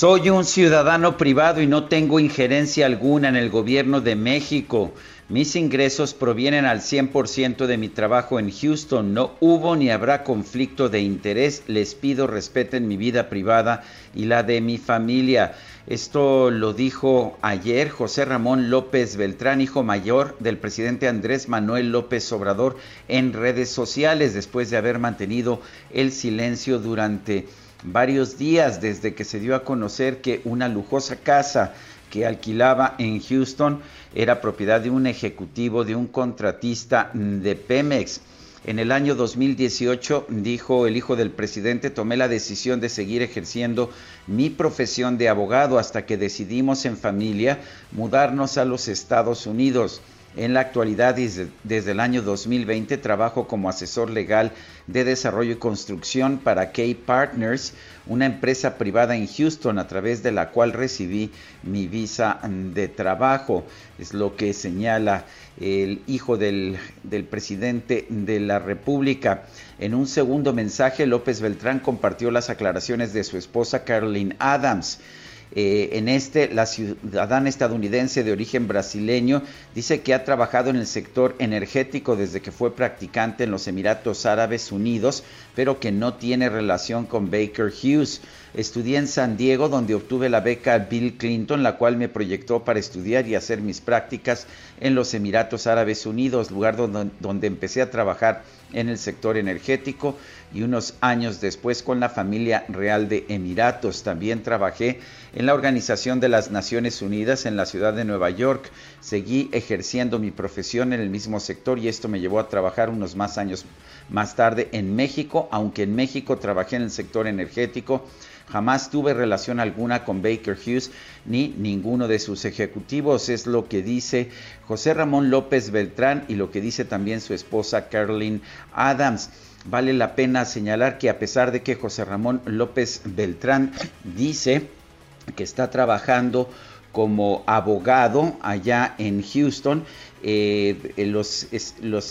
Soy un ciudadano privado y no tengo injerencia alguna en el gobierno de México. Mis ingresos provienen al 100% de mi trabajo en Houston. No hubo ni habrá conflicto de interés. Les pido respeten mi vida privada y la de mi familia. Esto lo dijo ayer José Ramón López Beltrán, hijo mayor del presidente Andrés Manuel López Obrador, en redes sociales después de haber mantenido el silencio durante varios días desde que se dio a conocer que una lujosa casa que alquilaba en Houston era propiedad de un ejecutivo, de un contratista de Pemex. En el año 2018, dijo el hijo del presidente, tomé la decisión de seguir ejerciendo mi profesión de abogado hasta que decidimos en familia mudarnos a los Estados Unidos. En la actualidad, desde, el año 2020, trabajo como asesor legal de desarrollo y construcción para K Partners, una empresa privada en Houston a través de la cual recibí mi visa de trabajo. Es lo que señala el hijo del, del presidente de la República. En un segundo mensaje, López Beltrán compartió las aclaraciones de su esposa Caroline Adams eh, en este, la ciudadana estadounidense de origen brasileño dice que ha trabajado en el sector energético desde que fue practicante en los Emiratos Árabes Unidos, pero que no tiene relación con Baker Hughes. Estudié en San Diego, donde obtuve la beca Bill Clinton, la cual me proyectó para estudiar y hacer mis prácticas en los Emiratos Árabes Unidos, lugar donde, donde empecé a trabajar en el sector energético y unos años después con la familia real de Emiratos. También trabajé en la Organización de las Naciones Unidas en la ciudad de Nueva York. Seguí ejerciendo mi profesión en el mismo sector y esto me llevó a trabajar unos más años más tarde en México, aunque en México trabajé en el sector energético Jamás tuve relación alguna con Baker Hughes ni ninguno de sus ejecutivos. Es lo que dice José Ramón López Beltrán y lo que dice también su esposa Carolyn Adams. Vale la pena señalar que a pesar de que José Ramón López Beltrán dice que está trabajando como abogado allá en Houston, eh,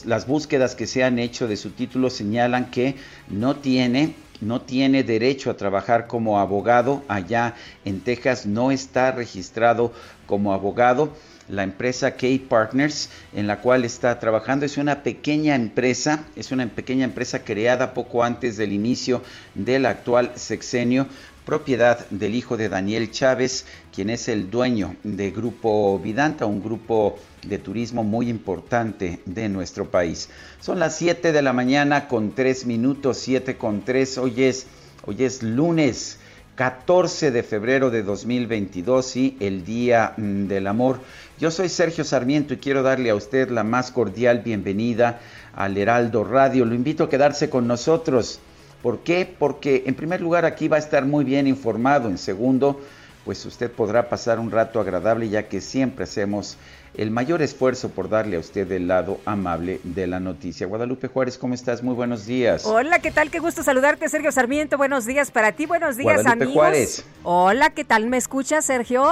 las búsquedas que se han hecho de su título señalan que no tiene no tiene derecho a trabajar como abogado allá en Texas, no está registrado como abogado. La empresa K Partners en la cual está trabajando es una pequeña empresa, es una pequeña empresa creada poco antes del inicio del actual sexenio propiedad del hijo de Daniel Chávez, quien es el dueño de Grupo Vidanta, un grupo de turismo muy importante de nuestro país. Son las 7 de la mañana con 3 minutos, 7 con 3. Hoy es, hoy es lunes 14 de febrero de 2022 y el Día del Amor. Yo soy Sergio Sarmiento y quiero darle a usted la más cordial bienvenida al Heraldo Radio. Lo invito a quedarse con nosotros. ¿Por qué? Porque en primer lugar aquí va a estar muy bien informado. En segundo, pues usted podrá pasar un rato agradable ya que siempre hacemos el mayor esfuerzo por darle a usted el lado amable de la noticia. Guadalupe Juárez, ¿cómo estás? Muy buenos días. Hola, ¿qué tal? Qué gusto saludarte, Sergio Sarmiento. Buenos días para ti, buenos días, Guadalupe amigos. Juárez. Hola, ¿qué tal? ¿Me escuchas, Sergio?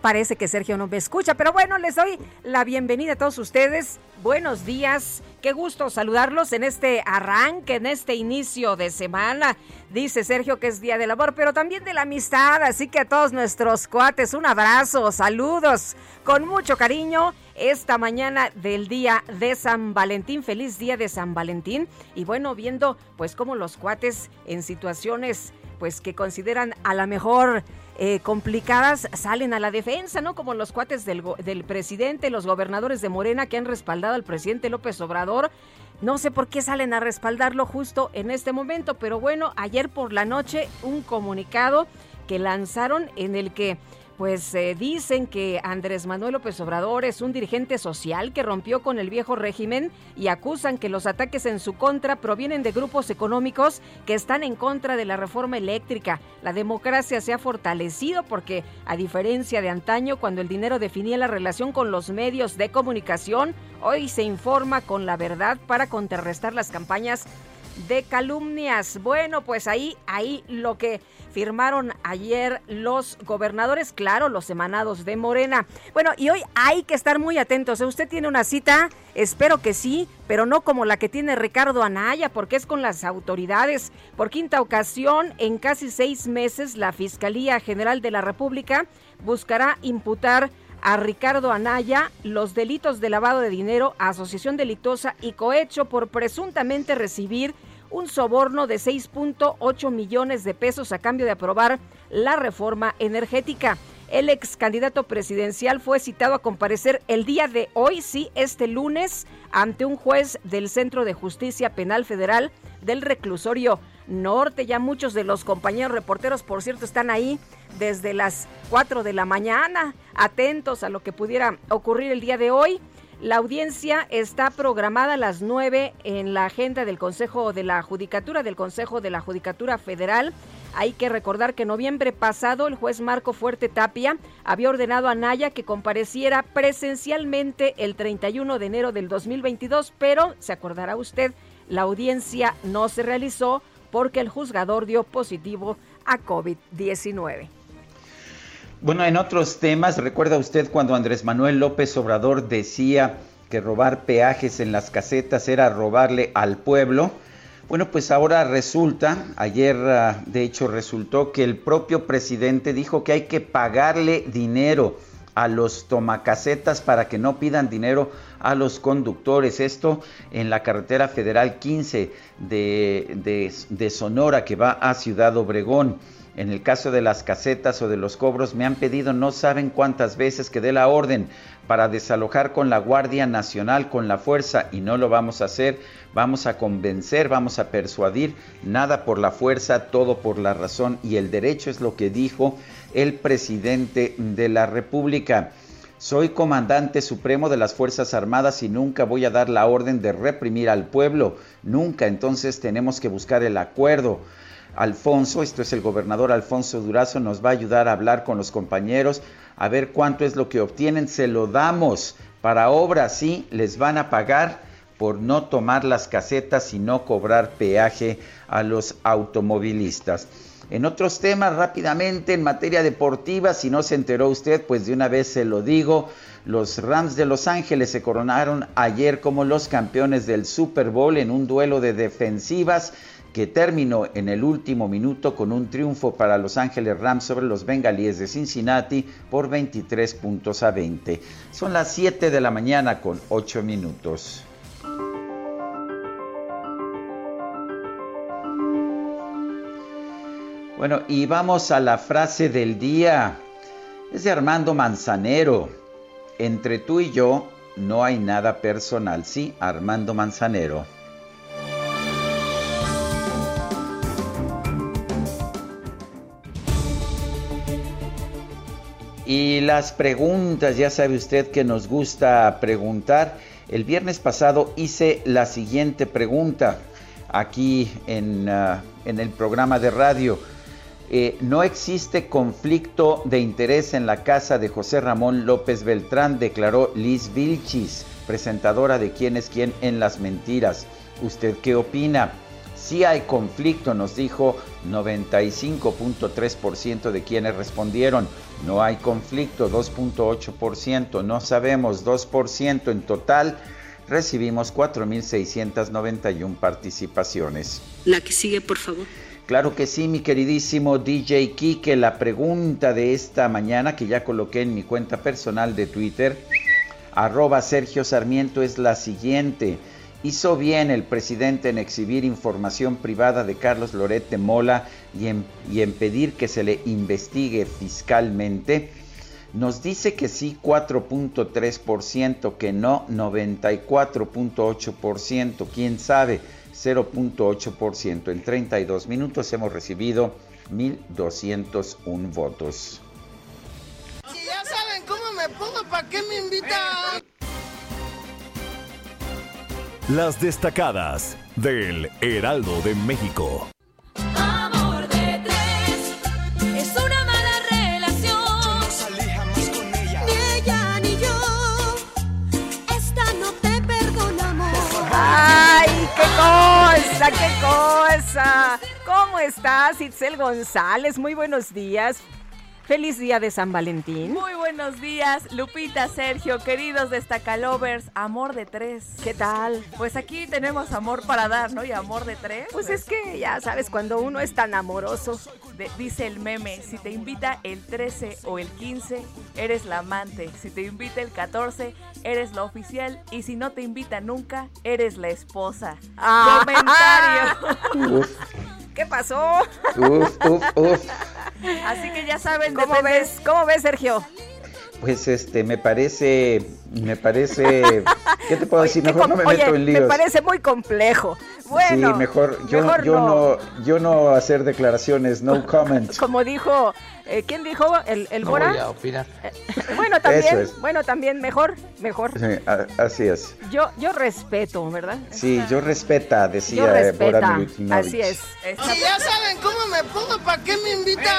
Parece que Sergio no me escucha, pero bueno, les doy la bienvenida a todos ustedes. Buenos días, qué gusto saludarlos en este arranque, en este inicio de semana. Dice Sergio que es Día del Amor, pero también de la amistad, así que a todos nuestros cuates un abrazo, saludos, con mucho cariño esta mañana del día de San Valentín. Feliz día de San Valentín. Y bueno, viendo pues cómo los cuates en situaciones pues que consideran a la mejor eh, complicadas salen a la defensa, ¿no? Como los cuates del, del presidente, los gobernadores de Morena que han respaldado al presidente López Obrador. No sé por qué salen a respaldarlo justo en este momento, pero bueno, ayer por la noche un comunicado que lanzaron en el que pues eh, dicen que Andrés Manuel López Obrador es un dirigente social que rompió con el viejo régimen y acusan que los ataques en su contra provienen de grupos económicos que están en contra de la reforma eléctrica. La democracia se ha fortalecido porque, a diferencia de antaño, cuando el dinero definía la relación con los medios de comunicación, hoy se informa con la verdad para contrarrestar las campañas de calumnias. Bueno, pues ahí, ahí lo que firmaron ayer los gobernadores, claro, los emanados de Morena. Bueno, y hoy hay que estar muy atentos. ¿Usted tiene una cita? Espero que sí, pero no como la que tiene Ricardo Anaya, porque es con las autoridades. Por quinta ocasión, en casi seis meses, la Fiscalía General de la República buscará imputar a Ricardo Anaya los delitos de lavado de dinero, asociación delictosa y cohecho por presuntamente recibir un soborno de 6.8 millones de pesos a cambio de aprobar la reforma energética. El ex candidato presidencial fue citado a comparecer el día de hoy, sí, este lunes, ante un juez del Centro de Justicia Penal Federal del Reclusorio Norte. Ya muchos de los compañeros reporteros, por cierto, están ahí desde las 4 de la mañana, atentos a lo que pudiera ocurrir el día de hoy. La audiencia está programada a las 9 en la agenda del Consejo de la Judicatura, del Consejo de la Judicatura Federal. Hay que recordar que en noviembre pasado el juez Marco Fuerte Tapia había ordenado a Naya que compareciera presencialmente el 31 de enero del 2022, pero se acordará usted, la audiencia no se realizó porque el juzgador dio positivo a COVID-19. Bueno, en otros temas, ¿recuerda usted cuando Andrés Manuel López Obrador decía que robar peajes en las casetas era robarle al pueblo? Bueno, pues ahora resulta, ayer ah, de hecho resultó que el propio presidente dijo que hay que pagarle dinero a los tomacasetas para que no pidan dinero a los conductores. Esto en la carretera federal 15 de, de Sonora que va a Ciudad Obregón. En el caso de las casetas o de los cobros, me han pedido no saben cuántas veces que dé la orden para desalojar con la Guardia Nacional, con la fuerza, y no lo vamos a hacer. Vamos a convencer, vamos a persuadir, nada por la fuerza, todo por la razón y el derecho es lo que dijo el presidente de la República. Soy comandante supremo de las Fuerzas Armadas y nunca voy a dar la orden de reprimir al pueblo, nunca, entonces tenemos que buscar el acuerdo. Alfonso, esto es el gobernador Alfonso Durazo, nos va a ayudar a hablar con los compañeros, a ver cuánto es lo que obtienen, se lo damos para obras, sí, les van a pagar por no tomar las casetas y no cobrar peaje a los automovilistas. En otros temas, rápidamente, en materia deportiva, si no se enteró usted, pues de una vez se lo digo, los Rams de Los Ángeles se coronaron ayer como los campeones del Super Bowl en un duelo de defensivas que terminó en el último minuto con un triunfo para Los Ángeles Rams sobre los Bengalíes de Cincinnati por 23 puntos a 20. Son las 7 de la mañana con 8 minutos. Bueno, y vamos a la frase del día. Es de Armando Manzanero. Entre tú y yo no hay nada personal. Sí, Armando Manzanero. Y las preguntas, ya sabe usted que nos gusta preguntar. El viernes pasado hice la siguiente pregunta aquí en, ah, el programa de radio. Eh, no existe conflicto de interés en la casa de José Ramón López Beltrán, declaró Liz Vilchis, presentadora de Quién es quién en las mentiras. ¿Usted qué opina? Sí hay conflicto, nos dijo 95.3% de quienes respondieron. No hay conflicto, 2.8%. No sabemos, 2% en total. Recibimos 4.691 participaciones. La que sigue, por favor. Claro que sí, mi queridísimo DJ Kike. La pregunta de esta mañana que ya coloqué en mi cuenta personal de Twitter, arroba Sergio Sarmiento, es la siguiente. ¿Hizo bien el presidente en exhibir información privada de Carlos Lorete Mola y en, y en pedir que se le investigue fiscalmente? Nos dice que sí 4.3%, que no 94.8%, quién sabe 0.8%. En 32 minutos hemos recibido 1.201 votos. Si ya saben cómo me pongo, ¿para qué me invitan? Las destacadas del Heraldo de México. Amor de tres es una mala relación. No salí jamás con ella. Ni ella ni yo. Esta no te perdonamos. ¡Ay, qué cosa, qué cosa! ¿Cómo estás, Itzel González? Muy buenos días. Feliz día de San Valentín. Muy buenos días, Lupita, Sergio, queridos destacalovers, amor de tres. ¿Qué tal? Pues aquí tenemos amor para dar, ¿no? Y amor de tres. Pues es que ya sabes, cuando uno es tan amoroso. De- dice el meme, si te invita el 13 o el 15, eres la amante. Si te invita el 14, eres la oficial. Y si no te invita nunca, eres la esposa. Ah. Comentario. ¿Qué pasó? uf, uf, uf. Así que ya saben, ¿Cómo depende- ves? ¿Cómo ves, Sergio? Pues este, me parece, me parece, ¿qué te puedo decir? Mejor no me meto Oye, en líos. Me parece muy complejo. Bueno, sí, mejor, yo, mejor yo no. no. yo no hacer declaraciones, no comment. Como dijo, eh, ¿quién dijo? ¿El, el Bora? Eh, opinar. bueno, también, Eso es. bueno, también, mejor, mejor. Sí, a- así es. Yo, yo respeto, ¿verdad? Sí, yo respeta, decía eh, respeta. Bora Milutinovich. Así es. Si ya saben cómo me pongo, ¿para qué me invitan?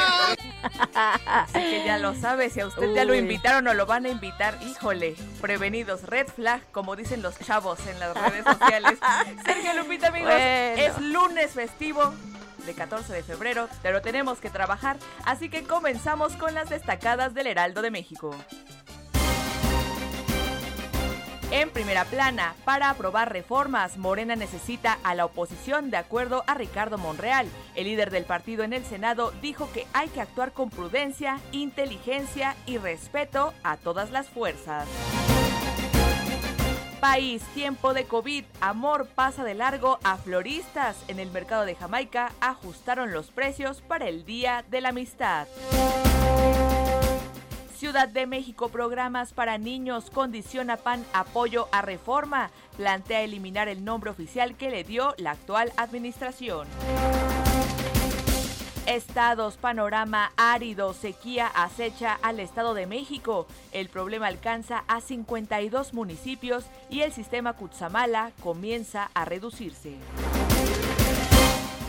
Así que ya lo sabe, si a usted ya lo invitaron o lo van a invitar, híjole, prevenidos, red flag, como dicen los chavos en las redes sociales. Sergio Lupita, amigos, Bueno. es lunes festivo de 14 de febrero, pero tenemos que trabajar, así que comenzamos con las destacadas del Heraldo de México. En primera plana, para aprobar reformas, Morena necesita a la oposición de acuerdo a Ricardo Monreal. El líder del partido en el Senado dijo que hay que actuar con prudencia, inteligencia y respeto a todas las fuerzas. País, tiempo de COVID, amor pasa de largo a floristas. En el mercado de Jamaica ajustaron los precios para el Día de la Amistad. Ciudad de México, programas para niños, condiciona PAN apoyo a reforma. Plantea eliminar el nombre oficial que le dio la actual administración. Estados, panorama árido, sequía acecha al Estado de México. El problema alcanza a 52 municipios y el sistema Cutzamala comienza a reducirse.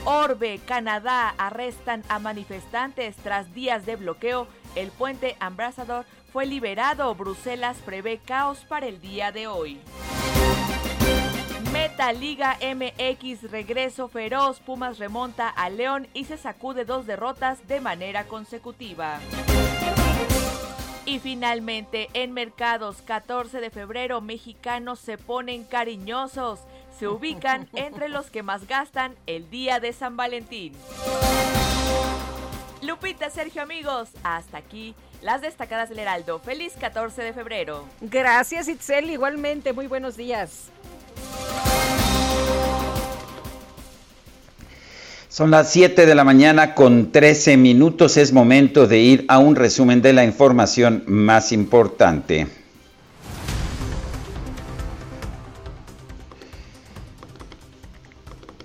Orbe, Canadá, arrestan a manifestantes tras días de bloqueo. El puente Ambassador fue liberado. Bruselas prevé caos para el día de hoy. Liga MX, regreso feroz. Pumas remonta a León y se sacude dos derrotas de manera consecutiva. Y finalmente, en mercados, 14 de febrero, mexicanos se ponen cariñosos. Se ubican entre los que más gastan el día de San Valentín. Lupita, Sergio, amigos, hasta aquí las destacadas del Heraldo. Feliz 14 de febrero. Gracias, Itzel. Igualmente, muy buenos días. Son las 7 de la mañana con 13 minutos. Es momento de ir a un resumen de la información más importante.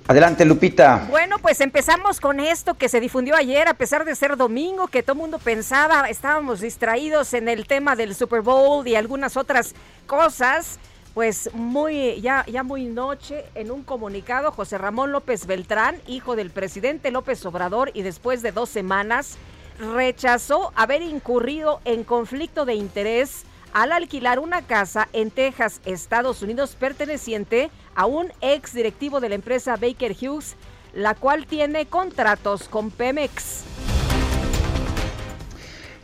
Adelante, Lupita. Bueno, pues empezamos con esto que se difundió ayer, a pesar de ser domingo, que todo el mundo pensaba, estábamos distraídos en el tema del Super Bowl y algunas otras cosas. Pues muy, ya, ya muy noche, en un comunicado, José Ramón López Beltrán, hijo del presidente López Obrador, y después de dos semanas, rechazó haber incurrido en conflicto de interés al alquilar una casa en Texas, Estados Unidos, perteneciente a un ex directivo de la empresa Baker Hughes, la cual tiene contratos con Pemex.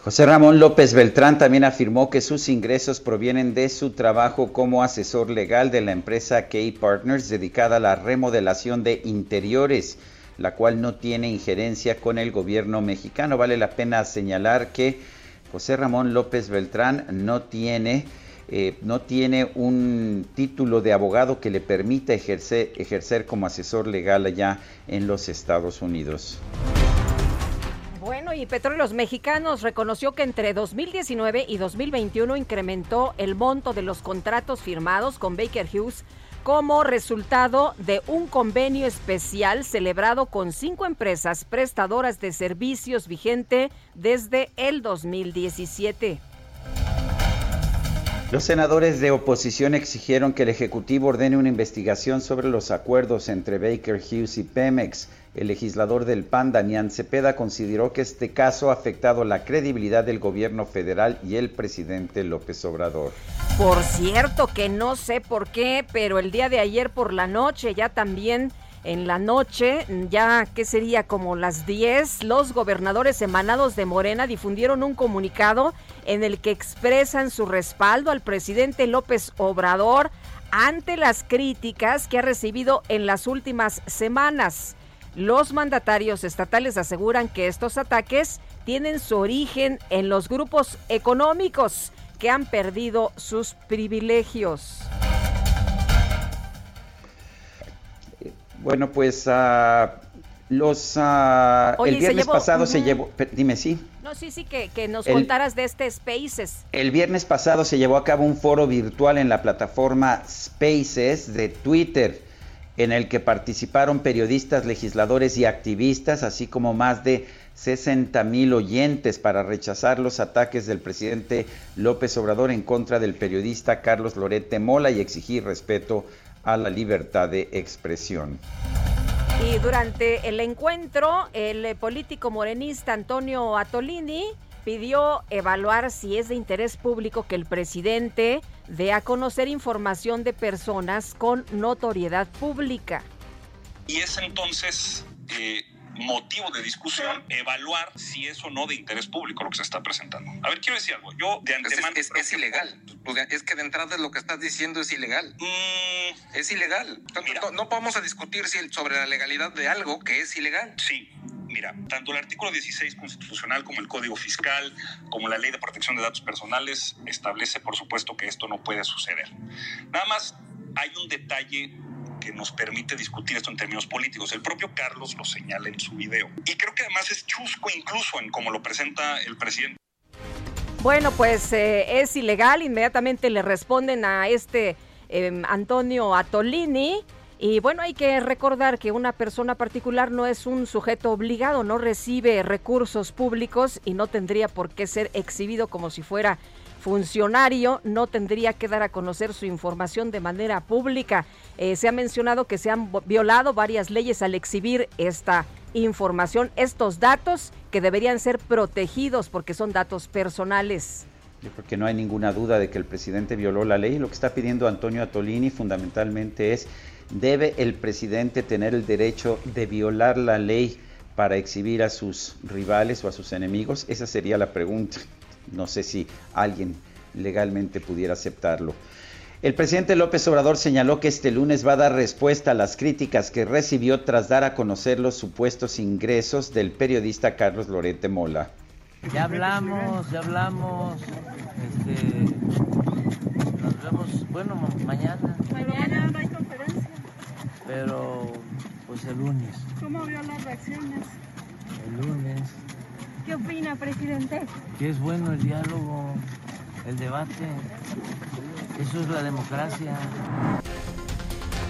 José Ramón López Beltrán también afirmó que sus ingresos provienen de su trabajo como asesor legal de la empresa K Partners dedicada a la remodelación de interiores, la cual no tiene injerencia con el gobierno mexicano. Vale la pena señalar que José Ramón López Beltrán no tiene, eh, no tiene un título de abogado que le permita ejercer, ejercer como asesor legal allá en los Estados Unidos. Bueno, y Petróleos Mexicanos reconoció que entre 2019 y 2021 incrementó el monto de los contratos firmados con Baker Hughes como resultado de un convenio especial celebrado con cinco empresas prestadoras de servicios vigente desde el 2017. Los senadores de oposición exigieron que el Ejecutivo ordene una investigación sobre los acuerdos entre Baker Hughes y Pemex. El legislador del PAN, Damián Cepeda, consideró que este caso ha afectado la credibilidad del gobierno federal y el presidente López Obrador. Por cierto, que no sé por qué, pero el día de ayer por la noche ya también en la noche, ya que sería como las 10, los gobernadores emanados de Morena difundieron un comunicado en el que expresan su respaldo al presidente López Obrador ante las críticas que ha recibido en las últimas semanas. Los mandatarios estatales aseguran que estos ataques tienen su origen en los grupos económicos que han perdido sus privilegios. Bueno, pues uh, los uh, el viernes llevó, pasado uh -huh. se llevó, dime sí. No, sí, sí, que, que nos el, contaras de este Spaces. El viernes pasado se llevó a cabo un foro virtual en la plataforma Spaces de Twitter, en el que participaron periodistas, legisladores y activistas, así como más de 60 mil oyentes para rechazar los ataques del presidente López Obrador en contra del periodista Carlos Lorete Mola y exigir respeto a la libertad de expresión. Y durante el encuentro, el político morenista Antonio Atolini pidió evaluar si es de interés público que el presidente dé a conocer información de personas con notoriedad pública. Y es entonces eh, motivo de discusión evaluar si es o no de interés público lo que se está presentando. A ver, quiero decir algo. Yo de antemano... Es, es, es ilegal. Es que de entrada lo que estás diciendo es ilegal. Mm, es ilegal. Mira, no, no, vamos a discutir sobre la legalidad de algo que es ilegal. Sí. Mira, tanto el artículo 16 constitucional como el Código Fiscal, como la Ley de Protección de Datos Personales, establece, por supuesto, que esto no puede suceder. Nada más hay un detalle que nos permite discutir esto en términos políticos. El propio Carlos lo señala en su video. Y creo que además es chusco incluso en cómo lo presenta el presidente. Bueno, pues eh, es ilegal. Inmediatamente le responden a este eh, Antonio Atolini. Y bueno, hay que recordar que una persona particular no es un sujeto obligado, no recibe recursos públicos y no tendría por qué ser exhibido como si fuera funcionario no tendría que dar a conocer su información de manera pública. Eh, se ha mencionado que se han violado varias leyes al exhibir esta información, estos datos que deberían ser protegidos porque son datos personales. Yo creo que no hay ninguna duda de que el presidente violó la ley. Lo que está pidiendo Antonio Atolini fundamentalmente es, ¿debe el presidente tener el derecho de violar la ley para exhibir a sus rivales o a sus enemigos? Esa sería la pregunta. No sé si alguien legalmente pudiera aceptarlo. El presidente López Obrador señaló que este lunes va a dar respuesta a las críticas que recibió tras dar a conocer los supuestos ingresos del periodista Carlos Lorete Mola. Ya hablamos, ya hablamos. Este, nos vemos, bueno, mañana. Mañana no hay conferencia. Pero, pues el lunes. ¿Cómo vio las reacciones? El lunes. ¿Qué opina, presidente? Que es bueno el diálogo, el debate. Eso es la democracia.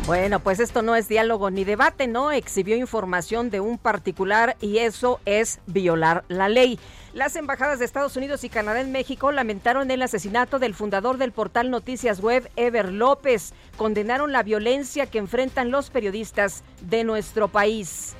Bueno, pues esto no es diálogo ni debate, ¿no? Exhibió información de un particular y eso es violar la ley. Las embajadas de Estados Unidos y Canadá en México lamentaron el asesinato del fundador del portal Noticias Web, Ever López. Condenaron la violencia que enfrentan los periodistas de nuestro país.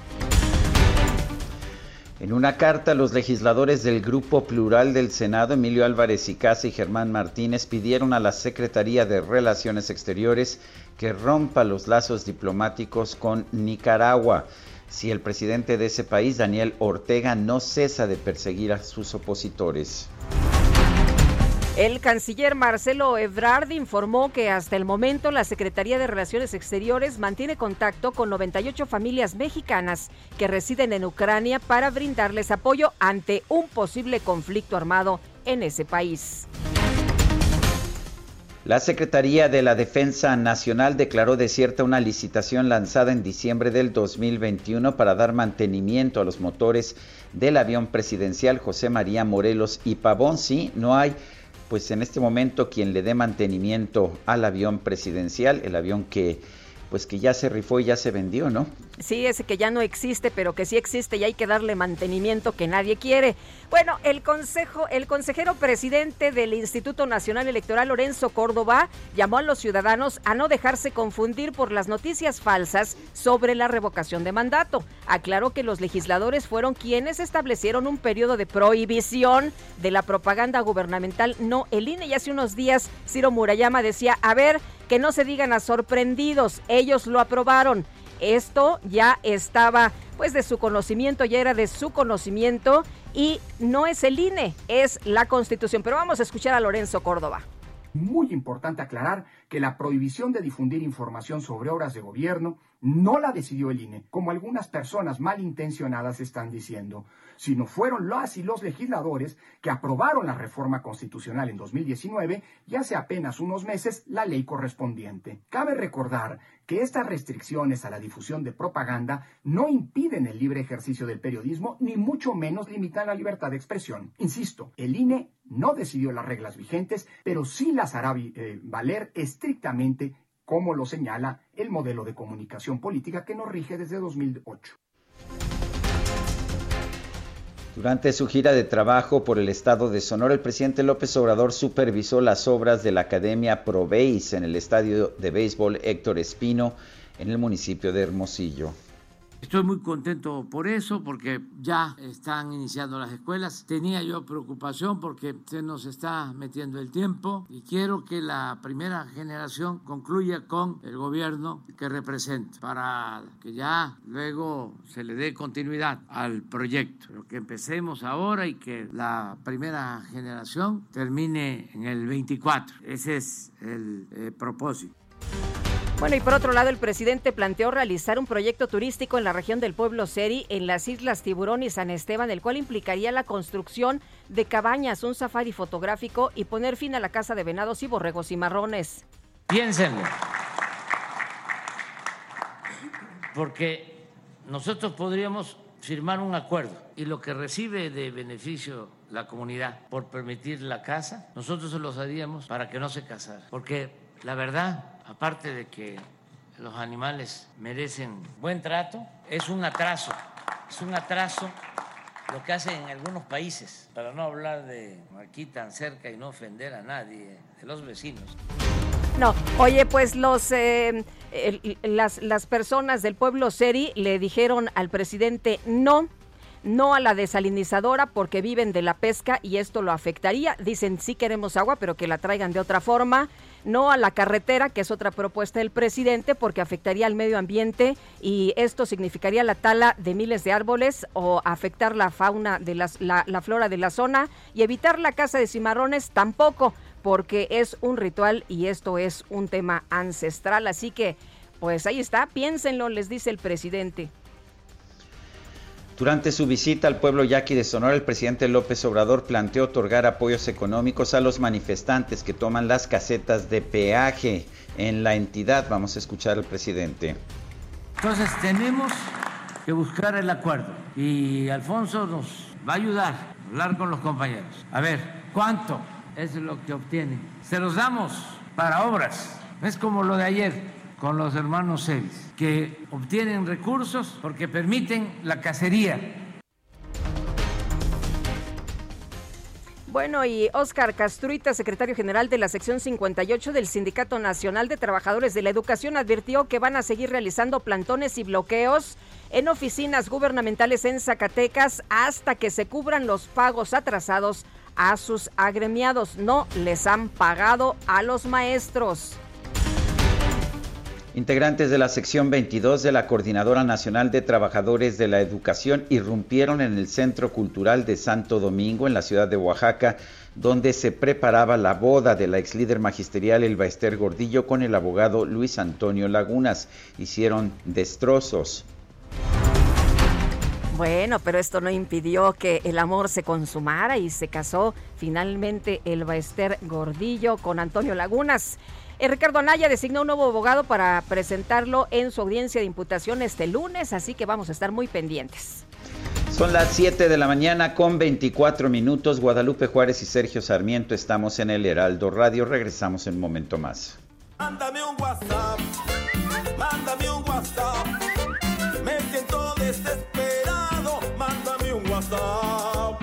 En una carta, los legisladores del Grupo Plural del Senado, Emilio Álvarez y Casa y Germán Martínez, pidieron a la Secretaría de Relaciones Exteriores que rompa los lazos diplomáticos con Nicaragua. si el presidente de ese país, Daniel Ortega, no cesa de perseguir a sus opositores. El canciller Marcelo Ebrard informó que hasta el momento la Secretaría de Relaciones Exteriores mantiene contacto con 98 familias mexicanas que residen en Ucrania para brindarles apoyo ante un posible conflicto armado en ese país. La Secretaría de la Defensa Nacional declaró desierta una licitación lanzada en diciembre del 2021 para dar mantenimiento a los motores del avión presidencial José María Morelos y Pavón. No hay pues en este momento quien le dé mantenimiento al avión presidencial, el avión que pues que ya se rifó y ya se vendió, ¿no? Sí, ese que ya no existe, pero que sí existe y hay que darle mantenimiento que nadie quiere. Bueno, el consejo, el consejero presidente del Instituto Nacional Electoral, Lorenzo Córdoba, llamó a los ciudadanos a no dejarse confundir por las noticias falsas sobre la revocación de mandato. Aclaró que los legisladores fueron quienes establecieron un periodo de prohibición de la propaganda gubernamental, no el INE. Y hace unos días Ciro Murayama decía, a ver, que no se digan a sorprendidos, ellos lo aprobaron. Esto ya estaba pues de su conocimiento, ya era de su conocimiento y no es el INE, es la Constitución. Pero vamos a escuchar a Lorenzo Córdoba. Muy importante aclarar que la prohibición de difundir información sobre obras de gobierno no la decidió el INE, como algunas personas malintencionadas están diciendo, sino fueron las y los legisladores que aprobaron la reforma constitucional en 2019 y hace apenas unos meses la ley correspondiente. Cabe recordar que estas restricciones a la difusión de propaganda no impiden el libre ejercicio del periodismo ni mucho menos limitan la libertad de expresión. Insisto, el INE no decidió las reglas vigentes, pero sí las hará eh, valer estrictamente como lo señala el modelo de comunicación política que nos rige desde 2008. Durante su gira de trabajo por el estado de Sonora, el presidente López Obrador supervisó las obras de la Academia Proveis en el estadio de béisbol Héctor Espino en el municipio de Hermosillo. Estoy muy contento por eso, porque ya están iniciando las escuelas. Tenía yo preocupación porque se nos está metiendo el tiempo y quiero que la primera generación concluya con el gobierno que representa para que ya luego se le dé continuidad al proyecto. Pero que empecemos ahora y que la primera generación termine en el 24. Ese es el eh, propósito. Bueno, y por otro lado, el presidente planteó realizar un proyecto turístico en la región del pueblo Seri, en las islas Tiburón y San Esteban, el cual implicaría la construcción de cabañas, un safari fotográfico y poner fin a la caza de venados y borregos y marrones. Piénsenlo. Porque nosotros podríamos firmar un acuerdo y lo que recibe de beneficio la comunidad por permitir la caza, nosotros se los haríamos para que no se casara. Porque la verdad, aparte de que los animales merecen buen trato, es un atraso, es un atraso lo que hacen en algunos países, para no hablar de aquí tan cerca y no ofender a nadie, de los vecinos. No, oye, pues los eh, las, las personas del pueblo Seri le dijeron al presidente no no a la desalinizadora porque viven de la pesca y esto lo afectaría. Dicen sí queremos agua, pero que la traigan de otra forma. No a la carretera, que es otra propuesta del presidente, porque afectaría al medio ambiente y esto significaría la tala de miles de árboles o afectar la fauna de la, la flora de la zona y evitar la caza de cimarrones tampoco, porque es un ritual y esto es un tema ancestral. Así que, pues ahí está, piénsenlo, les dice el presidente. Durante su visita al pueblo yaqui de Sonora, el presidente López Obrador planteó otorgar apoyos económicos a los manifestantes que toman las casetas de peaje en la entidad. Vamos a escuchar al presidente. Entonces tenemos que buscar el acuerdo y Alfonso nos va a ayudar a hablar con los compañeros. A ver, ¿cuánto es lo que obtienen? Se los damos para obras. Es como lo de ayer con los hermanos Celis, que obtienen recursos porque permiten la cacería. Bueno, y Óscar Castruita, secretario general de la sección 58 del Sindicato Nacional de Trabajadores de la Educación, advirtió que van a seguir realizando plantones y bloqueos en oficinas gubernamentales en Zacatecas hasta que se cubran los pagos atrasados a sus agremiados. No les han pagado a los maestros. Integrantes de la sección 22 de la Coordinadora Nacional de Trabajadores de la Educación irrumpieron en el Centro Cultural de Santo Domingo, en la ciudad de Oaxaca, donde se preparaba la boda de la ex líder magisterial Elba Ester Gordillo con el abogado Luis Antonio Lagunas. Hicieron destrozos. Bueno, pero esto no impidió que el amor se consumara y se casó finalmente Elba Ester Gordillo con Antonio Lagunas. Eh, Ricardo Anaya designó un nuevo abogado para presentarlo en su audiencia de imputación este lunes, así que vamos a estar muy pendientes. Son las 7 de la mañana con 24 minutos. Guadalupe Juárez y Sergio Sarmiento estamos en el Heraldo Radio. Regresamos en un momento más. Mándame un WhatsApp, mándame un WhatsApp. Me siento desesperado, mándame un WhatsApp.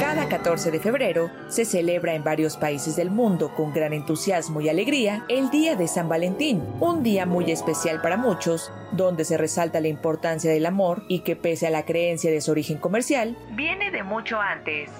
Cada 14 de febrero se celebra en varios países del mundo con gran entusiasmo y alegría el Día de San Valentín, un día muy especial para muchos, donde se resalta la importancia del amor y que pese a la creencia de su origen comercial, viene de mucho antes.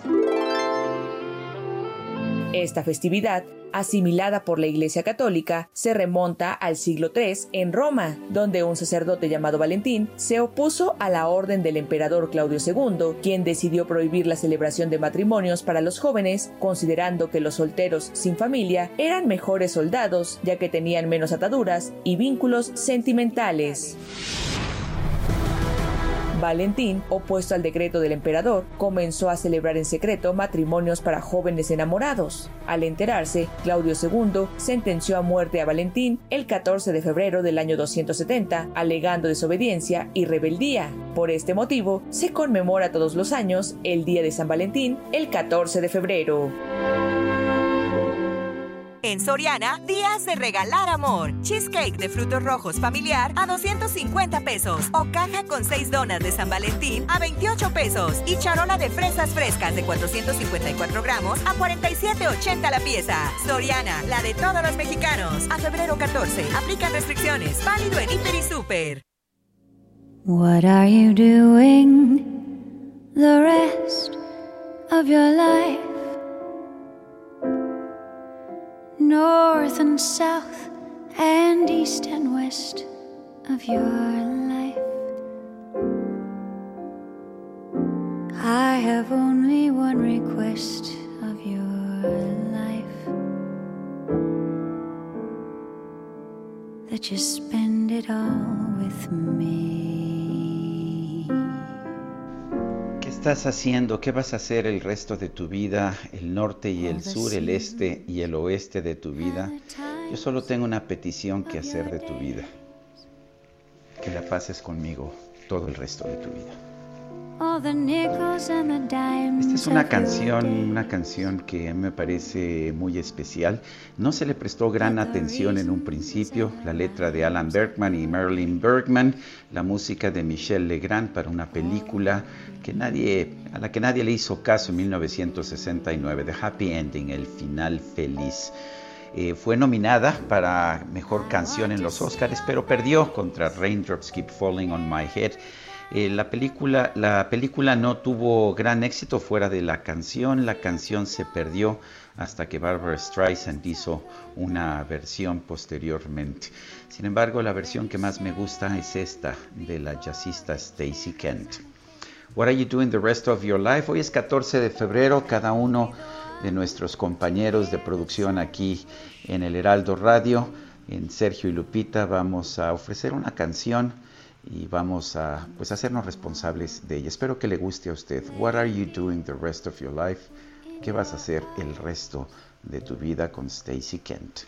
Esta festividad, asimilada por la Iglesia Católica, se remonta al siglo III en Roma, donde un sacerdote llamado Valentín se opuso a la orden del emperador Claudio II, quien decidió prohibir la celebración de matrimonios para los jóvenes, considerando que los solteros sin familia eran mejores soldados, ya que tenían menos ataduras y vínculos sentimentales. Valentín, opuesto al decreto del emperador, comenzó a celebrar en secreto matrimonios para jóvenes enamorados. Al enterarse, Claudio II sentenció a muerte a Valentín el 14 de febrero del año 270, alegando desobediencia y rebeldía. Por este motivo, se conmemora todos los años el Día de San Valentín el 14 de febrero. En Soriana, días de regalar amor. Cheesecake de frutos rojos familiar a 250 pesos. O caja con 6 donas de San Valentín a 28 pesos. Y charola de fresas frescas de 454 gramos a 47,80 la pieza. Soriana, la de todos los mexicanos. A febrero 14. Aplican restricciones. Válido en Hiper y Super. What are you doing the rest of your life? North and south and east and west of your life. I have only one request of your life that you spend it all with me. ¿Qué estás haciendo? ¿Qué vas a hacer el resto de tu vida? El norte y el sur, el este y el oeste de tu vida. Yo solo tengo una petición que hacer de tu vida. Que la pases conmigo todo el resto de tu vida. Esta es una canción, una canción que me parece muy especial. No se le prestó gran atención en un principio. La letra de Alan Bergman y Marilyn Bergman, la música de Michel Legrand para una película que nadie, a la que nadie le hizo caso en 1969, The Happy Ending, el final feliz. Eh, fue nominada para mejor canción en los Oscars, pero perdió contra Raindrops Keep Falling on My Head. Eh, la, película, la película no tuvo gran éxito fuera de la canción, la canción se perdió hasta que Barbara Streisand hizo una versión posteriormente. Sin embargo, la versión que más me gusta es esta de la jazzista Stacy Kent. What are you doing the rest of your life? Hoy es 14 de febrero, cada uno de nuestros compañeros de producción aquí en el Heraldo Radio, en Sergio y Lupita, vamos a ofrecer una canción y vamos a pues hacernos responsables de ella. Espero que le guste a usted. What are you doing the rest of your life? ¿Qué vas a hacer el resto de tu vida con Stacy Kent?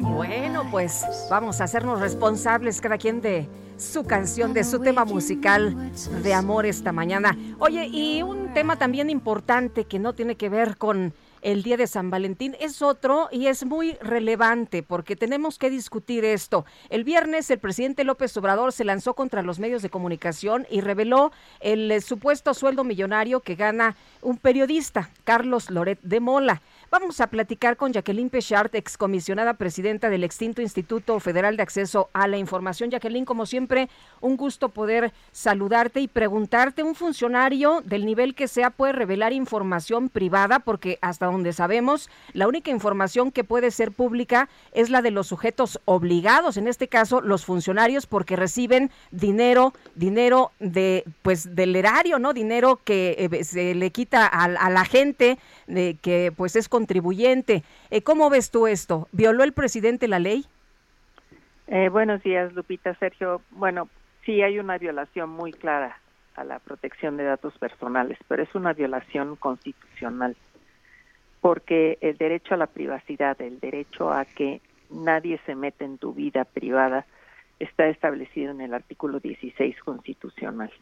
Bueno, pues vamos a hacernos responsables cada quien de su canción, de su tema musical de amor esta mañana. Oye, y un tema también importante que no tiene que ver con el día de San Valentín es otro y es muy relevante porque tenemos que discutir esto. El viernes el presidente López Obrador se lanzó contra los medios de comunicación y reveló el eh, supuesto sueldo millonario que gana un periodista, Carlos Loret de Mola. Vamos a platicar con Jacqueline Pechart, excomisionada presidenta del extinto Instituto Federal de Acceso a la Información. Jacqueline, como siempre, un gusto poder saludarte y preguntarte, ¿un funcionario del nivel que sea puede revelar información privada? Porque hasta donde sabemos, la única información que puede ser pública es la de los sujetos obligados, en este caso los funcionarios, porque reciben dinero, dinero de, pues, del erario, ¿no? Dinero que eh, se le quita a la gente de que pues es contribuyente. Eh, ¿Cómo ves tú esto? ¿Violó el presidente la ley? Eh, buenos días, Lupita, Sergio. Bueno, sí hay una violación muy clara a la protección de datos personales, pero es una violación constitucional, porque el derecho a la privacidad, el derecho a que nadie se mete en tu vida privada, está establecido en el artículo 16 constitucional.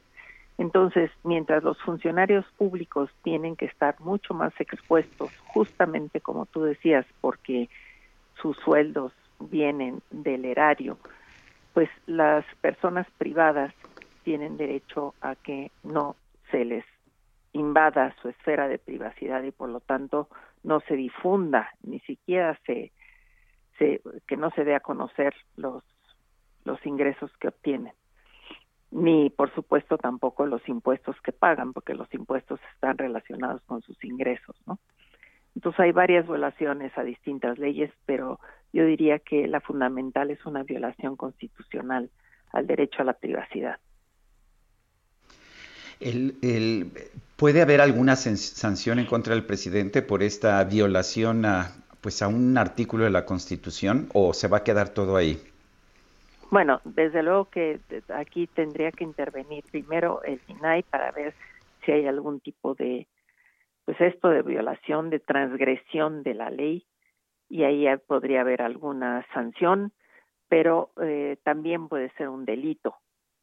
Entonces, mientras los funcionarios públicos tienen que estar mucho más expuestos, justamente como tú decías, porque sus sueldos vienen del erario, pues las personas privadas tienen derecho a que no se les invada su esfera de privacidad y por lo tanto no se difunda, ni siquiera se, se que no se dé a conocer los los ingresos que obtienen ni por supuesto tampoco los impuestos que pagan, porque los impuestos están relacionados con sus ingresos, ¿no? Entonces hay varias violaciones a distintas leyes, pero yo diría que la fundamental es una violación constitucional al derecho a la privacidad. El, ¿Puede haber alguna sanción en contra del presidente por esta violación a, pues a un artículo de la Constitución o se va a quedar todo ahí? Bueno, desde luego que aquí tendría que intervenir primero el INAI para ver si hay algún tipo de, pues esto de violación, de transgresión de la ley, y ahí podría haber alguna sanción, pero eh, también puede ser un delito.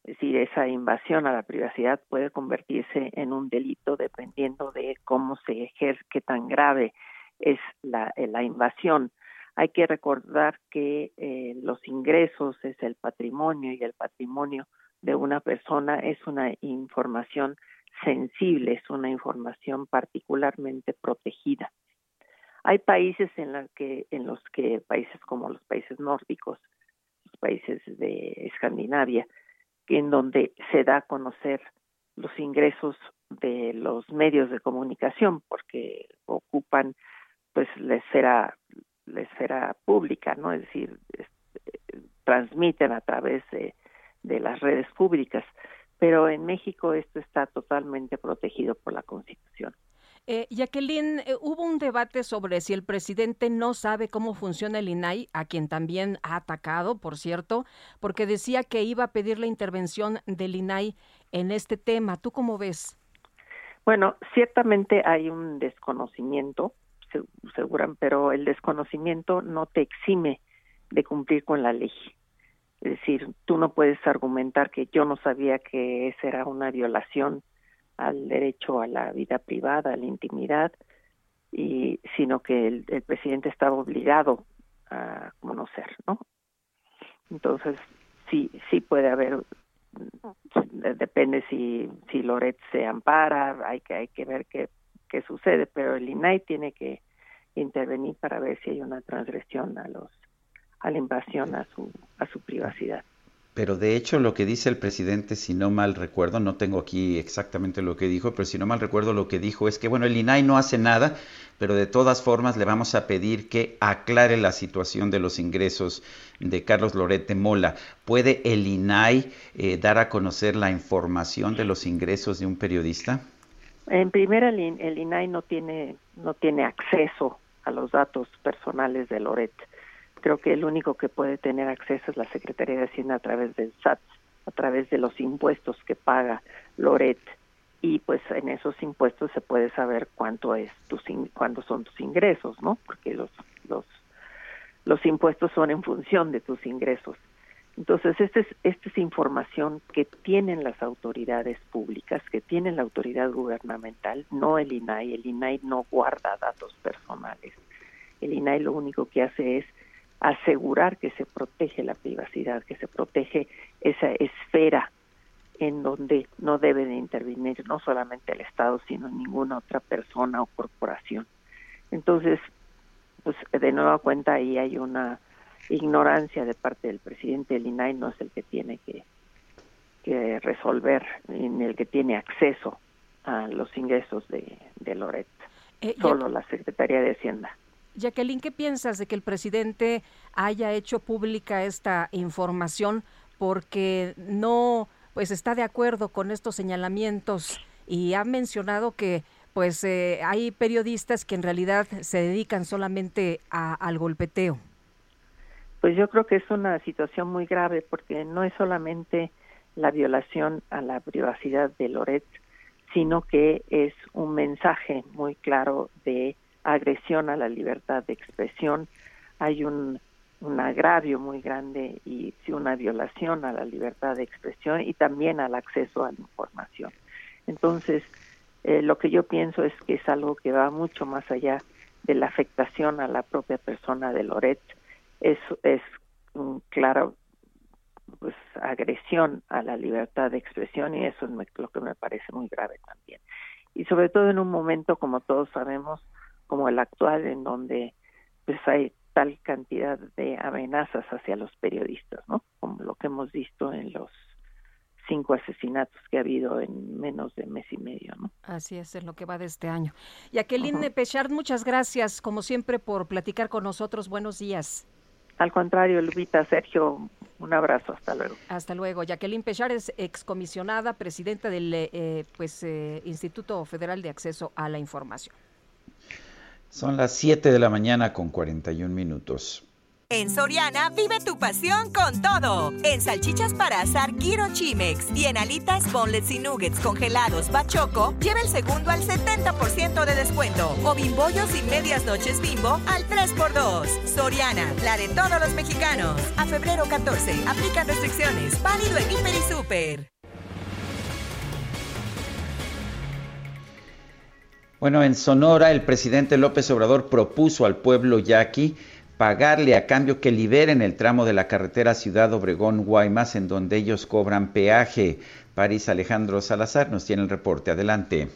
Es decir, esa invasión a la privacidad puede convertirse en un delito dependiendo de cómo se ejerce, qué tan grave es la, la invasión hay que recordar que eh, los ingresos es el patrimonio y el patrimonio de una persona es una información sensible, es una información particularmente protegida. Hay países en, la que, en los que, países como los países nórdicos, los países de Escandinavia, en donde se da a conocer los ingresos de los medios de comunicación porque ocupan pues la esfera la esfera pública, ¿no? Es decir, transmiten a través de, las redes públicas. Pero en México esto está totalmente protegido por la Constitución. Eh, Jacqueline, eh, hubo un debate sobre si el presidente no sabe cómo funciona el INAI, a quien también ha atacado, por cierto, porque decía que iba a pedir la intervención del INAI en este tema. ¿Tú cómo ves? Bueno, ciertamente hay un desconocimiento aseguran, pero el desconocimiento no te exime de cumplir con la ley. Es decir, tú no puedes argumentar que yo no sabía que esa era una violación al derecho a la vida privada, a la intimidad, y sino que el, el presidente estaba obligado a conocer, ¿no? Entonces, sí, sí puede haber, depende si, si Loret se ampara, hay que, hay que ver qué qué sucede, pero el INAI tiene que intervenir para ver si hay una transgresión a los a la invasión a su, a su privacidad. Pero de hecho lo que dice el presidente, si no mal recuerdo, no tengo aquí exactamente lo que dijo, pero si no mal recuerdo lo que dijo es que, bueno, el INAI no hace nada, pero de todas formas le vamos a pedir que aclare la situación de los ingresos de Carlos Lorete Mola. ¿Puede el INAI eh, dar a conocer la información de los ingresos de un periodista? En primera, el, INAI no tiene, no tiene acceso a los datos personales de Loret creo que el único que puede tener acceso es la Secretaría de Hacienda a través del SAT, a través de los impuestos que paga Loret y pues en esos impuestos se puede saber cuánto es tus cuántos son tus ingresos, ¿no? Porque los los los impuestos son en función de tus ingresos. Entonces, esta es, es información que tienen las autoridades públicas, que tienen la autoridad gubernamental, no el INAI. El INAI no guarda datos personales. El INAI lo único que hace es asegurar que se protege la privacidad, que se protege esa esfera en donde no debe de intervenir no solamente el Estado, sino ninguna otra persona o corporación. Entonces, pues de nueva cuenta ahí hay una ignorancia de parte del presidente. El INAI no es el que tiene que, que resolver, ni el que tiene acceso a los ingresos de, de Loret, Eh, solo la Secretaría de Hacienda. Jacqueline, ¿qué piensas de que el presidente haya hecho pública esta información porque no pues está de acuerdo con estos señalamientos y ha mencionado que pues eh, hay periodistas que en realidad se dedican solamente a- al golpeteo? Pues yo creo que es una situación muy grave porque no es solamente la violación a la privacidad de Loret, sino que es un mensaje muy claro de agresión a la libertad de expresión. Hay un, un agravio muy grande y sí, una violación a la libertad de expresión y también al acceso a la información. Entonces, eh, lo que yo pienso es que es algo que va mucho más allá de la afectación a la propia persona de Loret. Es, es un claro pues agresión a la libertad de expresión y eso es me- lo que me parece muy grave también. Y sobre todo en un momento, como todos sabemos, como el actual, en donde pues hay tal cantidad de amenazas hacia los periodistas, ¿no? Como lo que hemos visto en los cinco asesinatos que ha habido en menos de mes y medio, ¿no? Así es, en lo que va de este año. Jacqueline Pechard, muchas gracias, como siempre, por platicar con nosotros. Buenos días. Al contrario, Lupita, Sergio, un abrazo, hasta luego. Hasta luego. Jacqueline Pechard es excomisionada, presidenta del eh, pues, eh, Instituto Federal de Acceso a la Información. Son las 7 de la mañana con 41 minutos. En Soriana vive tu pasión con todo. En salchichas para asar Giro Chimex y en alitas, bonelets y nuggets congelados Bachoco, lleva el segundo al 70% de descuento. O bimbollos y medias noches bimbo al 3x2. Soriana, la de todos los mexicanos. A febrero 14, aplican restricciones. Válido en Hiper y Super. Bueno, en Sonora el presidente López Obrador propuso al pueblo yaqui pagarle a cambio que liberen el tramo de la carretera Ciudad Obregón-Guaymas en donde ellos cobran peaje. París Alejandro Salazar nos tiene el reporte. Adelante.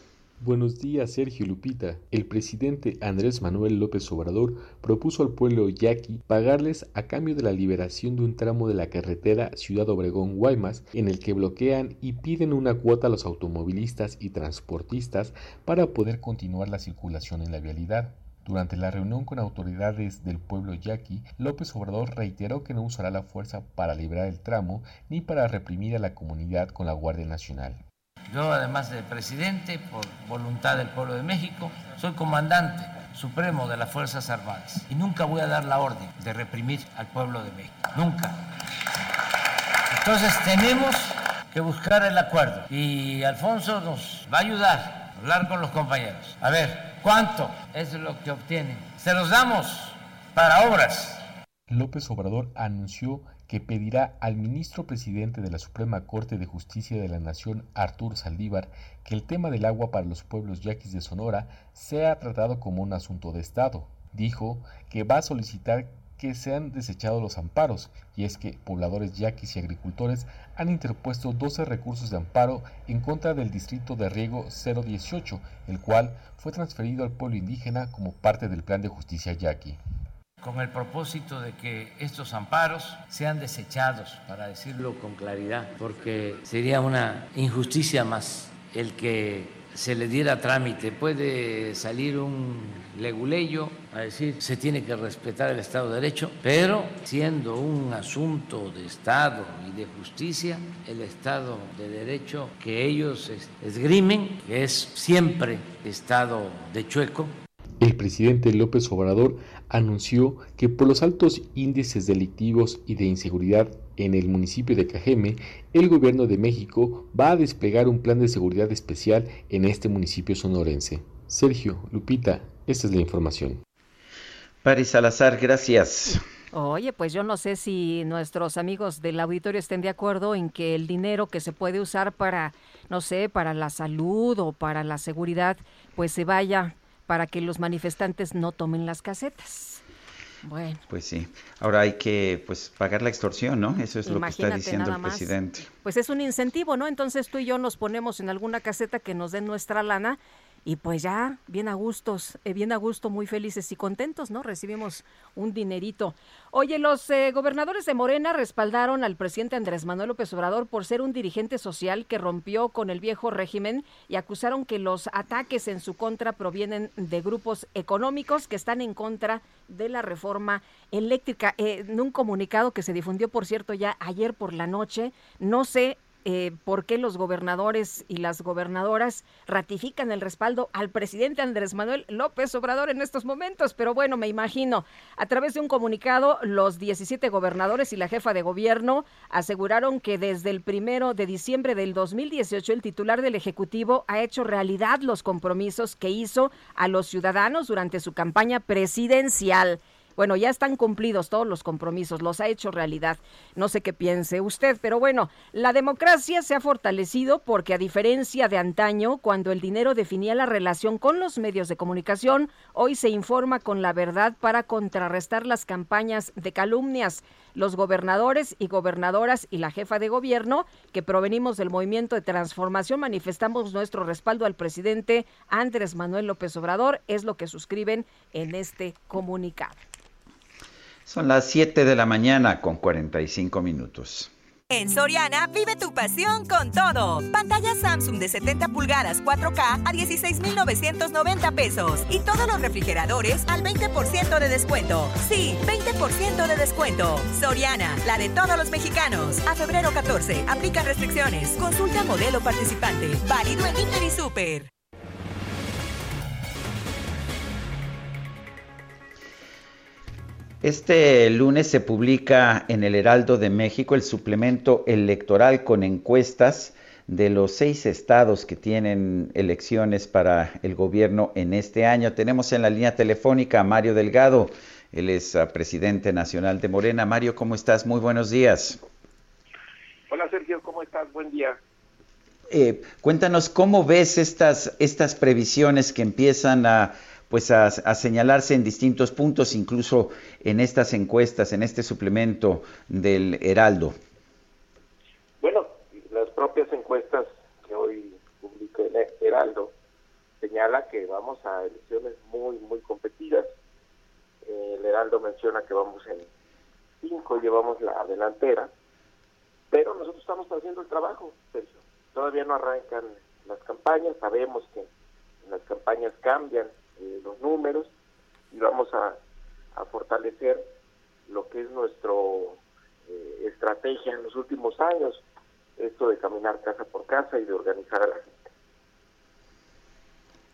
Buenos días, Sergio Lupita. El presidente Andrés Manuel López Obrador propuso al pueblo yaqui pagarles a cambio de la liberación de un tramo de la carretera Ciudad Obregón-Guaymas en el que bloquean y piden una cuota a los automovilistas y transportistas para poder continuar la circulación en la vialidad. Durante la reunión con autoridades del pueblo yaqui, López Obrador reiteró que no usará la fuerza para liberar el tramo ni para reprimir a la comunidad con la Guardia Nacional. Yo, además de presidente, por voluntad del pueblo de México, soy comandante supremo de las Fuerzas Armadas y nunca voy a dar la orden de reprimir al pueblo de México. Nunca. Entonces tenemos que buscar el acuerdo y Alfonso nos va a ayudar a hablar con los compañeros. A ver, ¿cuánto es lo que obtienen? Se los damos para obras. López Obrador anunció que pedirá al ministro presidente de la Suprema Corte de Justicia de la Nación, Artur Saldívar, que el tema del agua para los pueblos yaquis de Sonora sea tratado como un asunto de Estado. Dijo que va a solicitar que sean desechados los amparos, y es que pobladores yaquis y agricultores han interpuesto 12 recursos de amparo en contra del distrito de riego 018, el cual fue transferido al pueblo indígena como parte del plan de justicia yaqui. con el propósito de que estos amparos sean desechados, para decirlo con claridad, porque sería una injusticia más el que se le diera trámite. Puede salir un leguleyo a decir se tiene que respetar el Estado de Derecho, pero siendo un asunto de Estado y de justicia, el Estado de Derecho que ellos esgrimen es siempre Estado de chueco. El presidente López Obrador anunció que por los altos índices delictivos y de inseguridad en el municipio de Cajeme, el gobierno de México va a desplegar un plan de seguridad especial en este municipio sonorense. Sergio, Lupita, esta es la información. Paris Salazar, gracias. Oye, pues yo no sé si nuestros amigos del auditorio estén de acuerdo en que el dinero que se puede usar para, no sé, para la salud o para la seguridad, pues se vaya para que los manifestantes no tomen las casetas. Bueno. Pues sí. Ahora hay que pues pagar la extorsión, ¿no? Eso es lo que está diciendo el presidente. Pues es un incentivo, ¿no? Entonces tú y yo nos ponemos en alguna caseta que nos den nuestra lana y pues ya, bien a gustos, eh, bien a gusto, muy felices y contentos, ¿no? Recibimos un dinerito. Oye, los eh, gobernadores de Morena respaldaron al presidente Andrés Manuel López Obrador por ser un dirigente social que rompió con el viejo régimen y acusaron que los ataques en su contra provienen de grupos económicos que están en contra de la reforma eléctrica. Eh, en un comunicado que se difundió, por cierto, ya ayer por la noche, no sé eh, por qué los gobernadores y las gobernadoras ratifican el respaldo al presidente Andrés Manuel López Obrador en estos momentos. Pero bueno, me imagino, a través de un comunicado, los 17 gobernadores y la jefa de gobierno aseguraron que desde el primero de diciembre del 2018 el titular del Ejecutivo ha hecho realidad los compromisos que hizo a los ciudadanos durante su campaña presidencial. Bueno, ya están cumplidos todos los compromisos, los ha hecho realidad. No sé qué piense usted, pero bueno, la democracia se ha fortalecido porque a diferencia de antaño, cuando el dinero definía la relación con los medios de comunicación, hoy se informa con la verdad para contrarrestar las campañas de calumnias. Los gobernadores y gobernadoras y la jefa de gobierno, que provenimos del movimiento de transformación, manifestamos nuestro respaldo al presidente Andrés Manuel López Obrador, es lo que suscriben en este comunicado. Son las 7 de la mañana con 45 minutos. En Soriana vive tu pasión con todo. Pantalla Samsung de 70 pulgadas 4K a 16,990 pesos. Y todos los refrigeradores al 20% de descuento. Sí, 20% de descuento. Soriana, la de todos los mexicanos. A febrero 14, aplica restricciones. Consulta modelo participante. Válido en Inter y Super. Este lunes se publica en el Heraldo de México el suplemento electoral con encuestas de los seis estados que tienen elecciones para el gobierno en este año. Tenemos en la línea telefónica a Mario Delgado, él es ah, presidente nacional de Morena. Mario, ¿cómo estás? Muy buenos días. Hola Sergio, ¿cómo estás? Buen día. Eh, cuéntanos cómo ves estas, estas previsiones que empiezan a pues a, señalarse en distintos puntos, incluso en estas encuestas, en este suplemento del Heraldo? Bueno, las propias encuestas que hoy publica el Heraldo señala que vamos a elecciones muy, muy competidas. El Heraldo menciona que vamos en cinco, llevamos la delantera, pero nosotros estamos haciendo el trabajo, Todavía no arrancan las campañas, sabemos que las campañas cambian eh, los números y vamos a, fortalecer lo que es nuestro eh, estrategia en los últimos años, esto de caminar casa por casa y de organizar a la gente.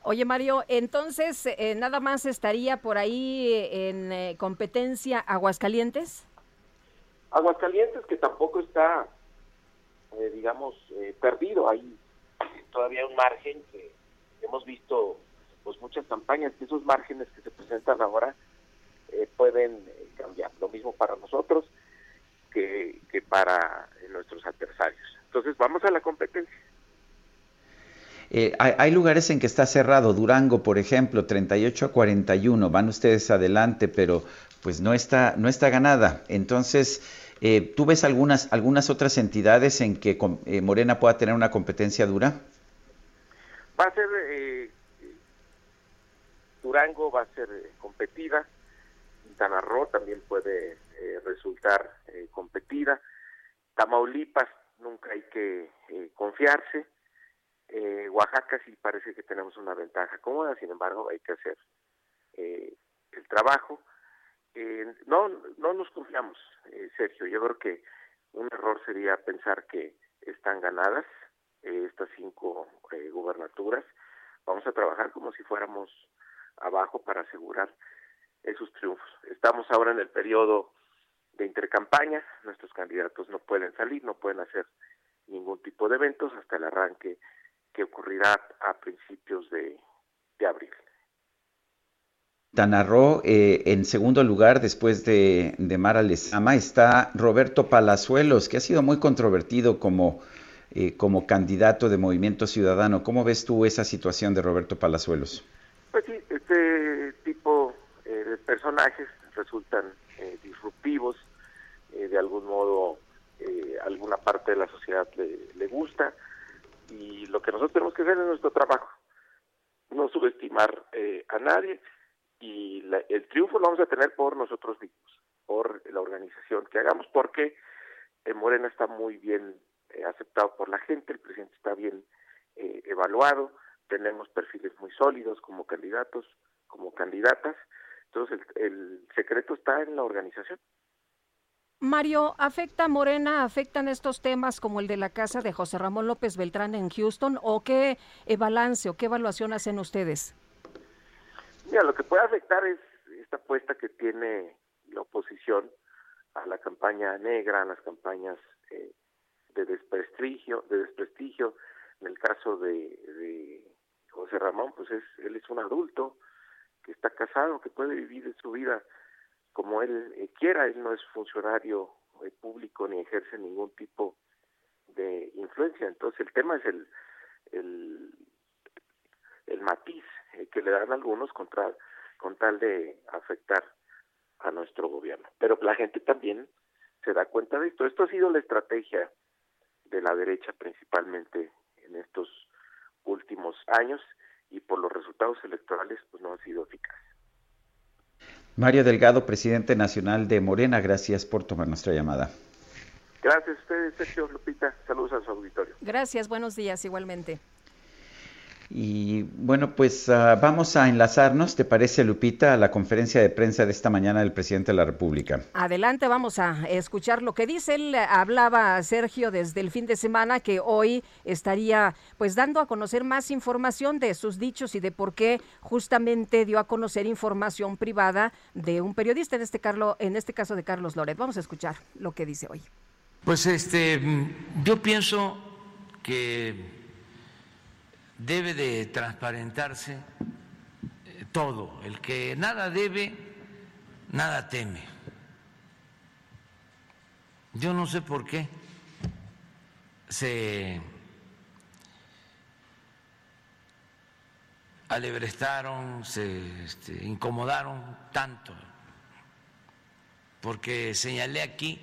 Oye Mario, entonces eh, nada más estaría por ahí en competencia Aguascalientes. Aguascalientes que tampoco está, digamos, perdido. Hay todavía un margen que hemos visto pues muchas campañas, que esos márgenes que se presentan ahora eh, pueden eh, cambiar. Lo mismo para nosotros que, que para eh, nuestros adversarios. Entonces vamos a la competencia. hay, hay, lugares en que está cerrado, Durango, por ejemplo, 38 a 41, van ustedes adelante, pero pues no está, no está ganada. Entonces, ¿tú ves algunas, algunas otras entidades en que Morena pueda tener una competencia dura? Va a ser Durango va a ser eh, competida, Quintana también puede eh, resultar eh, competida. Tamaulipas nunca hay que eh, confiarse. Eh, Oaxaca sí parece que tenemos una ventaja cómoda, sin embargo hay que hacer el trabajo. No, no nos confiamos, Sergio. Yo creo que un error sería pensar que están ganadas estas cinco gubernaturas. Vamos a trabajar como si fuéramos abajo para asegurar esos triunfos. Estamos ahora en el periodo de intercampaña, nuestros candidatos no pueden salir, no pueden hacer ningún tipo de eventos hasta el arranque que ocurrirá a principios de, de abril. Quintana Roo, eh, en segundo lugar, después de, de, Mara Lezama, está Roberto Palazuelos, que ha sido muy controvertido como, eh, como candidato de Movimiento Ciudadano. ¿Cómo ves tú esa situación de Roberto Palazuelos? Pues sí, este tipo eh, de resultan eh, disruptivos, de algún modo alguna parte de la sociedad le, le gusta. Y lo que nosotros tenemos que hacer es nuestro trabajo, no subestimar a nadie. Y la, el triunfo lo vamos a tener por nosotros mismos, por la organización que hagamos, porque eh, Morena está muy bien eh, aceptado por la gente, el presidente está bien eh, evaluado, tenemos perfiles muy sólidos como candidatos, como candidatas, entonces el, el secreto está en la organización. Mario, ¿afecta a Morena, afectan estos temas como el de la casa de José Ramón López Beltrán en Houston o qué balance o qué evaluación hacen ustedes? Mira, lo que puede afectar es esta apuesta que tiene la oposición a la campaña negra, a las campañas eh, de desprestigio, de desprestigio. En el caso de, de, José Ramón, pues es, él es un adulto que está casado, que puede vivir su vida como él eh, quiera. Él no es funcionario eh, público ni ejerce ningún tipo de influencia. Entonces el tema es el, el, matiz que le dan algunos contra, con tal de afectar a nuestro gobierno. Pero la gente también se da cuenta de esto. Esto ha sido la estrategia de la derecha principalmente en estos últimos años y por los resultados electorales pues no ha sido eficaz. Mario Delgado, presidente nacional de Morena, gracias por tomar nuestra llamada. Gracias a ustedes, Sergio Lupita. Saludos a su auditorio. Gracias, buenos días igualmente. Y bueno, pues uh, vamos a enlazarnos, ¿te parece, Lupita, a la conferencia de prensa de esta mañana del presidente de la República? Adelante, vamos a escuchar lo que dice. Él hablaba, Sergio, desde el fin de semana que hoy estaría pues dando a conocer más información de sus dichos y de por qué justamente dio a conocer información privada de un periodista, en este, Carlo, en este caso de Carlos Loret. Vamos a escuchar lo que dice hoy. Pues este, yo pienso que debe de transparentarse todo. El que nada debe, nada teme. Yo no sé por qué se alebrestaron, se este, incomodaron tanto, porque señalé aquí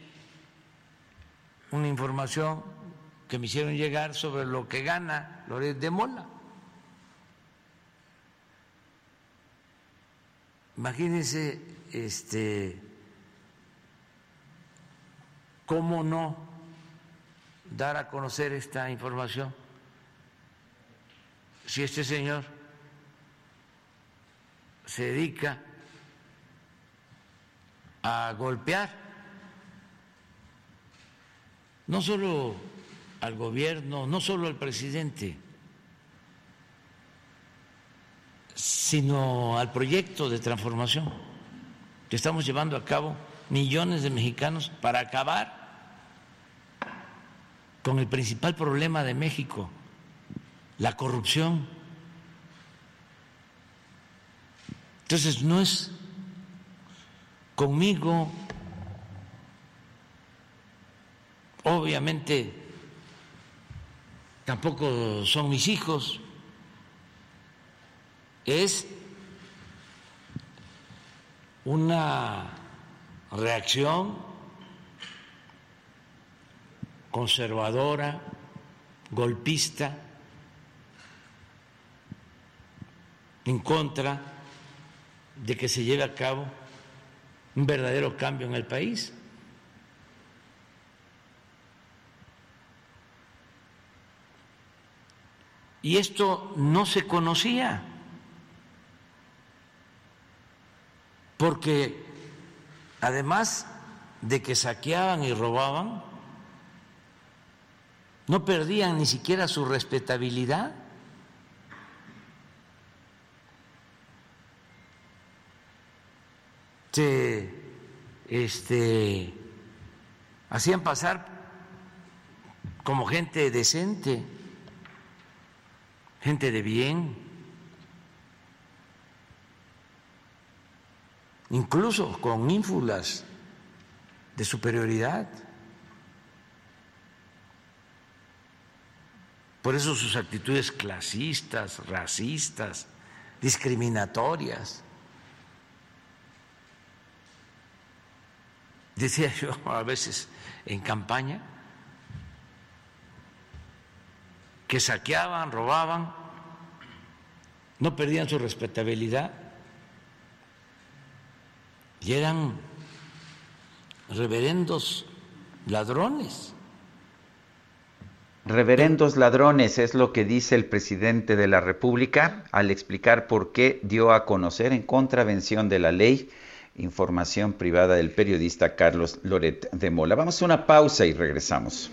una información que me hicieron llegar sobre lo que gana Loret de Mola. Imagínense este cómo no dar a conocer esta información si este señor se dedica a golpear no solo al gobierno, no solo al presidente, sino al proyecto de transformación que estamos llevando a cabo millones de mexicanos para acabar con el principal problema de México, la corrupción. Entonces no es conmigo, obviamente tampoco son mis hijos, es una reacción conservadora, golpista, en contra de que se lleve a cabo un verdadero cambio en el país. Y esto no se conocía, porque además de que saqueaban y robaban, no perdían ni siquiera su respetabilidad. Se este, hacían pasar como gente decente, gente de bien, incluso con ínfulas de superioridad. Por eso sus actitudes clasistas, racistas, discriminatorias. Decía yo a veces en campaña que saqueaban, robaban, no perdían su respetabilidad y eran reverendos ladrones. Reverendos ladrones es lo que dice el presidente de la República al explicar por qué dio a conocer en contravención de la ley información privada del periodista Carlos Loret de Mola. Vamos a una pausa y regresamos.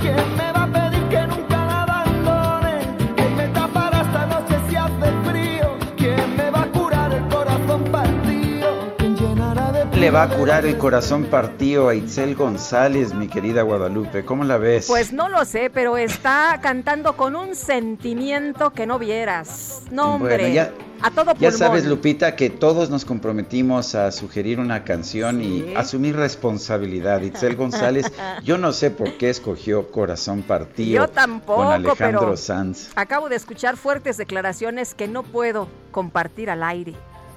¿Quién me va a pedir que nunca la abandone? ¿Quién me tapará esta noche si hace frío? ¿Quién me va a curar el corazón partido? ¿Quién llenará de Le va a curar el corazón partido a Itzel González, mi querida Guadalupe. ¿Cómo la ves? Pues no lo sé, pero está cantando con un sentimiento que no vieras. No, hombre. Bueno, ya- a todo pulmón. Ya sabes, Lupita, que todos nos comprometimos a sugerir una canción y asumir responsabilidad. Itzel González, yo no sé por qué escogió Corazón Partido Yo tampoco, con Alejandro pero Sanz. acabo de escuchar fuertes declaraciones que no puedo compartir al aire.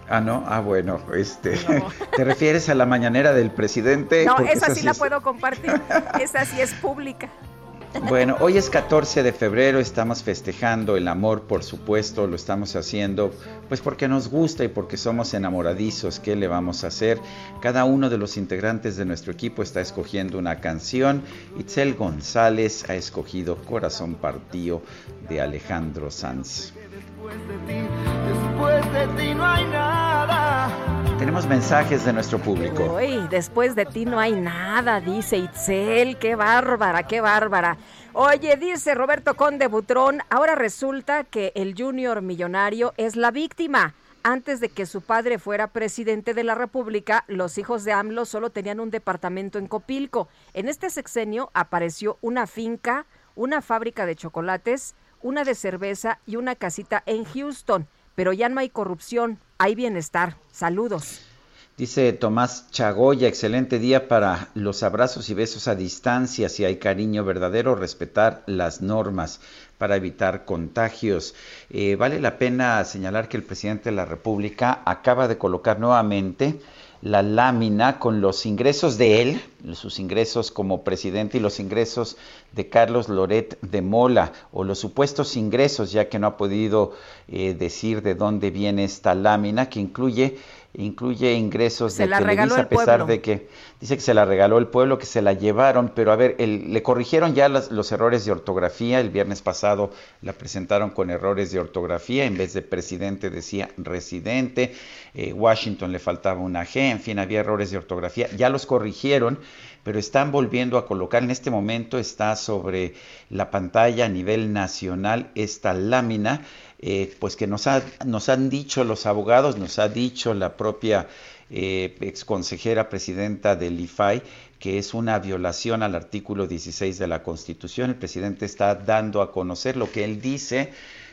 Ah, no, ah, bueno, este, ¿te refieres a la mañanera del presidente? No, esa sí sí la es- puedo compartir. esa sí es pública. Bueno, hoy es 14 de febrero, estamos festejando el amor, por supuesto, lo estamos haciendo pues porque nos gusta y porque somos enamoradizos, ¿qué le vamos a hacer? Cada uno de los integrantes de nuestro equipo está escogiendo una canción. Itzel González ha escogido Corazón Partido de Alejandro Sanz. Después de ti no hay nada. Tenemos mensajes de nuestro público. Uy, después de ti no hay nada, dice Itzel. Qué bárbara, qué bárbara. Oye, dice Roberto Conde Butrón, ahora resulta que el Junior millonario es la víctima. antes de que su padre fuera presidente de la República, los hijos de AMLO solo tenían un departamento en Copilco. En este sexenio apareció una finca, una fábrica de chocolates, una de cerveza y una casita en Houston. Pero ya no hay corrupción, hay bienestar. Saludos. Dice Tomás Chagoya, excelente día para los abrazos y besos a distancia. Si hay cariño verdadero, respetar las normas para evitar contagios. Eh, vale la pena señalar que el presidente de la República acaba de colocar nuevamente la lámina con los ingresos de él, sus ingresos como presidente y los ingresos de Carlos Loret de Mola, o los supuestos ingresos, ya que no ha podido eh, decir de dónde viene esta lámina, que incluye incluye ingresos de Televisa a pesar de que dice que se la regaló el pueblo, que se la llevaron, pero a ver, le corrigieron ya los errores de ortografía, el viernes pasado la presentaron con errores de ortografía, en vez de presidente decía residente, eh, Washington le faltaba una G, en fin, había errores de ortografía, ya los corrigieron, pero están volviendo a colocar, en este momento está sobre la pantalla a nivel nacional esta lámina, eh, pues que nos, nos han dicho los abogados, nos ha dicho la propia eh, exconsejera presidenta del IFAI, que es una violación al artículo 16 de la Constitución. El presidente está dando a conocer lo que él dice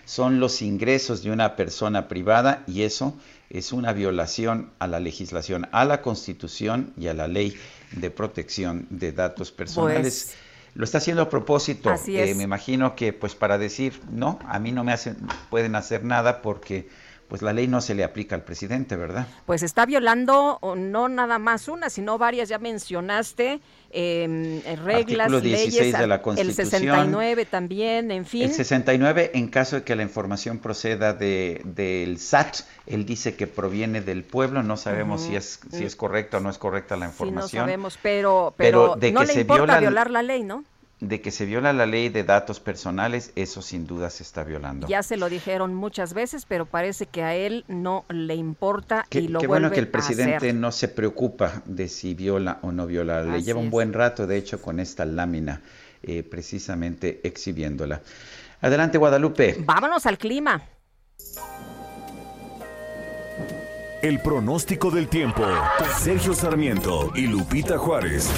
son los ingresos de una persona privada y eso es una violación a la legislación, a la Constitución y a la ley de protección de datos personales. Pues, lo está haciendo a propósito. Eh, me imagino que pues para decir, no, a mí no me hacen, pueden hacer nada porque pues la ley no se le aplica al presidente, ¿verdad? Pues está violando no nada más una, sino varias, ya mencionaste, eh, reglas, leyes, de la Constitución, el 69 también, en fin. El 69, en caso de que la información proceda de, del SAT, él dice que proviene del pueblo, no sabemos si es si es correcta o no es correcta la información. Sí, no sabemos, pero, pero, de no que le se importa violar la ley, ¿no? De que se viola la ley de datos personales, eso sin duda se está violando. Ya se lo dijeron muchas veces, pero parece que a él no le importa y lo Qué bueno que el presidente no se preocupa de si viola o no viola la ley. Lleva un buen rato, de hecho, con esta lámina, eh, precisamente exhibiéndola. Adelante, Guadalupe. Vámonos al clima. El pronóstico del tiempo. Sergio Sarmiento y Lupita Juárez.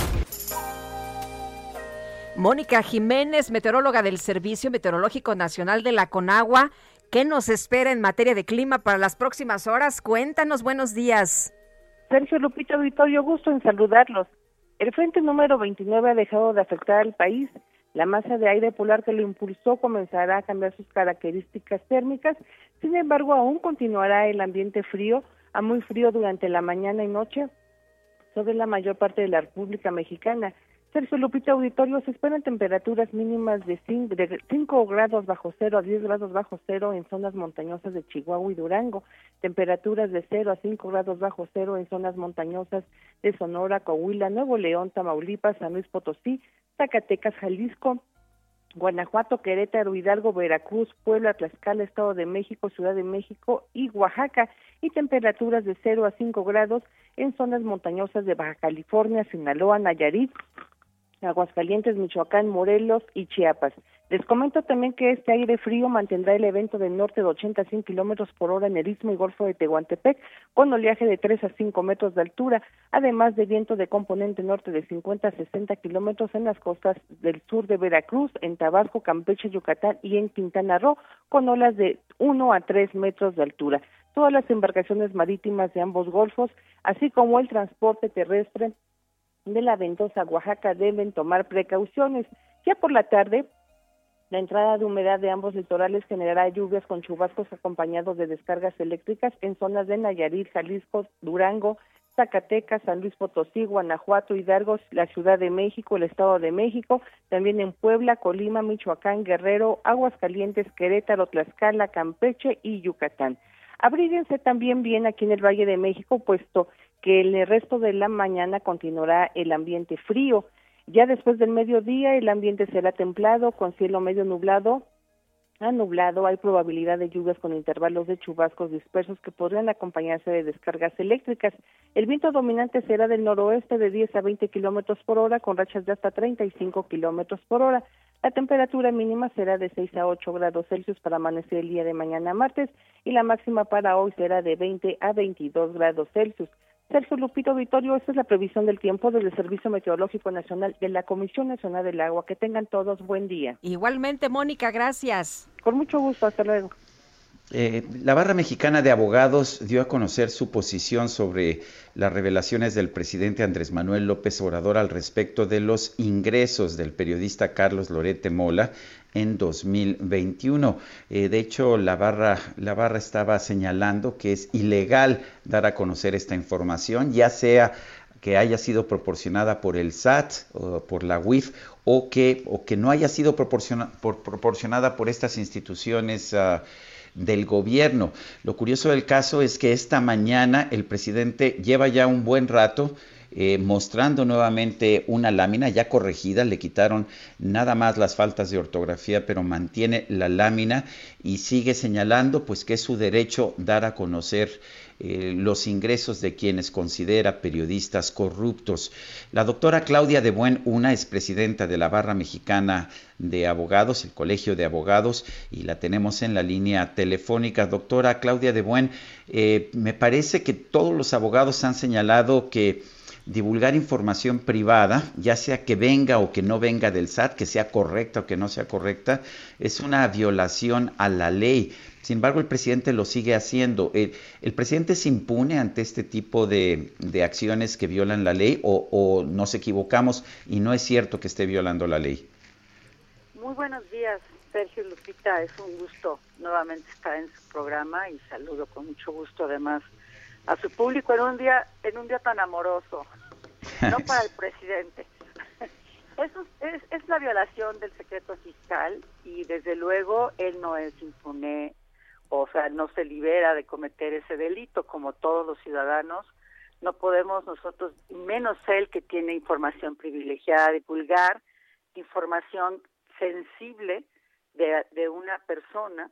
Mónica Jiménez, meteoróloga del Servicio Meteorológico Nacional de la Conagua. ¿Qué nos espera en materia de clima para las próximas horas? Cuéntanos, buenos días. Sergio Lupita Auditorio, gusto en saludarlos. El frente número 29 ha dejado de afectar al país. La masa de aire polar que lo impulsó comenzará a cambiar sus características térmicas. Sin embargo, aún continuará el ambiente frío, a muy frío durante la mañana y noche sobre la mayor parte de la República Mexicana. Sergio Lupita Auditorio, se esperan temperaturas mínimas de 5 grados bajo cero a 10 grados bajo cero en zonas montañosas de Chihuahua y Durango, temperaturas de 0 a 5 grados bajo cero en zonas montañosas de Sonora, Coahuila, Nuevo León, Tamaulipas, San Luis Potosí, Zacatecas, Jalisco, Guanajuato, Querétaro, Hidalgo, Veracruz, Puebla, Tlaxcala, Estado de México, Ciudad de México y Oaxaca, y temperaturas de 0 a 5 grados en zonas montañosas de Baja California, Sinaloa, Nayarit, Aguascalientes, Michoacán, Morelos y Chiapas. Les comento también que este aire frío mantendrá el evento del norte de 80 a 100 kilómetros por hora en el istmo y golfo de Tehuantepec, con oleaje de 3 a 5 metros de altura, además de viento de componente norte de 50 a 60 kilómetros en las costas del sur de Veracruz, en Tabasco, Campeche, Yucatán y en Quintana Roo, con olas de 1 a 3 metros de altura. Todas las embarcaciones marítimas de ambos golfos, así como el transporte terrestre de la ventosa Oaxaca deben tomar precauciones. Ya por la tarde, la entrada de humedad de ambos litorales generará lluvias con chubascos acompañados de descargas eléctricas en zonas de Nayarit, Jalisco, Durango, Zacatecas, San Luis Potosí, Guanajuato, Hidalgo, la Ciudad de México, el Estado de México, también en Puebla, Colima, Michoacán, Guerrero, Aguascalientes, Querétaro, Tlaxcala, Campeche y Yucatán. Abríguense también bien aquí en el Valle de México, puesto que el resto de la mañana continuará el ambiente frío. Ya después del mediodía el ambiente será templado con cielo medio nublado ha nublado, hay probabilidad de lluvias con intervalos de chubascos dispersos que podrían acompañarse de descargas eléctricas. El viento dominante será del noroeste de 10 a 20 kilómetros por hora, con rachas de hasta 35 kilómetros por hora. La temperatura mínima será de 6 a 8 grados Celsius para amanecer el día de mañana martes y la máxima para hoy será de 20 a 22 grados Celsius. Sergio Lupito Vitorio, esta es la previsión del tiempo del Servicio Meteorológico Nacional de la Comisión Nacional del Agua. Que tengan todos buen día. Igualmente, Mónica, gracias. Con mucho gusto, hasta luego. Eh, la barra mexicana de abogados dio a conocer su posición sobre las revelaciones del presidente Andrés Manuel López Obrador al respecto de los ingresos del periodista Carlos Lorete Mola en 2021. Eh, de hecho, la barra, la barra estaba señalando que es ilegal dar a conocer esta información, ya sea que haya sido proporcionada por el SAT o por la UIF o que, o que no haya sido por, proporcionada por estas instituciones uh, del gobierno. Lo curioso del caso es que esta mañana el presidente lleva ya un buen rato eh, mostrando nuevamente una lámina ya corregida, le quitaron nada más las faltas de ortografía, pero mantiene la lámina y sigue señalando pues que es su derecho dar a conocer eh, los ingresos de quienes considera periodistas corruptos. La doctora Claudia de Buen Una es presidenta de la Barra Mexicana de Abogados, el Colegio de Abogados, y la tenemos en la línea telefónica. Doctora Claudia de Buen, eh, me parece que todos los abogados han señalado que divulgar información privada, ya sea que venga o que no venga del SAT, que sea correcta o que no sea correcta, es una violación a la ley. Sin embargo, el presidente lo sigue haciendo. ¿El, presidente se impune ante este tipo de, acciones que violan la ley o, o, nos equivocamos y no es cierto que esté violando la ley? Muy buenos días, Sergio Lupita. Es un gusto nuevamente estar en su programa y saludo con mucho gusto además a su público en un día en un día tan amoroso, no para el presidente. Eso es, es la violación del secreto fiscal y desde luego él no es impune, o sea, no se libera de cometer ese delito como todos los ciudadanos. No podemos nosotros, menos él que tiene información privilegiada, divulgar información sensible de, de una persona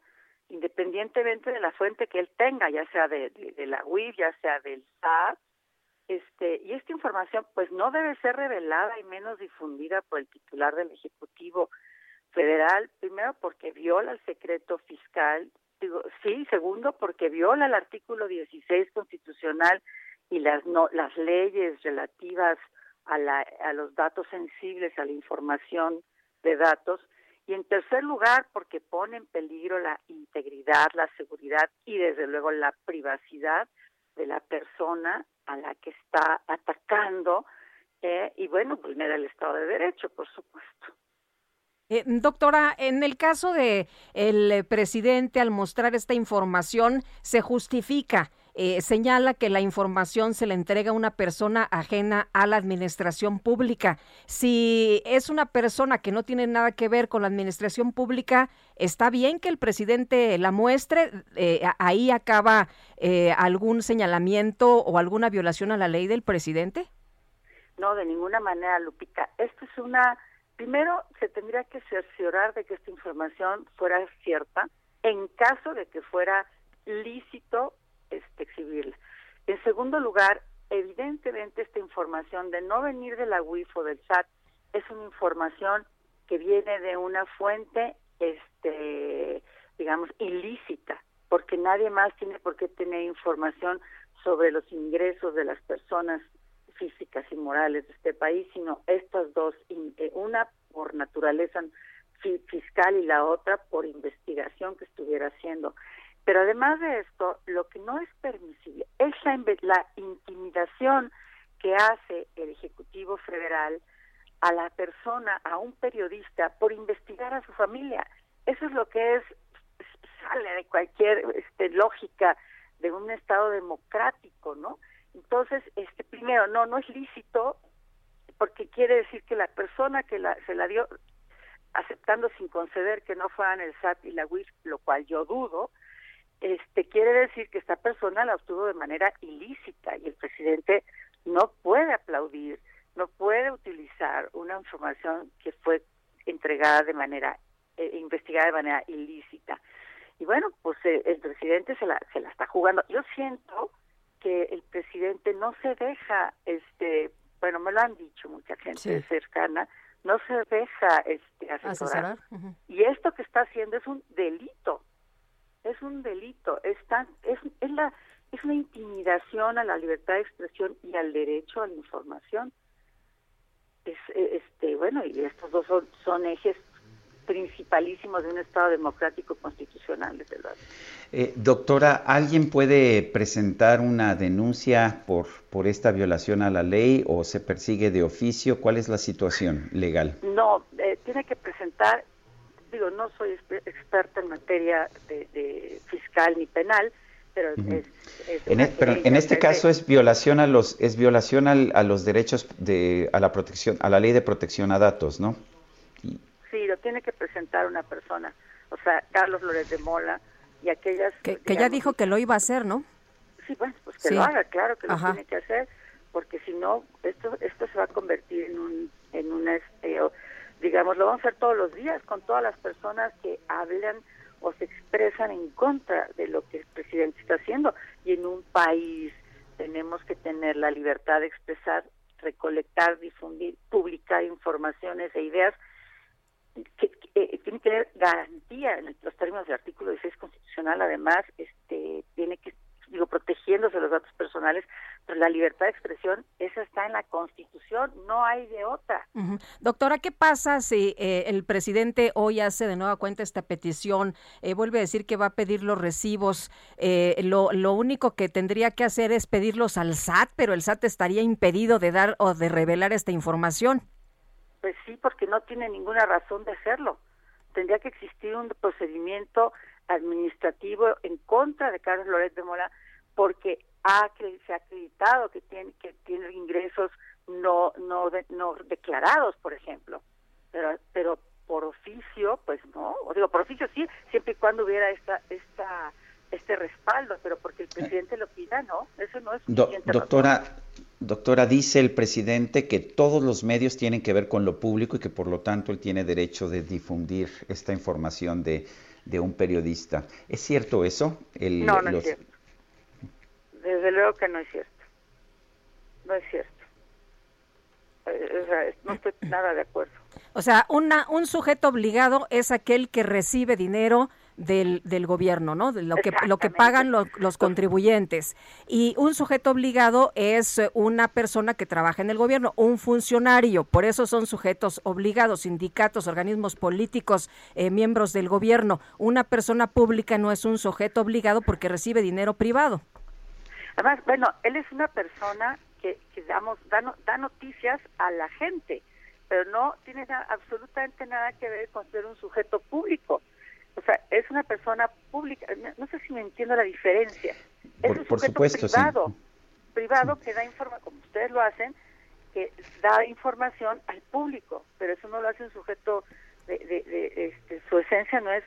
independientemente de la fuente que él tenga, ya sea de, la UIF, ya sea del SAT, este, y esta información pues no debe ser revelada y menos difundida por el titular del Ejecutivo Federal, primero porque viola el secreto fiscal, digo, sí, segundo porque viola el artículo 16 constitucional y las no, las leyes relativas a la, a los datos sensibles, a la información de datos, y en tercer lugar, porque pone en peligro la integridad, la seguridad y desde luego la privacidad de la persona a la que está atacando eh, y bueno, vulnera el Estado de Derecho, por supuesto. Eh, doctora, en el caso de el presidente al mostrar esta información se justifica eh, señala que la información se le entrega a una persona ajena a la administración pública. Si es una persona que no tiene nada que ver con la administración pública, ¿está bien que el presidente la muestre? Eh, ¿Ahí acaba eh, algún señalamiento o alguna violación a la ley del presidente? No, de ninguna manera, Lupita. Esto es una... Primero, se tendría que cerciorar de que esta información fuera cierta en caso de que fuera lícito este, exhibirla. En segundo lugar, evidentemente esta información de no venir de la UIF o del SAT es una información que viene de una fuente, este, digamos, ilícita, porque nadie más tiene por qué tener información sobre los ingresos de las personas físicas y morales de este país, sino estas dos, eh, una por naturaleza fiscal y la otra por investigación que estuviera haciendo. Pero además de esto, lo que no es permisible es la, intimidación que hace el Ejecutivo Federal a la persona, a un periodista, por investigar a su familia. Eso es lo que es sale de cualquier este, lógica de un Estado democrático, ¿no? Entonces, este primero, no, no es lícito porque quiere decir que la persona que la, se la dio aceptando sin conceder que no fueran el SAT y la UIF, lo cual yo dudo, este quiere decir que esta persona la obtuvo de manera ilícita y el presidente no puede aplaudir, no puede utilizar una información que fue entregada de manera eh, investigada de manera ilícita. bueno, pues eh, el presidente se la, se la está jugando. Yo siento que el presidente no se deja, este, bueno, me lo han dicho mucha gente cercana, no se deja este, asesorar. Y esto que está haciendo es un delito, es un delito, es, es, es, la, es una intimidación a la libertad de expresión y al derecho a la información. Es, eh, este, bueno, y estos dos son, son ejes principalísimos de un Estado democrático constitucional, desde luego. Eh, doctora, ¿alguien puede presentar una denuncia por, por esta violación a la ley o se persigue de oficio? ¿Cuál es la situación legal? No, eh, tiene que presentar, digo, no soy experta en materia de, fiscal ni penal, pero es, en, e, pero en este caso es violación a los es violación a los derechos de a la protección a la ley de protección a datos, ¿no? Sí, lo tiene que presentar una persona, o sea, Carlos Lórez de Mola y aquellas... Que, ya dijo que lo iba a hacer, ¿no? Sí, bueno, pues que lo haga, claro que lo tiene que hacer, porque si no, esto esto se va a convertir en un, en un este, digamos, lo vamos a hacer todos los días con todas las personas que hablan o se expresan en contra de lo que el presidente está haciendo. Y en un país tenemos que tener la libertad de expresar, recolectar, difundir, publicar informaciones e ideas que, eh, tiene que tener garantía en los términos del artículo 16 constitucional, además, este tiene que, digo, protegiéndose los datos personales, pero la libertad de expresión, esa está en la Constitución, no hay de otra. Doctora, ¿qué pasa si eh, el presidente hoy hace de nueva cuenta esta petición, eh, vuelve a decir que va a pedir los recibos, lo, lo único que tendría que hacer es pedirlos al SAT, pero el SAT estaría impedido de dar o de revelar esta información? Pues sí, porque no tiene ninguna razón de hacerlo. Tendría que existir un procedimiento administrativo en contra de Carlos Loret de Mola porque ha, se ha acreditado que tiene que tiene ingresos no no no declarados, por ejemplo. Pero pero por oficio, pues no, o digo por oficio sí, siempre y cuando hubiera esta esta este respaldo, pero porque el presidente lo pida, no, eso no es suficiente. doctora, Doctora, dice el presidente que todos los medios tienen que ver con lo público y que por lo tanto él tiene derecho de difundir esta información de, de un periodista. ¿Es cierto eso? no, no es cierto. Desde luego que no es cierto. No es cierto. Eh, o sea, no estoy nada de acuerdo. O sea, una, un sujeto obligado es aquel que recibe dinero del, del gobierno, ¿no? De lo que lo que pagan los, contribuyentes. Y un sujeto obligado es una persona que trabaja en el gobierno, un funcionario. Por eso son sujetos obligados, sindicatos, organismos políticos, eh, miembros del gobierno. Una persona pública no es un sujeto obligado porque recibe dinero privado. Además, bueno, él es una persona que, que damos, da, da noticias a la gente, pero no tiene absolutamente nada que ver con ser un sujeto público. O sea, es una persona pública. No sé si me entiendo la diferencia. Es un por supuesto, privado, privado que da información, como ustedes lo hacen, que da información al público, pero eso no lo hace un sujeto de, de, este, su esencia no es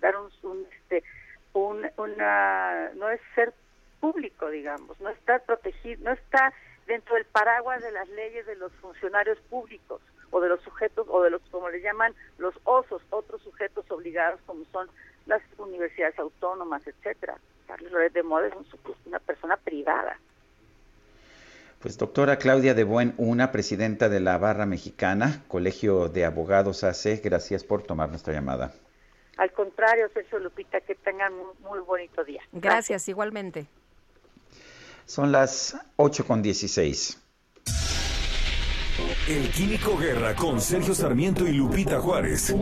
dar un, este, un, una, no es ser público, digamos, no está protegido, no está dentro del paraguas de las leyes de los funcionarios públicos o de los sujetos o de los como le llaman los osos, otros sujetos obligados como son las universidades autónomas, etcétera. Carlos Loret de Moda es una persona privada. Pues doctora Claudia de Buen, una presidenta de la Barra Mexicana, Colegio de Abogados AC, gracias por tomar nuestra llamada. Al contrario, Sergio Lupita, que tengan un muy bonito día. Gracias, igualmente. Son las 8 con 16. El Químico Guerra con Sergio Sarmiento y Lupita Juárez.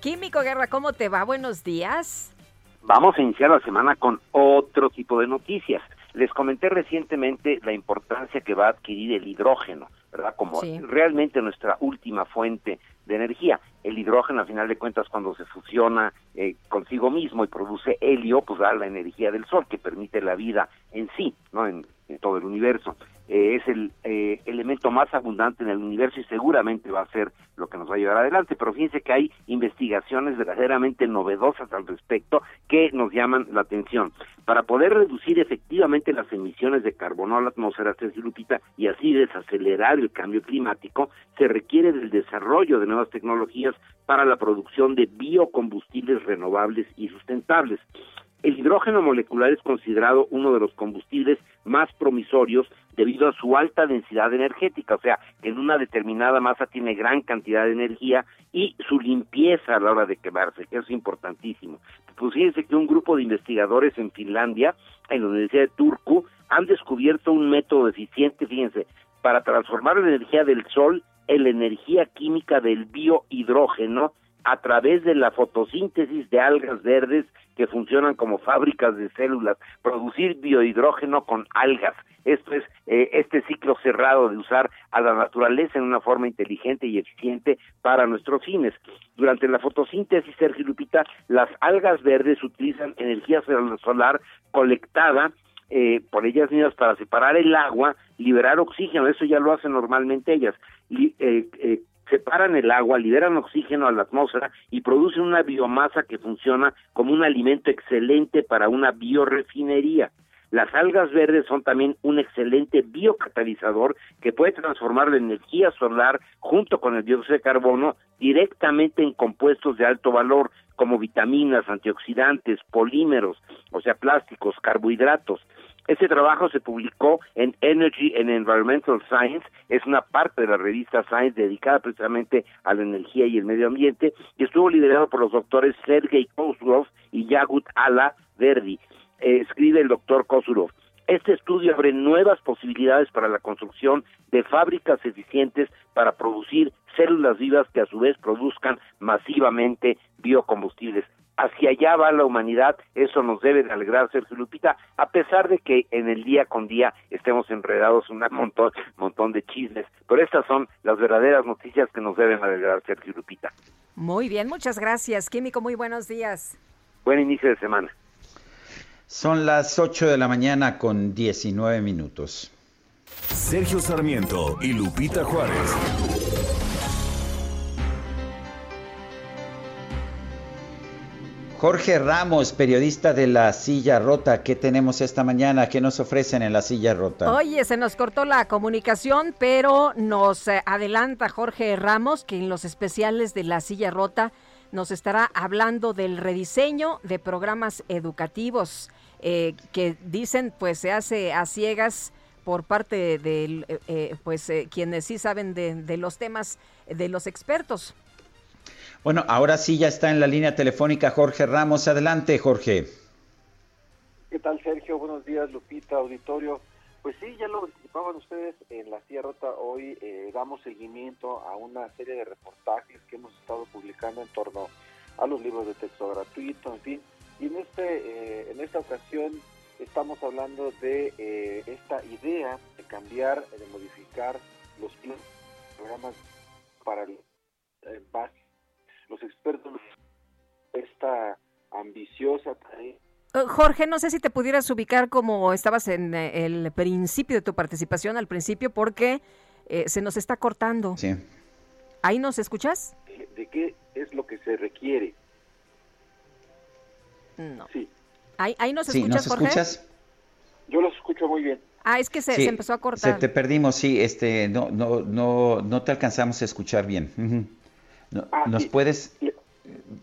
Químico Guerra, ¿cómo te va? Buenos días. Vamos a iniciar la semana con otro tipo de noticias. Les comenté recientemente la importancia que va a adquirir el hidrógeno, ¿verdad? Como realmente nuestra última fuente de energía. El hidrógeno, al final de cuentas, cuando se fusiona eh, consigo mismo y produce helio, pues da la energía del sol que permite la vida en sí, ¿no? En, en todo el universo. Eh, es el eh, elemento más abundante en el universo y seguramente va a ser lo que nos va a llevar adelante. Pero fíjense que hay investigaciones verdaderamente novedosas al respecto que nos llaman la atención. Para poder reducir efectivamente las emisiones de carbono a la atmósfera, Sergio Lupita, y así desacelerar el cambio climático, se requiere del desarrollo de nuevas tecnologías para la producción de biocombustibles renovables y sustentables. El hidrógeno molecular es considerado uno de los combustibles más promisorios debido a su alta densidad energética, o sea, en una determinada masa tiene gran cantidad de energía y su limpieza a la hora de quemarse, que es importantísimo. Pues fíjense que un grupo de investigadores en Finlandia, en la Universidad de Turku, han descubierto un método eficiente, fíjense, para transformar la energía del sol en la energía química del biohidrógeno a través de la fotosíntesis de algas verdes que funcionan como fábricas de células, producir biohidrógeno con algas. Esto es eh, este ciclo cerrado de usar a la naturaleza en una forma inteligente y eficiente para nuestros fines. Durante la fotosíntesis, Sergio Lupita, las algas verdes utilizan energía solar colectada eh, por ellas mismas para separar el agua, liberar oxígeno, eso ya lo hacen normalmente ellas, eh, eh, separan el agua, liberan oxígeno a la atmósfera y producen una biomasa que funciona como un alimento excelente para una biorefinería. Las algas verdes son también un excelente biocatalizador que puede transformar la energía solar junto con el dióxido de carbono directamente en compuestos de alto valor como vitaminas, antioxidantes, polímeros, o sea, plásticos, carbohidratos. Este trabajo se publicó en Energy and Environmental Science, es una parte de la revista Science dedicada precisamente a la energía y el medio ambiente, y estuvo liderado por los doctores Sergei Kozlov y Yagut Ala Verdi. Escribe el doctor Kozlov. Este estudio abre nuevas posibilidades para la construcción de fábricas eficientes para producir células vivas que a su vez produzcan masivamente biocombustibles hacia allá va la humanidad, eso nos debe de alegrar, Sergio Lupita, a pesar de que en el día con día estemos enredados en un montón, montón de chismes, pero estas son las verdaderas noticias que nos deben alegrar, Sergio Lupita. Muy bien, muchas gracias, Químico, muy buenos días. Buen inicio de semana. Son las 8 de la mañana con 19 minutos. Sergio Sarmiento y Lupita Juárez. Jorge Ramos, periodista de La Silla Rota, ¿qué tenemos esta mañana? ¿Qué nos ofrecen en La Silla Rota? Oye, se nos cortó la comunicación, pero nos eh, adelanta Jorge Ramos que en los especiales de La Silla Rota nos estará hablando del rediseño de programas educativos eh, que dicen pues se hace a ciegas por parte de eh, pues quienes sí saben de, de los temas de los expertos. Bueno, ahora sí ya está en la línea telefónica Jorge Ramos. Adelante, Jorge. ¿Qué tal, Sergio? Buenos días, Lupita, auditorio. Pues sí, ya lo anticipaban ustedes en la Sierra. Hoy eh, damos seguimiento a una serie de reportajes que hemos estado publicando en torno a los libros de texto gratuito, en fin. Y en, este, eh, en esta ocasión estamos hablando de eh, esta idea de cambiar, de modificar los programas para el base los expertos, esta ambiciosa tarea. Eh, Jorge, no sé si te pudieras ubicar como estabas en eh, el principio de tu participación, al principio, porque eh, se nos está cortando. Sí. ¿Ahí nos escuchas? ¿De qué es lo que se requiere? No. Sí. ¿Ahí, ahí nos sí, escuchas, ¿nos escuchas? Yo los escucho muy bien. Ah, es que se, empezó a cortar. Se te perdimos, sí, este, no, no, no, no te alcanzamos a escuchar bien. Ah, ¿Nos puedes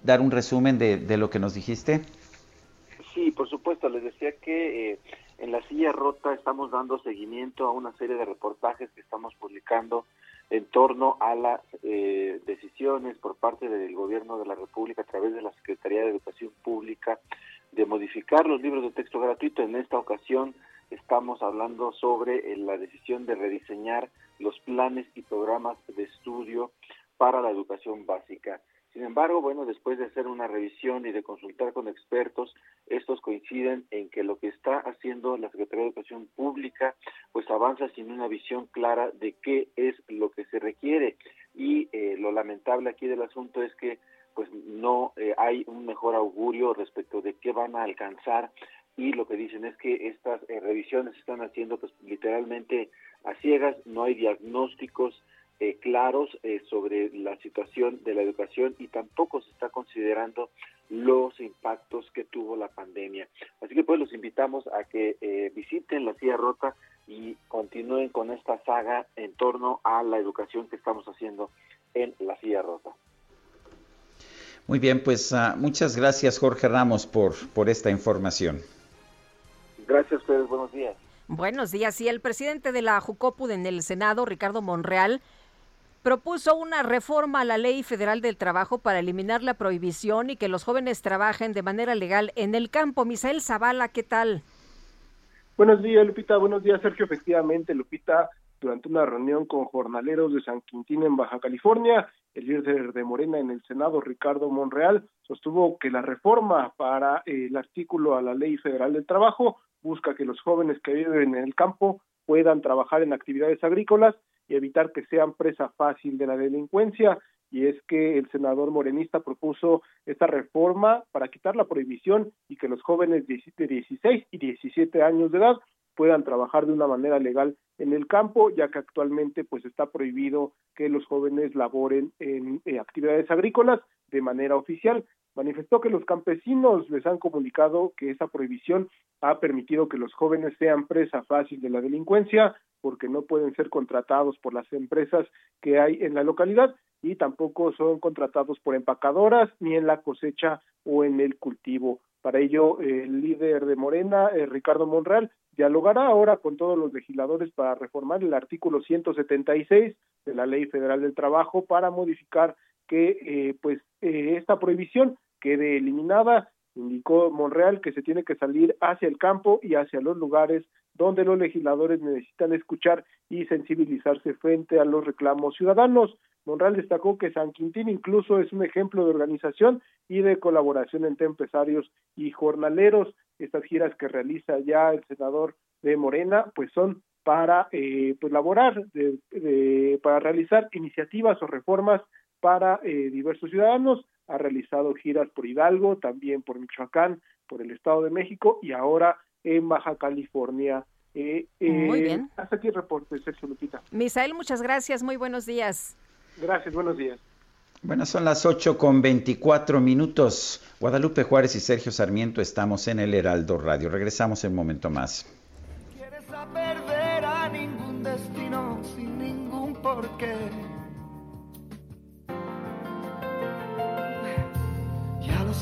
dar un resumen de, lo que nos dijiste? Sí, por supuesto. Les decía que eh, en la silla rota estamos dando seguimiento a una serie de reportajes que estamos publicando en torno a las eh, decisiones por parte del gobierno de la República a través de la Secretaría de Educación Pública de modificar los libros de texto gratuito. En esta ocasión estamos hablando sobre eh, la decisión de rediseñar los planes y programas de estudio para la educación básica. Sin embargo, bueno, después de hacer una revisión y de consultar con expertos, estos coinciden en que lo que está haciendo la Secretaría de Educación Pública, pues avanza sin una visión clara de qué es lo que se requiere. Y eh, lo lamentable aquí del asunto es que pues no eh, hay un mejor augurio respecto de qué van a alcanzar y lo que dicen es que estas eh, revisiones se están haciendo pues literalmente a ciegas, no hay diagnósticos eh, claros eh, sobre la situación de la educación y tampoco se está considerando los impactos que tuvo la pandemia. Así que pues los invitamos a que eh, visiten la silla rota y continúen con esta saga en torno a la educación que estamos haciendo en la silla rota. Muy bien, pues uh, muchas gracias Jorge Ramos por, por esta información. Gracias a ustedes, buenos días. Buenos días. Y el presidente de la Jucopud en el Senado, Ricardo Monreal, propuso una reforma a la Ley Federal del Trabajo para eliminar la prohibición y que los jóvenes trabajen de manera legal en el campo. Misael Zavala, ¿qué tal? Buenos días, Lupita. Buenos días, Sergio. Efectivamente, Lupita, durante una reunión con jornaleros de San Quintín en Baja California, el líder de Morena en el Senado, Ricardo Monreal, sostuvo que la reforma para el artículo a la Ley Federal del Trabajo busca que los jóvenes que viven en el campo puedan trabajar en actividades agrícolas y evitar que sean presa fácil de la delincuencia. Y es que el senador morenista propuso esta reforma para quitar la prohibición y que los jóvenes de 16 y 17 años de edad puedan trabajar de una manera legal en el campo, ya que actualmente pues está prohibido que los jóvenes laboren en eh, actividades agrícolas de manera oficial. Manifestó que los campesinos les han comunicado que esa prohibición ha permitido que los jóvenes sean presa fácil de la delincuencia porque no pueden ser contratados por las empresas que hay en la localidad y tampoco son contratados por empacadoras ni en la cosecha o en el cultivo. Para ello, el líder de Morena, eh, Ricardo Monreal, dialogará ahora con todos los legisladores para reformar el artículo 176 de la Ley Federal del Trabajo para modificar que eh, pues eh, esta prohibición quede eliminada. Indicó Monreal que se tiene que salir hacia el campo y hacia los lugares donde los legisladores necesitan escuchar y sensibilizarse frente a los reclamos ciudadanos. Monreal destacó que San Quintín incluso es un ejemplo de organización y de colaboración entre empresarios y jornaleros. Estas giras que realiza ya el senador de Morena, pues son para eh, pues laborar, de, de, para realizar iniciativas o reformas para eh, diversos ciudadanos. Ha realizado giras por Hidalgo, también por Michoacán, por el Estado de México y ahora en Baja California. Eh, muy bien. Hasta aquí el reporte, Sergio Lupita. Misael, muchas gracias. Muy buenos días. Gracias, buenos días. Bueno, son las 8 con 24 minutos. Guadalupe Juárez y Sergio Sarmiento estamos en el Heraldo Radio. Regresamos en un momento más. Quieres perder a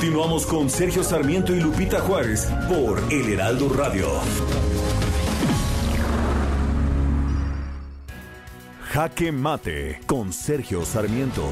Continuamos con Sergio Sarmiento y Lupita Juárez por El Heraldo Radio. Jaque Mate con Sergio Sarmiento.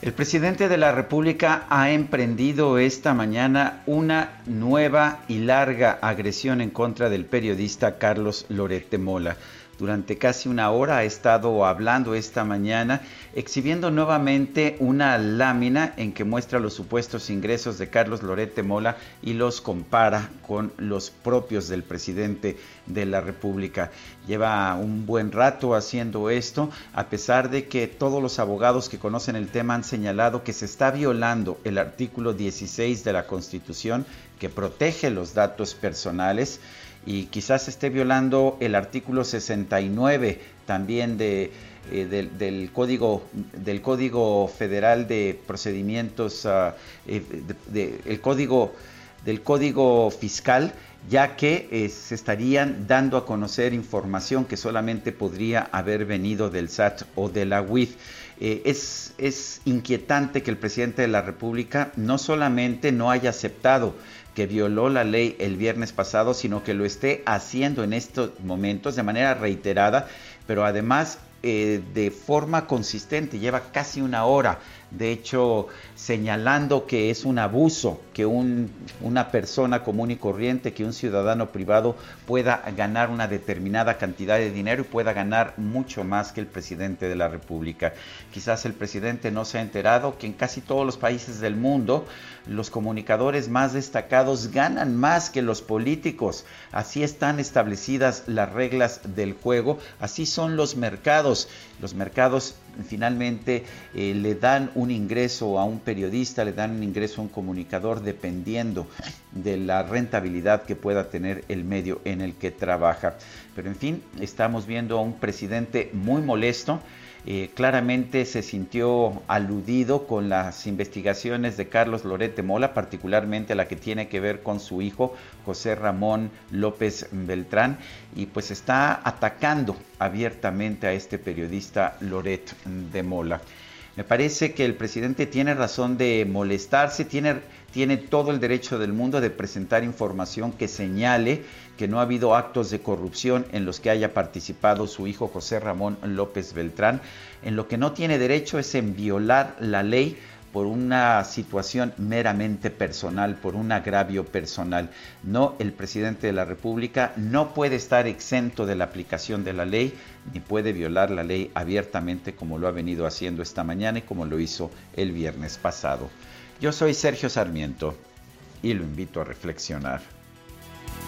El presidente de la República ha emprendido esta mañana una nueva y larga agresión en contra del periodista Carlos Lorete Mola durante casi una hora ha estado hablando esta mañana, exhibiendo nuevamente una lámina en que muestra los supuestos ingresos de Carlos Lorete Mola y los compara con los propios del presidente de la República. Lleva un buen rato haciendo esto, a pesar de que todos los abogados que conocen el tema han señalado que se está violando el artículo 16 de la Constitución que protege los datos personales y quizás esté violando el artículo 69 también de, eh, del, código del código federal de procedimientos uh, de, el código del código fiscal ya que eh, se estarían dando a conocer información que solamente podría haber venido del SAT o de la UIF. Eh, es, es inquietante que el presidente de la República no solamente no haya aceptado violó la ley el viernes pasado, sino que lo esté haciendo en estos momentos de manera reiterada, pero además eh, de forma consistente, lleva casi una hora de hecho señalando que es un abuso que una persona común y corriente, que un ciudadano privado pueda ganar una determinada cantidad de dinero y pueda ganar mucho más que el presidente de la República. Quizás el presidente no se ha enterado que en casi todos los países del mundo los comunicadores más destacados ganan más que los políticos. Así están establecidas las reglas del juego, así son los mercados. Los mercados finalmente eh, le dan un ingreso a un periodista, le dan un ingreso a un comunicador dependiendo de la rentabilidad que pueda tener el medio en el que trabaja. Pero en fin, estamos viendo a un presidente muy molesto eh, claramente se sintió aludido con las investigaciones de Carlos Lorete Mola, particularmente la que tiene que ver con su hijo José Ramón López Beltrán, y pues está atacando abiertamente a este periodista Loret de Mola. Me parece que el presidente tiene razón de molestarse, tiene, tiene todo el derecho del mundo de presentar información que señale que no ha habido actos de corrupción en los que haya participado su hijo José Ramón López Beltrán. En lo que no tiene derecho es en violar la ley por una situación meramente personal, por un agravio personal. No, el presidente de la República no puede estar exento de la aplicación de la ley, ni puede violar la ley abiertamente como lo ha venido haciendo esta mañana y como lo hizo el viernes pasado. Yo soy Sergio Sarmiento y lo invito a reflexionar.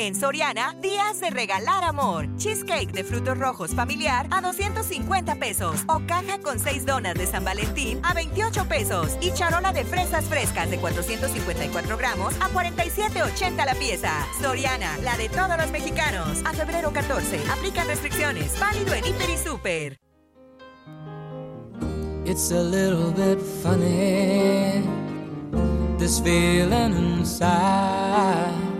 En Soriana, días de regalar amor. Cheesecake de frutos rojos familiar a 250 pesos. O caja con 6 donas de San Valentín a 28 pesos. Y charola de fresas frescas de 454 gramos a 47,80 la pieza. Soriana, la de todos los mexicanos. A febrero 14. Aplican restricciones. Válido en Hiper y Super. It's a little bit funny. This feeling inside.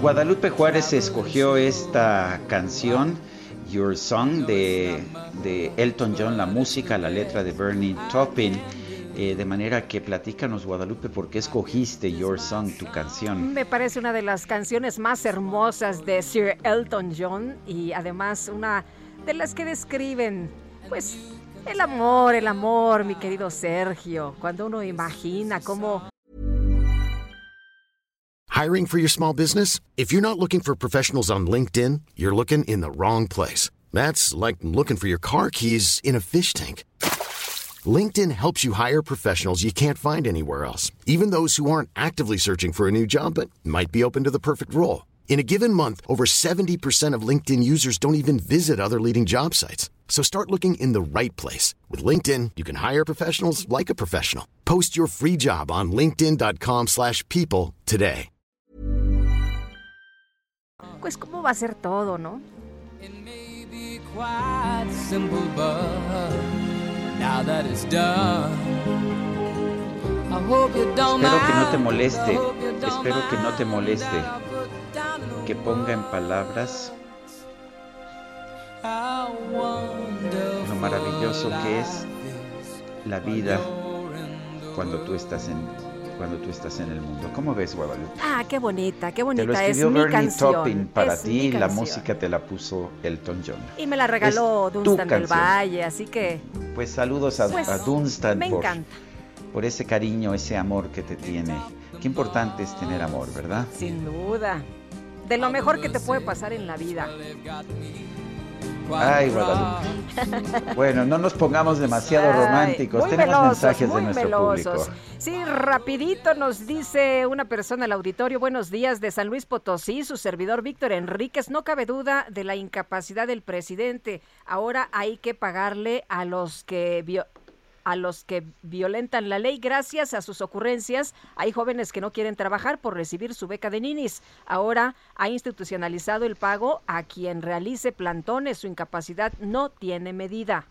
Guadalupe Juárez escogió esta canción, Your Song, de, Elton John, la música, la letra de Bernie Taupin. Eh, de manera que platícanos, Guadalupe, por qué escogiste Your Song, tu canción. Me parece una de las canciones más hermosas de Sir Elton John y además una de las que describen, pues, El amor, el amor, mi querido Sergio. Cuando uno imagina cómo. Hiring for your small business? If you're not looking for professionals on LinkedIn, you're looking in the wrong place. That's like looking for your car keys in a fish tank. LinkedIn helps you hire professionals you can't find anywhere else, even those who aren't actively searching for a new job but might be open to the perfect role. In a given month, over 70% of LinkedIn users don't even visit other leading job sites. So start looking in the right place. With LinkedIn, you can hire professionals like a professional. Post your free job on linkedin.com slash people today. Pues cómo va a ser todo, ¿no? Simple, now that it's done, Espero que no te moleste, espero que no te moleste, que ponga en palabras lo maravilloso que es la vida cuando tú estás en cuando tú estás en el mundo. ¿Cómo ves, Guadalupe? Ah, qué bonita, qué bonita te lo escribió es mi Bernie canción. para ti, la música te la puso Elton John. Y me la regaló Dunstan del Valle, así que Pues saludos a, pues, a Dunstan me por, encanta. por ese cariño, ese amor que te tiene. Qué importante es tener amor, ¿verdad? Sin duda. De lo mejor que te puede pasar en la vida. Ay, Guadalupe. Bueno, no nos pongamos demasiado románticos. Muy Tenemos melosos, mensajes de nuestro público. Sí, rapidito nos dice una persona al auditorio, buenos días, de San Luis Potosí, su servidor Víctor Enríquez, no cabe duda de la incapacidad del presidente. Ahora hay que pagarle a los que vio- a los que violentan la ley gracias a sus ocurrencias. Hay jóvenes que no quieren trabajar por recibir su beca de ninis. Ahora ha institucionalizado el pago a quien realice plantones. Su incapacidad no tiene medida.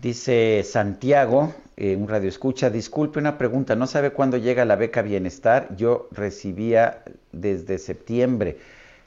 Dice Santiago, eh, un radio escucha, disculpe una pregunta, ¿no sabe cuándo llega la beca bienestar? Yo recibía desde septiembre.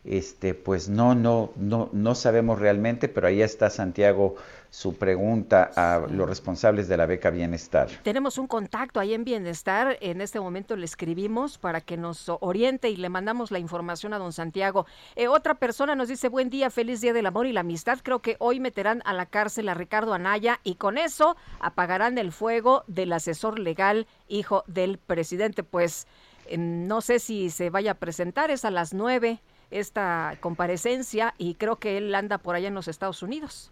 Este, pues no, no, no, no sabemos realmente, pero ahí está Santiago su pregunta a los responsables de la beca bienestar. Tenemos un contacto ahí en Bienestar. En este momento le escribimos para que nos oriente y le mandamos la información a don Santiago. Eh, otra persona nos dice, buen día, feliz día del amor y la amistad. Creo que hoy meterán a la cárcel a Ricardo Anaya y con eso apagarán el fuego del asesor legal, hijo del presidente. Pues eh, no sé si se vaya a presentar, es a las nueve esta comparecencia y creo que él anda por allá en los Estados Unidos.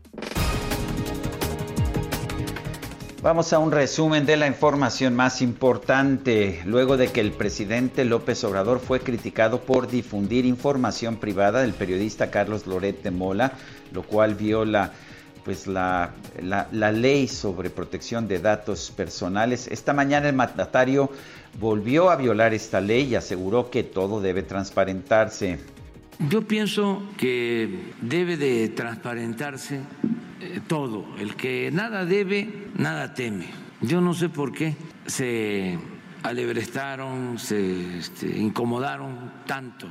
Vamos a un resumen de la información más importante. Luego de que el presidente López Obrador fue criticado por difundir información privada del periodista Carlos Loret de Mola, lo cual viola pues la, la, la ley sobre protección de datos personales. Esta mañana el mandatario volvió a violar esta ley y aseguró que todo debe transparentarse. Yo pienso que debe de transparentarse eh, todo. El que nada debe, nada teme. Yo no sé por qué se alebrestaron, se este, incomodaron tanto,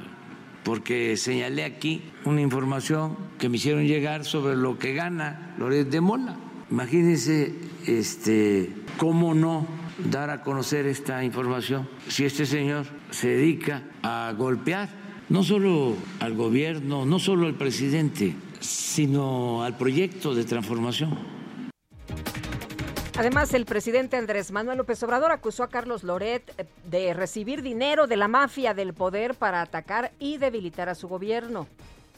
porque señalé aquí una información que me hicieron llegar sobre lo que gana Loret de Mola. Imagínense este, cómo no dar a conocer esta información si este señor se dedica a golpear no solo al gobierno, no solo al presidente, sino al proyecto de transformación. Además, el presidente Andrés Manuel López Obrador acusó a Carlos Loret eh, de recibir dinero de la mafia del poder para atacar y debilitar a su gobierno.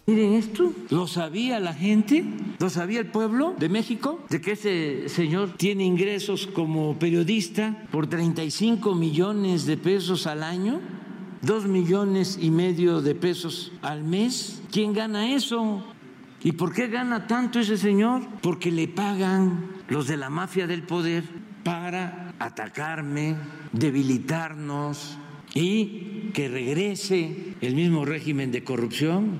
Miren esto, ¿lo sabía la gente? ¿Lo sabía el pueblo de México? De que ese señor tiene ingresos como periodista por 35 millones de pesos al año, dos millones y medio de pesos al mes. ¿Quién gana eso? ¿Y por qué gana tanto ese señor? Porque le pagan los de la mafia del poder para atacarme, debilitarnos y que regrese el mismo régimen de corrupción.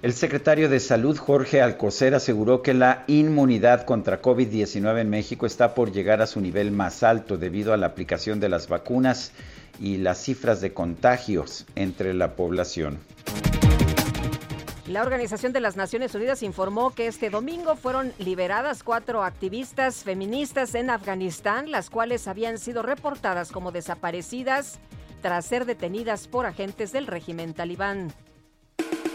El secretario de Salud, Jorge Alcocer, aseguró que la inmunidad contra COVID-19 en México está por llegar a su nivel más alto debido a la aplicación de las vacunas y las cifras de contagios entre la población. La Organización de las Naciones Unidas informó que este domingo fueron liberadas cuatro activistas feministas en Afganistán, las cuales habían sido reportadas como desaparecidas tras ser detenidas por agentes del régimen talibán.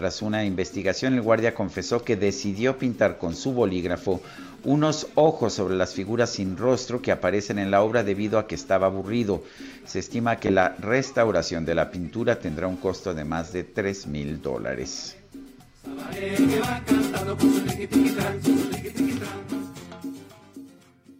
Tras una investigación, el guardia confesó que decidió pintar con su bolígrafo unos ojos sobre las figuras sin rostro que aparecen en la obra debido a que estaba aburrido. Se estima que la restauración de la pintura tendrá un costo de más de 3 mil dólares.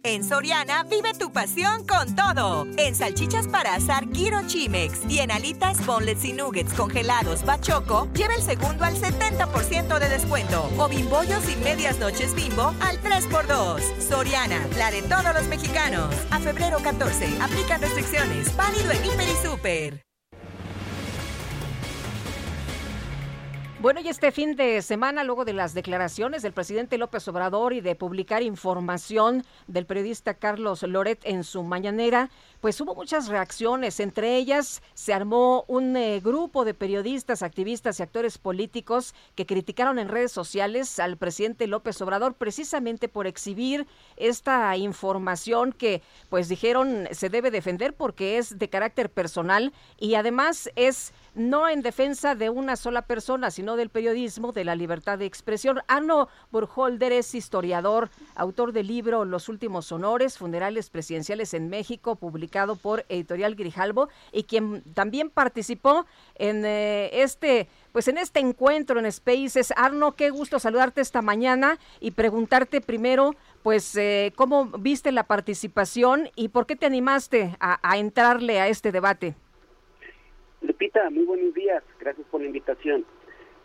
En Soriana, vive tu pasión con todo. En salchichas para asar Giro Chimex y en alitas, boneless y nuggets congelados Bachoco, lleva el segundo al 70% de descuento. O bimbollos y medias noches bimbo al 3x2. Soriana, la de todos los mexicanos. A febrero 14, aplican restricciones. Válido en Hiper y Super. Bueno, y este fin de semana, luego de las declaraciones del presidente López Obrador y de publicar información del periodista Carlos Loret en su mañanera, pues hubo muchas reacciones. Entre ellas se armó un eh, grupo de periodistas, activistas y actores políticos que criticaron en redes sociales al presidente López Obrador precisamente por exhibir esta información que, pues dijeron, se debe defender porque es de carácter personal y además es no en defensa de una sola persona, sino del periodismo, de la libertad de expresión. Arno Burholder es historiador, autor del libro Los últimos honores, funerales presidenciales en México, publicado por Editorial Grijalbo, y quien también participó en eh, este pues en este encuentro en Spaces. Arno, qué gusto saludarte esta mañana y preguntarte primero, pues, eh, cómo viste la participación y por qué te animaste a entrarle a este debate. Lupita, muy buenos días. Gracias por la invitación.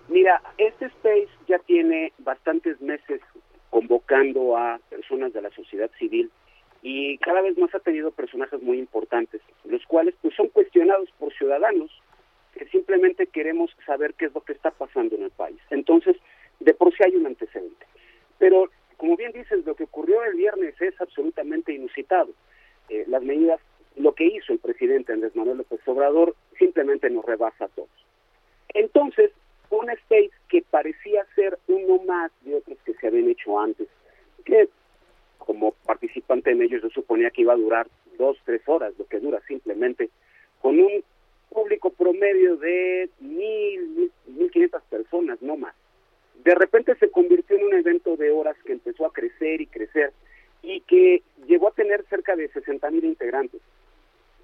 Mira, este space ya tiene bastantes meses convocando a personas de la sociedad civil y cada vez más ha tenido personajes muy importantes, los cuales pues son cuestionados por ciudadanos que simplemente queremos saber qué es lo que está pasando en el país. Entonces, de por sí hay un antecedente. Pero, como bien dices, lo que ocurrió el viernes es absolutamente inusitado. Eh, las medidas lo que hizo el presidente Andrés Manuel López Obrador simplemente nos rebasa a todos. Entonces, un space que parecía ser uno más de otros que se habían hecho antes, que como participante en ellos yo suponía que iba a durar dos, tres horas, lo que dura simplemente, con un público promedio de mil, mil quinientas personas, no más. De repente se convirtió en un evento de horas que empezó a crecer y crecer y que llegó a tener cerca de 60 mil integrantes.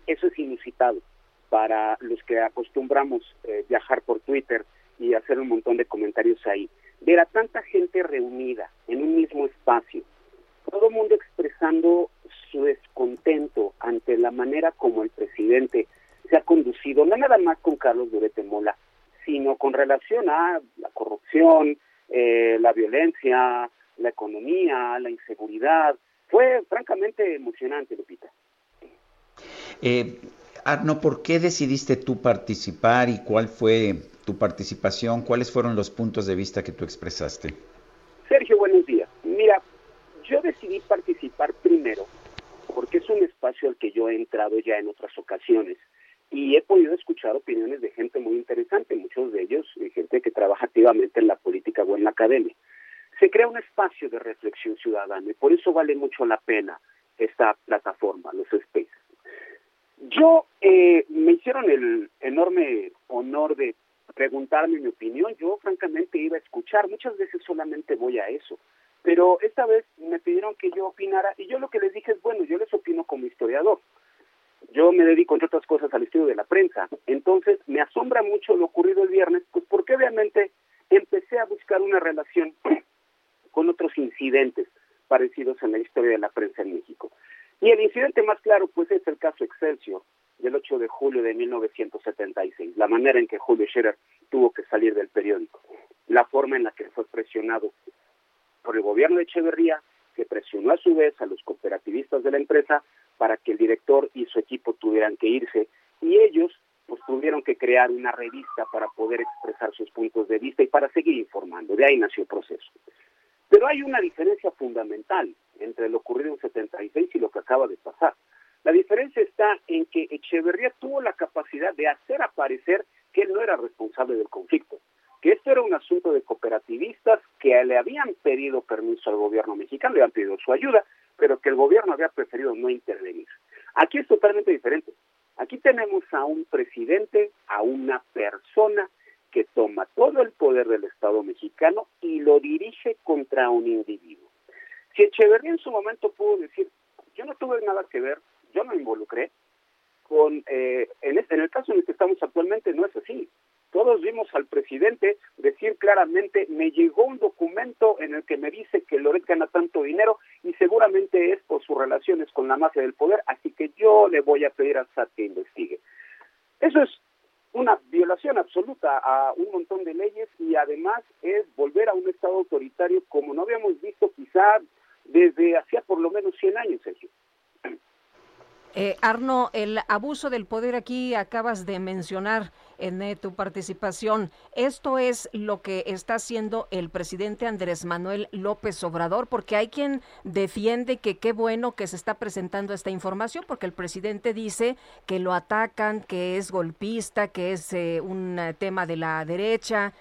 Eso es inusitado para los que acostumbramos eh, viajar por Twitter y hacer un montón de comentarios ahí. Ver a tanta gente reunida en un mismo espacio, todo el mundo expresando su descontento ante la manera como el presidente se ha conducido, no nada más con Carlos Durete Mola, sino con relación a la corrupción, eh, la violencia, la economía, la inseguridad. Fue francamente emocionante, Lupita. Eh, Arno, ¿por qué decidiste tú participar y cuál fue tu participación? ¿Cuáles fueron los puntos de vista que tú expresaste? Sergio, yo decidí participar primero porque es un espacio al que yo he entrado ya en otras ocasiones y he podido escuchar opiniones de gente muy interesante, muchos de ellos de gente que trabaja activamente en la política o en la academia. Se crea un espacio de reflexión ciudadana y por eso vale mucho la pena esta plataforma, los spaces. Yo eh, me hicieron el enorme honor de preguntarme mi opinión. Yo francamente iba a escuchar. Muchas veces solamente voy a eso. Pero esta vez me pidieron que yo opinara y yo lo que les dije es, bueno, yo les opino como historiador. Yo me dedico, entre otras cosas, al estudio de la prensa. Entonces, me asombra mucho lo ocurrido el viernes, pues porque obviamente empecé a buscar una relación con otros incidentes parecidos en la historia de la prensa en México. Y el incidente más claro, pues, es el caso Excelsior del 8 de julio de 1976, la manera en que Julio Scherer tuvo que salir del periódico, la forma en la que fue presionado por el gobierno de Echeverría, que presionó a su vez a los cooperativistas de la empresa para que el director y su equipo tuvieran que irse, y ellos pues tuvieron que crear una revista para poder expresar sus puntos de vista y para seguir informando. De ahí nació el proceso. Pero hay una diferencia fundamental entre lo ocurrido en 76 y lo que acaba de pasar. La diferencia está en que Echeverría tuvo la capacidad de hacer aparecer que él no era responsable del conflicto, que esto era un asunto de cooperativistas que le habían pedido permiso al gobierno mexicano, le habían pedido su ayuda, pero que el gobierno había preferido no intervenir. Aquí es totalmente diferente. Aquí tenemos a un presidente, a una persona que toma todo el poder del Estado mexicano y lo dirige contra un individuo. Si Echeverría en su momento pudo decir, yo no tuve nada que ver, yo no me involucré, con, eh, en, este, en el caso en el que estamos actualmente no es así. Todos vimos al presidente decir claramente, me llegó un documento en el que me dice que Loret gana tanto dinero y seguramente es por sus relaciones con la mafia del poder, así que yo le voy a pedir al SAT que investigue. Eso es una violación absoluta a un montón de leyes y además es volver a un Estado autoritario como no habíamos visto quizá desde hacía por lo menos 100 años, Sergio. Eh, Arno, el abuso del poder aquí acabas de mencionar en eh, tu participación. ¿Esto es lo que está haciendo el presidente Andrés Manuel López Obrador? Porque hay quien defiende que qué bueno que se está presentando esta información, porque el presidente dice que lo atacan, que es golpista, que es eh, un tema de la derecha.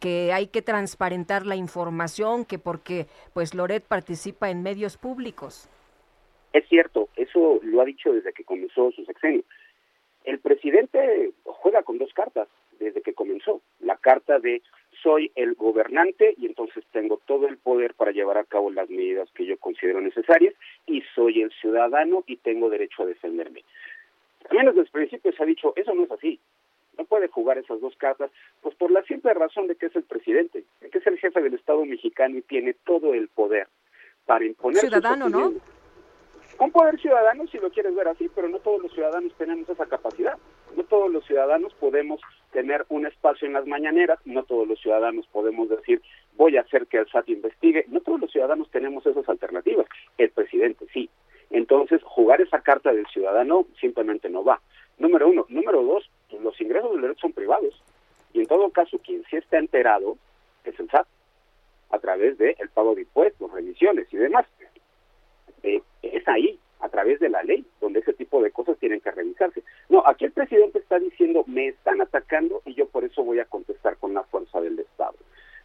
que hay que transparentar la información, que porque pues Loret participa en medios públicos. Es cierto, eso lo ha dicho desde que comenzó su sexenio. El presidente juega con dos cartas desde que comenzó. La carta de soy el gobernante y entonces tengo todo el poder para llevar a cabo las medidas que yo considero necesarias y soy el ciudadano y tengo derecho a defenderme. También desde el principio se ha dicho, eso no es así. No puede jugar esas dos cartas, pues por la simple razón de que es el presidente, de que es el jefe del Estado mexicano y tiene todo el poder para imponer ciudadano, ¿no? Un poder ciudadano si lo quieres ver así, pero no todos los ciudadanos tenemos esa capacidad. No todos los ciudadanos podemos tener un espacio en las mañaneras, no todos los ciudadanos podemos decir voy a hacer que el SAT investigue, no todos los ciudadanos tenemos esas alternativas. El presidente sí. Entonces, jugar esa carta del ciudadano simplemente no va. Número uno. Número dos, los ingresos del derecho son privados. Y en todo caso, quien sí está enterado es el SAT, a través del el pago de impuestos, revisiones y demás. Eh, es ahí, a través de la ley, donde ese tipo de cosas tienen que revisarse. No, aquí el presidente está diciendo, me están atacando y yo por eso voy a contestar con la fuerza del Estado.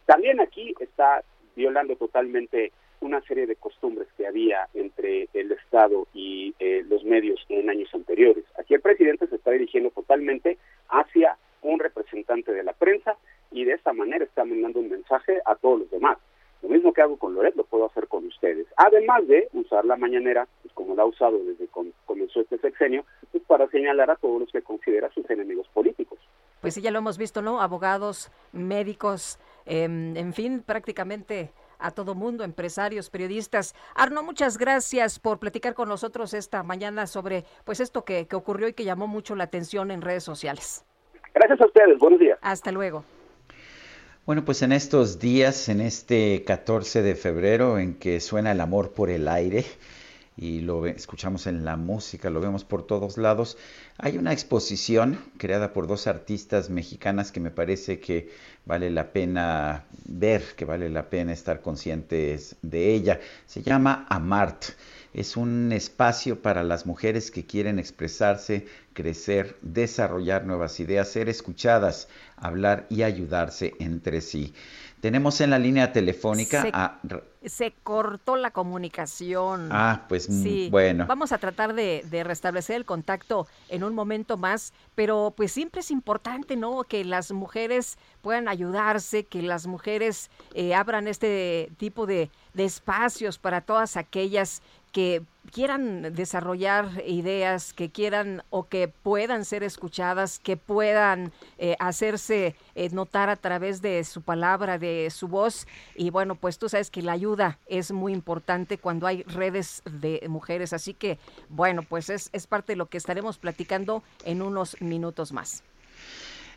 También aquí está violando totalmente una serie de costumbres que había entre el Estado y eh, los medios en años anteriores. Aquí el presidente se está dirigiendo totalmente hacia un representante de la prensa y de esa manera está mandando un mensaje a todos los demás. Lo mismo que hago con Loret lo puedo hacer con ustedes. Además de usar la mañanera, pues como la ha usado desde que comenzó este sexenio, pues para señalar a todos los que considera sus enemigos políticos. Pues sí, ya lo hemos visto, ¿no? Abogados, médicos, em, en fin, prácticamente a todo mundo, empresarios, periodistas. Arno, muchas gracias por platicar con nosotros esta mañana sobre pues esto que, que ocurrió y que llamó mucho la atención en redes sociales. Gracias a ustedes, buenos días. Hasta luego. Bueno, pues en estos días, en este 14 de febrero, en que suena el amor por el aire, y lo escuchamos en la música, lo vemos por todos lados. Hay una exposición creada por dos artistas mexicanas que me parece que vale la pena ver, que vale la pena estar conscientes de ella. Se llama Amart. Es un espacio para las mujeres que quieren expresarse, crecer, desarrollar nuevas ideas, ser escuchadas, hablar y ayudarse entre sí. Tenemos en la línea telefónica se, a... Se cortó la comunicación. Ah, pues mm, sí. bueno. Vamos a tratar de, de, restablecer el contacto en un momento más, pero pues siempre es importante, ¿no? Que las mujeres puedan ayudarse, que las mujeres eh, abran este tipo de, de espacios para todas aquellas que quieran desarrollar ideas, que quieran o que puedan ser escuchadas, que puedan eh, hacerse eh, notar a través de su palabra, de su voz. Y bueno, pues tú sabes que la ayuda es muy importante cuando hay redes de mujeres. Así que, bueno, pues es, es parte de lo que estaremos platicando en unos minutos más.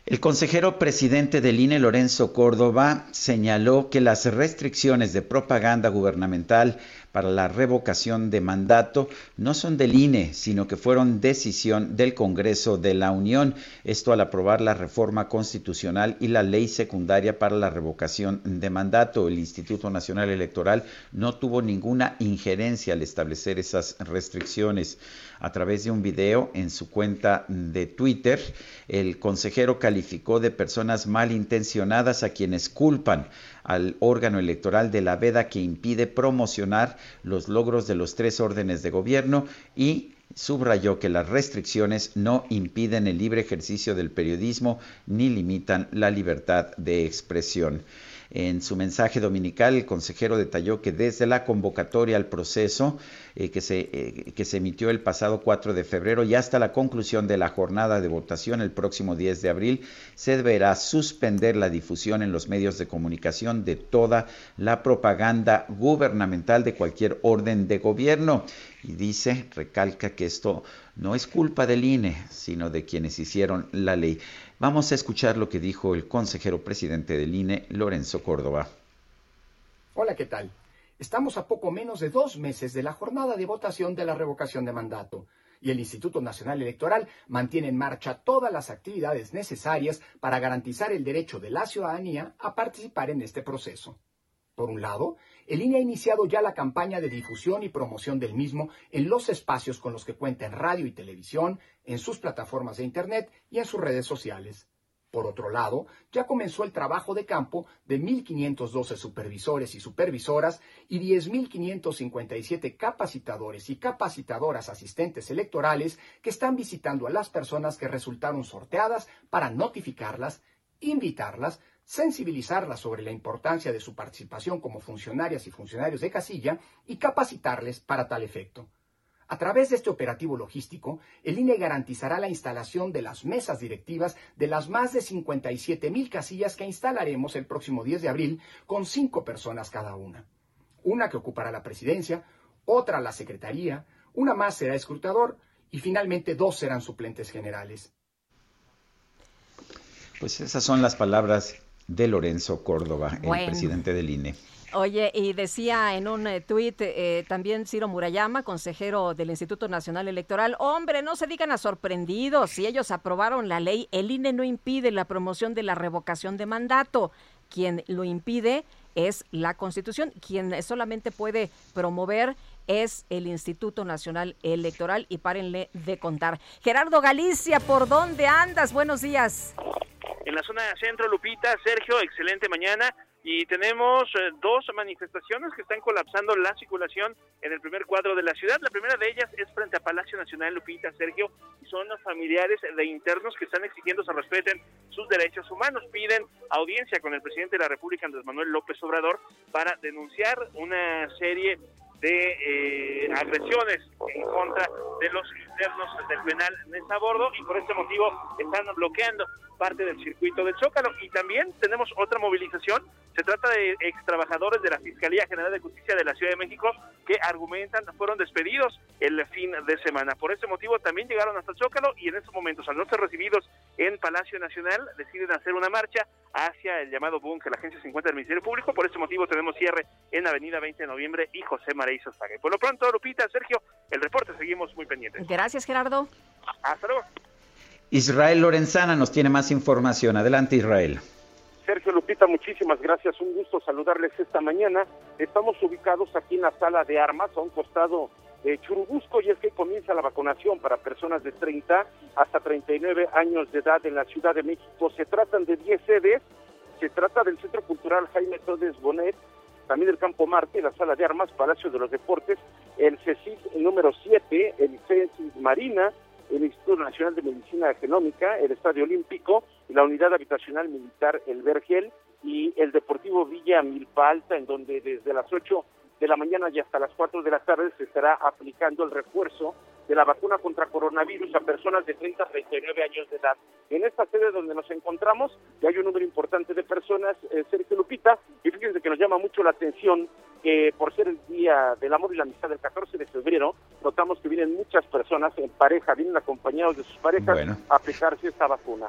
El consejero presidente del INE, Lorenzo Córdoba, señaló que las restricciones de propaganda gubernamental para la revocación de mandato no son del INE, sino que fueron decisión del Congreso de la Unión. Esto al aprobar la reforma constitucional y la ley secundaria para la revocación de mandato. El Instituto Nacional Electoral no tuvo ninguna injerencia al establecer esas restricciones. A través de un video en su cuenta de Twitter, el consejero calificó de personas malintencionadas a quienes culpan al órgano electoral de la veda que impide promocionar los logros de los tres órdenes de gobierno y subrayó que las restricciones no impiden el libre ejercicio del periodismo ni limitan la libertad de expresión. En su mensaje dominical, el consejero detalló que desde la convocatoria al proceso eh, que, se, eh, que se emitió el pasado 4 de febrero y hasta la conclusión de la jornada de votación el próximo 10 de abril, se deberá suspender la difusión en los medios de comunicación de toda la propaganda gubernamental de cualquier orden de gobierno. Y dice, recalca que esto no es culpa del INE, sino de quienes hicieron la ley. Vamos a escuchar lo que dijo el consejero presidente del INE, Lorenzo Córdoba. Hola, ¿qué tal? Estamos a poco menos de dos meses de la jornada de votación de la revocación de mandato y el Instituto Nacional Electoral mantiene en marcha todas las actividades necesarias para garantizar el derecho de la ciudadanía a participar en este proceso. Por un lado, el INE ha iniciado ya la campaña de difusión y promoción del mismo en los espacios con los que cuenta en radio y televisión, en sus plataformas de Internet y en sus redes sociales. Por otro lado, ya comenzó el trabajo de campo de 1.512 supervisores y supervisoras y 10.557 capacitadores y capacitadoras asistentes electorales que están visitando a las personas que resultaron sorteadas para notificarlas, invitarlas, sensibilizarlas sobre la importancia de su participación como funcionarias y funcionarios de casilla y capacitarles para tal efecto. A través de este operativo logístico, el INE garantizará la instalación de las mesas directivas de las más de 57 mil casillas que instalaremos el próximo 10 de abril con cinco personas cada una. Una que ocupará la presidencia, otra la secretaría, una más será escrutador y finalmente dos serán suplentes generales. Pues esas son las palabras de Lorenzo Córdoba, el presidente del INE. Oye, y decía en un eh, tuit eh, también Ciro Murayama, consejero del Instituto Nacional Electoral, hombre, no se digan a sorprendidos, si ellos aprobaron la ley, el INE no impide la promoción de la revocación de mandato. Quien lo impide es la Constitución, quien solamente puede promover es el Instituto Nacional Electoral y párenle de contar. Gerardo Galicia, ¿por dónde andas? Buenos días. En la zona de centro, Lupita, Sergio, excelente mañana y tenemos eh, dos manifestaciones que están colapsando la circulación en el primer cuadro de la ciudad. La primera de ellas es frente a Palacio Nacional Lupita Sergio y son los familiares de internos que están exigiendo se respeten sus derechos humanos. Piden audiencia con el presidente de la República, Andrés Manuel López Obrador, para denunciar una serie de eh, agresiones en contra de los internos del penal a Bordo y por este motivo están bloqueando parte del circuito del Zócalo. Y también tenemos otra movilización. Se trata de ex trabajadores de la Fiscalía General de Justicia de la Ciudad de México que argumentan fueron despedidos el fin de semana. Por este motivo también llegaron hasta el Zócalo y en estos momentos, al no ser recibidos en Palacio Nacional, deciden hacer una marcha hacia el llamado boom que la agencia se encuentra del Ministerio Público. Por este motivo tenemos cierre en Avenida 20 de Noviembre y José María Saga. Por lo pronto, Lupita, Sergio, el reporte seguimos muy pendientes. Gracias, Gerardo. Hasta luego. Israel Lorenzana nos tiene más información. Adelante, Israel. Sergio Lupita, muchísimas gracias. Un gusto saludarles esta mañana. Estamos ubicados aquí en la sala de armas, a un costado de Churubusco, y es que comienza la vacunación para personas de 30 hasta 39 años de edad en la Ciudad de México. Se tratan de 10 sedes. Se trata del Centro Cultural Jaime Todes Bonet, también el Campo Marte, la Sala de Armas, Palacio de los Deportes, el CECID número 7, el CECID Marina, el Instituto Nacional de Medicina Genómica, el Estadio Olímpico, la Unidad Habitacional Militar El Vergel y el Deportivo Villa Milpa Alta, en donde desde las 8 de la mañana y hasta las 4 de la tarde se estará aplicando el refuerzo de la vacuna contra coronavirus a personas de 30 a 39 años de edad. En esta sede donde nos encontramos, ya hay un número importante de personas, eh, Sergio Lupita, y fíjense que nos llama mucho la atención que por ser el Día del Amor y la Amistad del 14 de febrero, notamos que vienen muchas personas en pareja, vienen acompañados de sus parejas a aplicarse esta vacuna.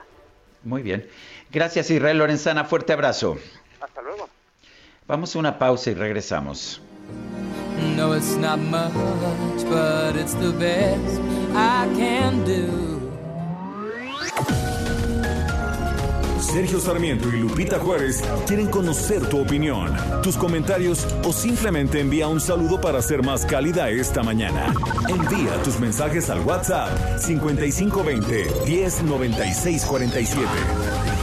Muy bien. Gracias Israel Lorenzana, fuerte abrazo. Hasta luego. Vamos a una pausa y regresamos. No, it's not much, but it's the best I can do. Sergio Sarmiento y Lupita Juárez quieren conocer tu opinión, tus comentarios o simplemente envía un saludo para ser más cálida esta mañana. Envía tus mensajes al WhatsApp 5520 109647.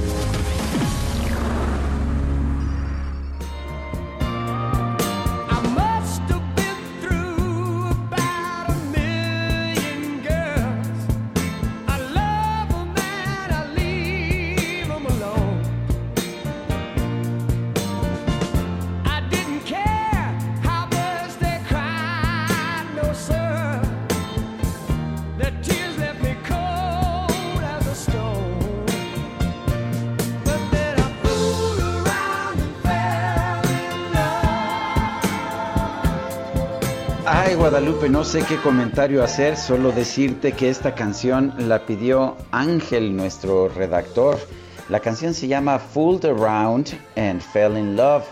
Guadalupe, no sé qué comentario hacer, solo decirte que esta canción la pidió Ángel, nuestro redactor. La canción se llama Fooled Around and Fell in Love.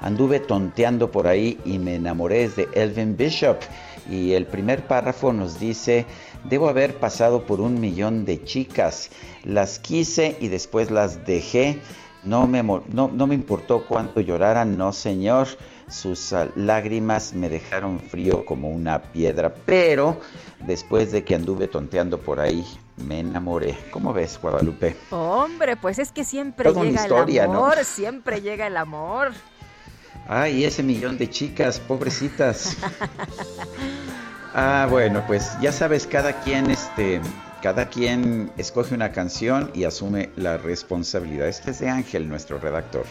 Anduve tonteando por ahí y me enamoré de Elvin Bishop. Y el primer párrafo nos dice, debo haber pasado por un millón de chicas. Las quise y después las dejé. No me, no, no me importó cuánto lloraran, no señor sus ah, lágrimas me dejaron frío como una piedra, pero después de que anduve tonteando por ahí, me enamoré. ¿Cómo ves, Guadalupe? Hombre, pues es que siempre llega el amor, siempre llega el amor. Ay, ese millón de chicas, pobrecitas. ah, bueno, pues ya sabes, cada quien este cada quien escoge una canción y asume la responsabilidad. Este es de Ángel, nuestro redactor.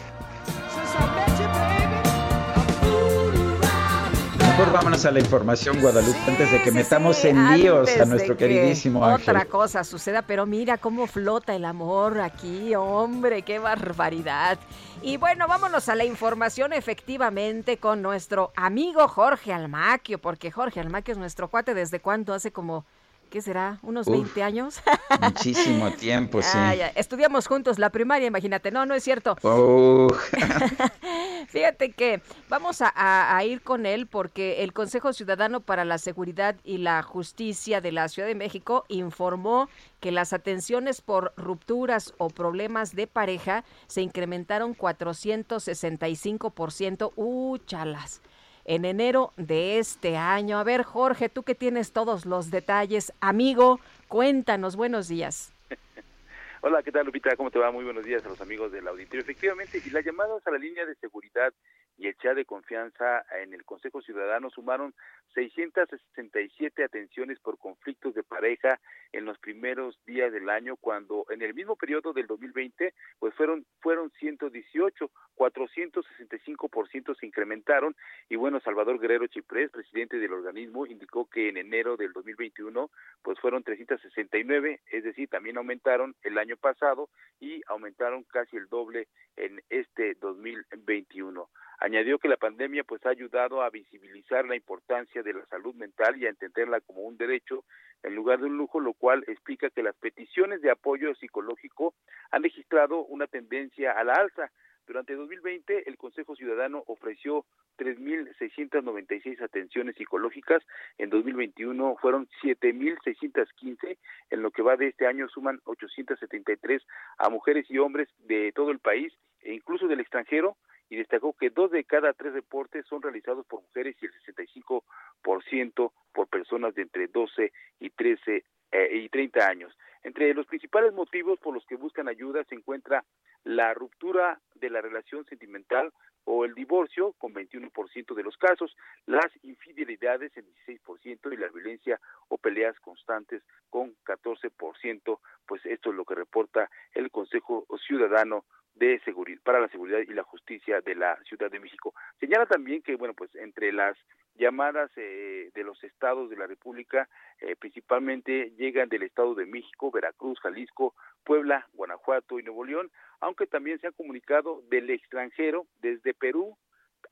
Mejor vámonos a la información, Guadalupe, antes de que metamos en líos a nuestro queridísimo Ángel. Otra cosa suceda, pero mira cómo flota el amor aquí, hombre, qué barbaridad. Y bueno, vámonos a la información efectivamente con nuestro amigo Jorge Almaquio, porque Jorge Almaquio es nuestro cuate desde cuánto, hace como ¿qué será? ¿Unos 20 años? Muchísimo tiempo, sí. Estudiamos juntos la primaria, imagínate. No, no es cierto. Fíjate que vamos a, ir con él porque el Consejo Ciudadano para la Seguridad y la Justicia de la Ciudad de México informó que las atenciones por rupturas o problemas de pareja se incrementaron 465%. ¡Uh, chalas! En enero de este año. A ver, Jorge, tú que tienes todos los detalles, amigo, cuéntanos, buenos días. Hola, ¿qué tal Lupita? ¿Cómo te va? Muy buenos días a los amigos del auditorio. Efectivamente, y las llamadas a la línea de seguridad y el chat de confianza en el Consejo Ciudadano sumaron 667 atenciones por conflictos de pareja en los primeros días del año, cuando en el mismo periodo del 2020, pues fueron fueron 118, 465% se incrementaron y bueno, Salvador Guerrero Chiprés, presidente del organismo, indicó que en enero del 2021 pues fueron 369, es decir, también aumentaron el año pasado y aumentaron casi el doble en este 2021. Añadió que la pandemia pues ha ayudado a visibilizar la importancia de la salud mental y a entenderla como un derecho en lugar de un lujo, lo cual explica que las peticiones de apoyo psicológico han registrado una tendencia a la alza. Durante 2020, el Consejo Ciudadano ofreció 3.696 atenciones psicológicas. En 2021 fueron 7.615. En lo que va de este año suman 873 a mujeres y hombres de todo el país e incluso del extranjero y destacó que dos de cada tres reportes son realizados por mujeres y el 65% por personas de entre 12 y 13 eh, y 30 años. Entre los principales motivos por los que buscan ayuda se encuentra la ruptura de la relación sentimental o el divorcio con 21% de los casos, las infidelidades en 16% y la violencia o peleas constantes con 14%, pues esto es lo que reporta el Consejo Ciudadano de seguridad para la seguridad y la justicia de la Ciudad de México. Señala también que bueno, pues entre las llamadas eh, de los estados de la República eh, principalmente llegan del Estado de México, Veracruz, Jalisco, Puebla, Guanajuato y Nuevo León, aunque también se han comunicado del extranjero desde Perú,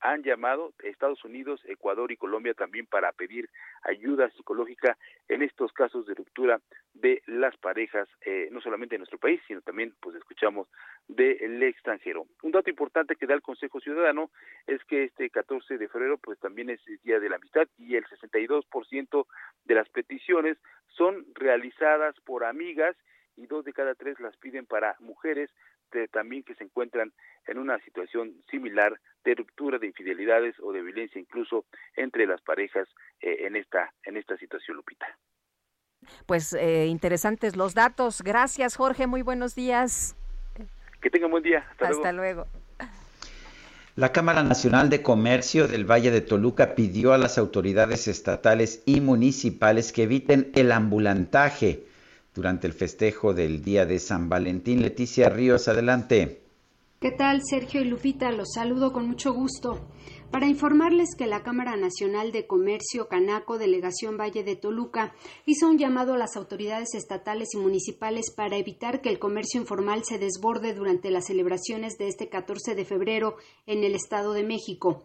han llamado Estados Unidos, Ecuador y Colombia también para pedir ayuda psicológica en estos casos de ruptura de las parejas, eh, no solamente en nuestro país, sino también, pues escuchamos, del extranjero. Un dato importante que da el Consejo Ciudadano es que este 14 de febrero, pues también es el Día de la Amistad y el 62% de las peticiones son realizadas por amigas y dos de cada tres las piden para mujeres también que se encuentran en una situación similar de ruptura de infidelidades o de violencia incluso entre las parejas eh, en esta en esta situación Lupita. Pues eh, interesantes los datos. Gracias Jorge, muy buenos días. Que tengan buen día. Hasta, luego. La Cámara Nacional de Comercio del Valle de Toluca pidió a las autoridades estatales y municipales que eviten el ambulantaje durante el festejo del Día de San Valentín. Leticia Ríos, adelante. ¿Qué tal, Sergio y Lupita? Los saludo con mucho gusto. Para informarles que la Cámara Nacional de Comercio Canaco, Delegación Valle de Toluca, hizo un llamado a las autoridades estatales y municipales para evitar que el comercio informal se desborde durante las celebraciones de este 14 de febrero en el Estado de México.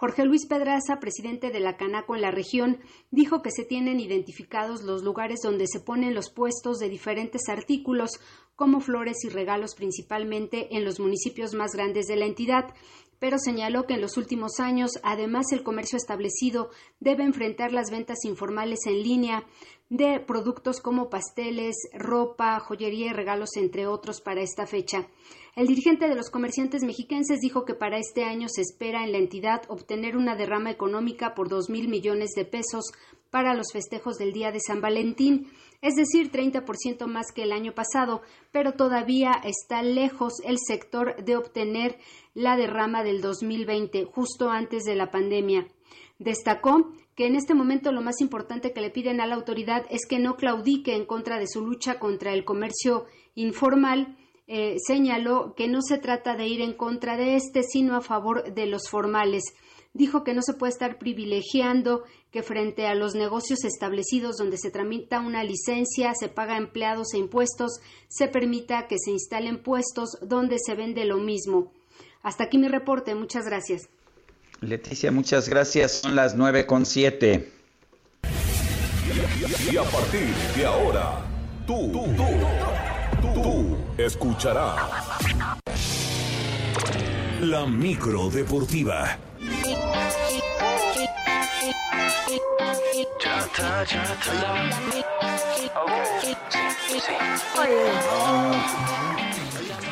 Jorge Luis Pedraza, presidente de la Canaco en la región, dijo que se tienen identificados los lugares donde se ponen los puestos de diferentes artículos, como flores y regalos principalmente en los municipios más grandes de la entidad, pero señaló que en los últimos años, además, el comercio establecido debe enfrentar las ventas informales en línea de productos como pasteles, ropa, joyería y regalos, entre otros, para esta fecha. El dirigente de los comerciantes mexiquenses dijo que para este año se espera en la entidad obtener una derrama económica por dos mil millones de pesos para los festejos del Día de San Valentín, es decir, 30% más que el año pasado, pero todavía está lejos el sector de obtener la derrama del 2020, justo antes de la pandemia. Destacó que en este momento lo más importante que le piden a la autoridad es que no claudique en contra de su lucha contra el comercio informal eh, señaló que no se trata de ir en contra de este, sino a favor de los formales. Dijo que no se puede estar privilegiando que frente a los negocios establecidos donde se tramita una licencia, se paga empleados e impuestos, se permita que se instalen puestos donde se vende lo mismo. Hasta aquí mi reporte. Muchas gracias. Leticia, muchas gracias. Son las nueve con siete. Y a partir de ahora, tú, tú, tú Tú escucharás la micro deportiva.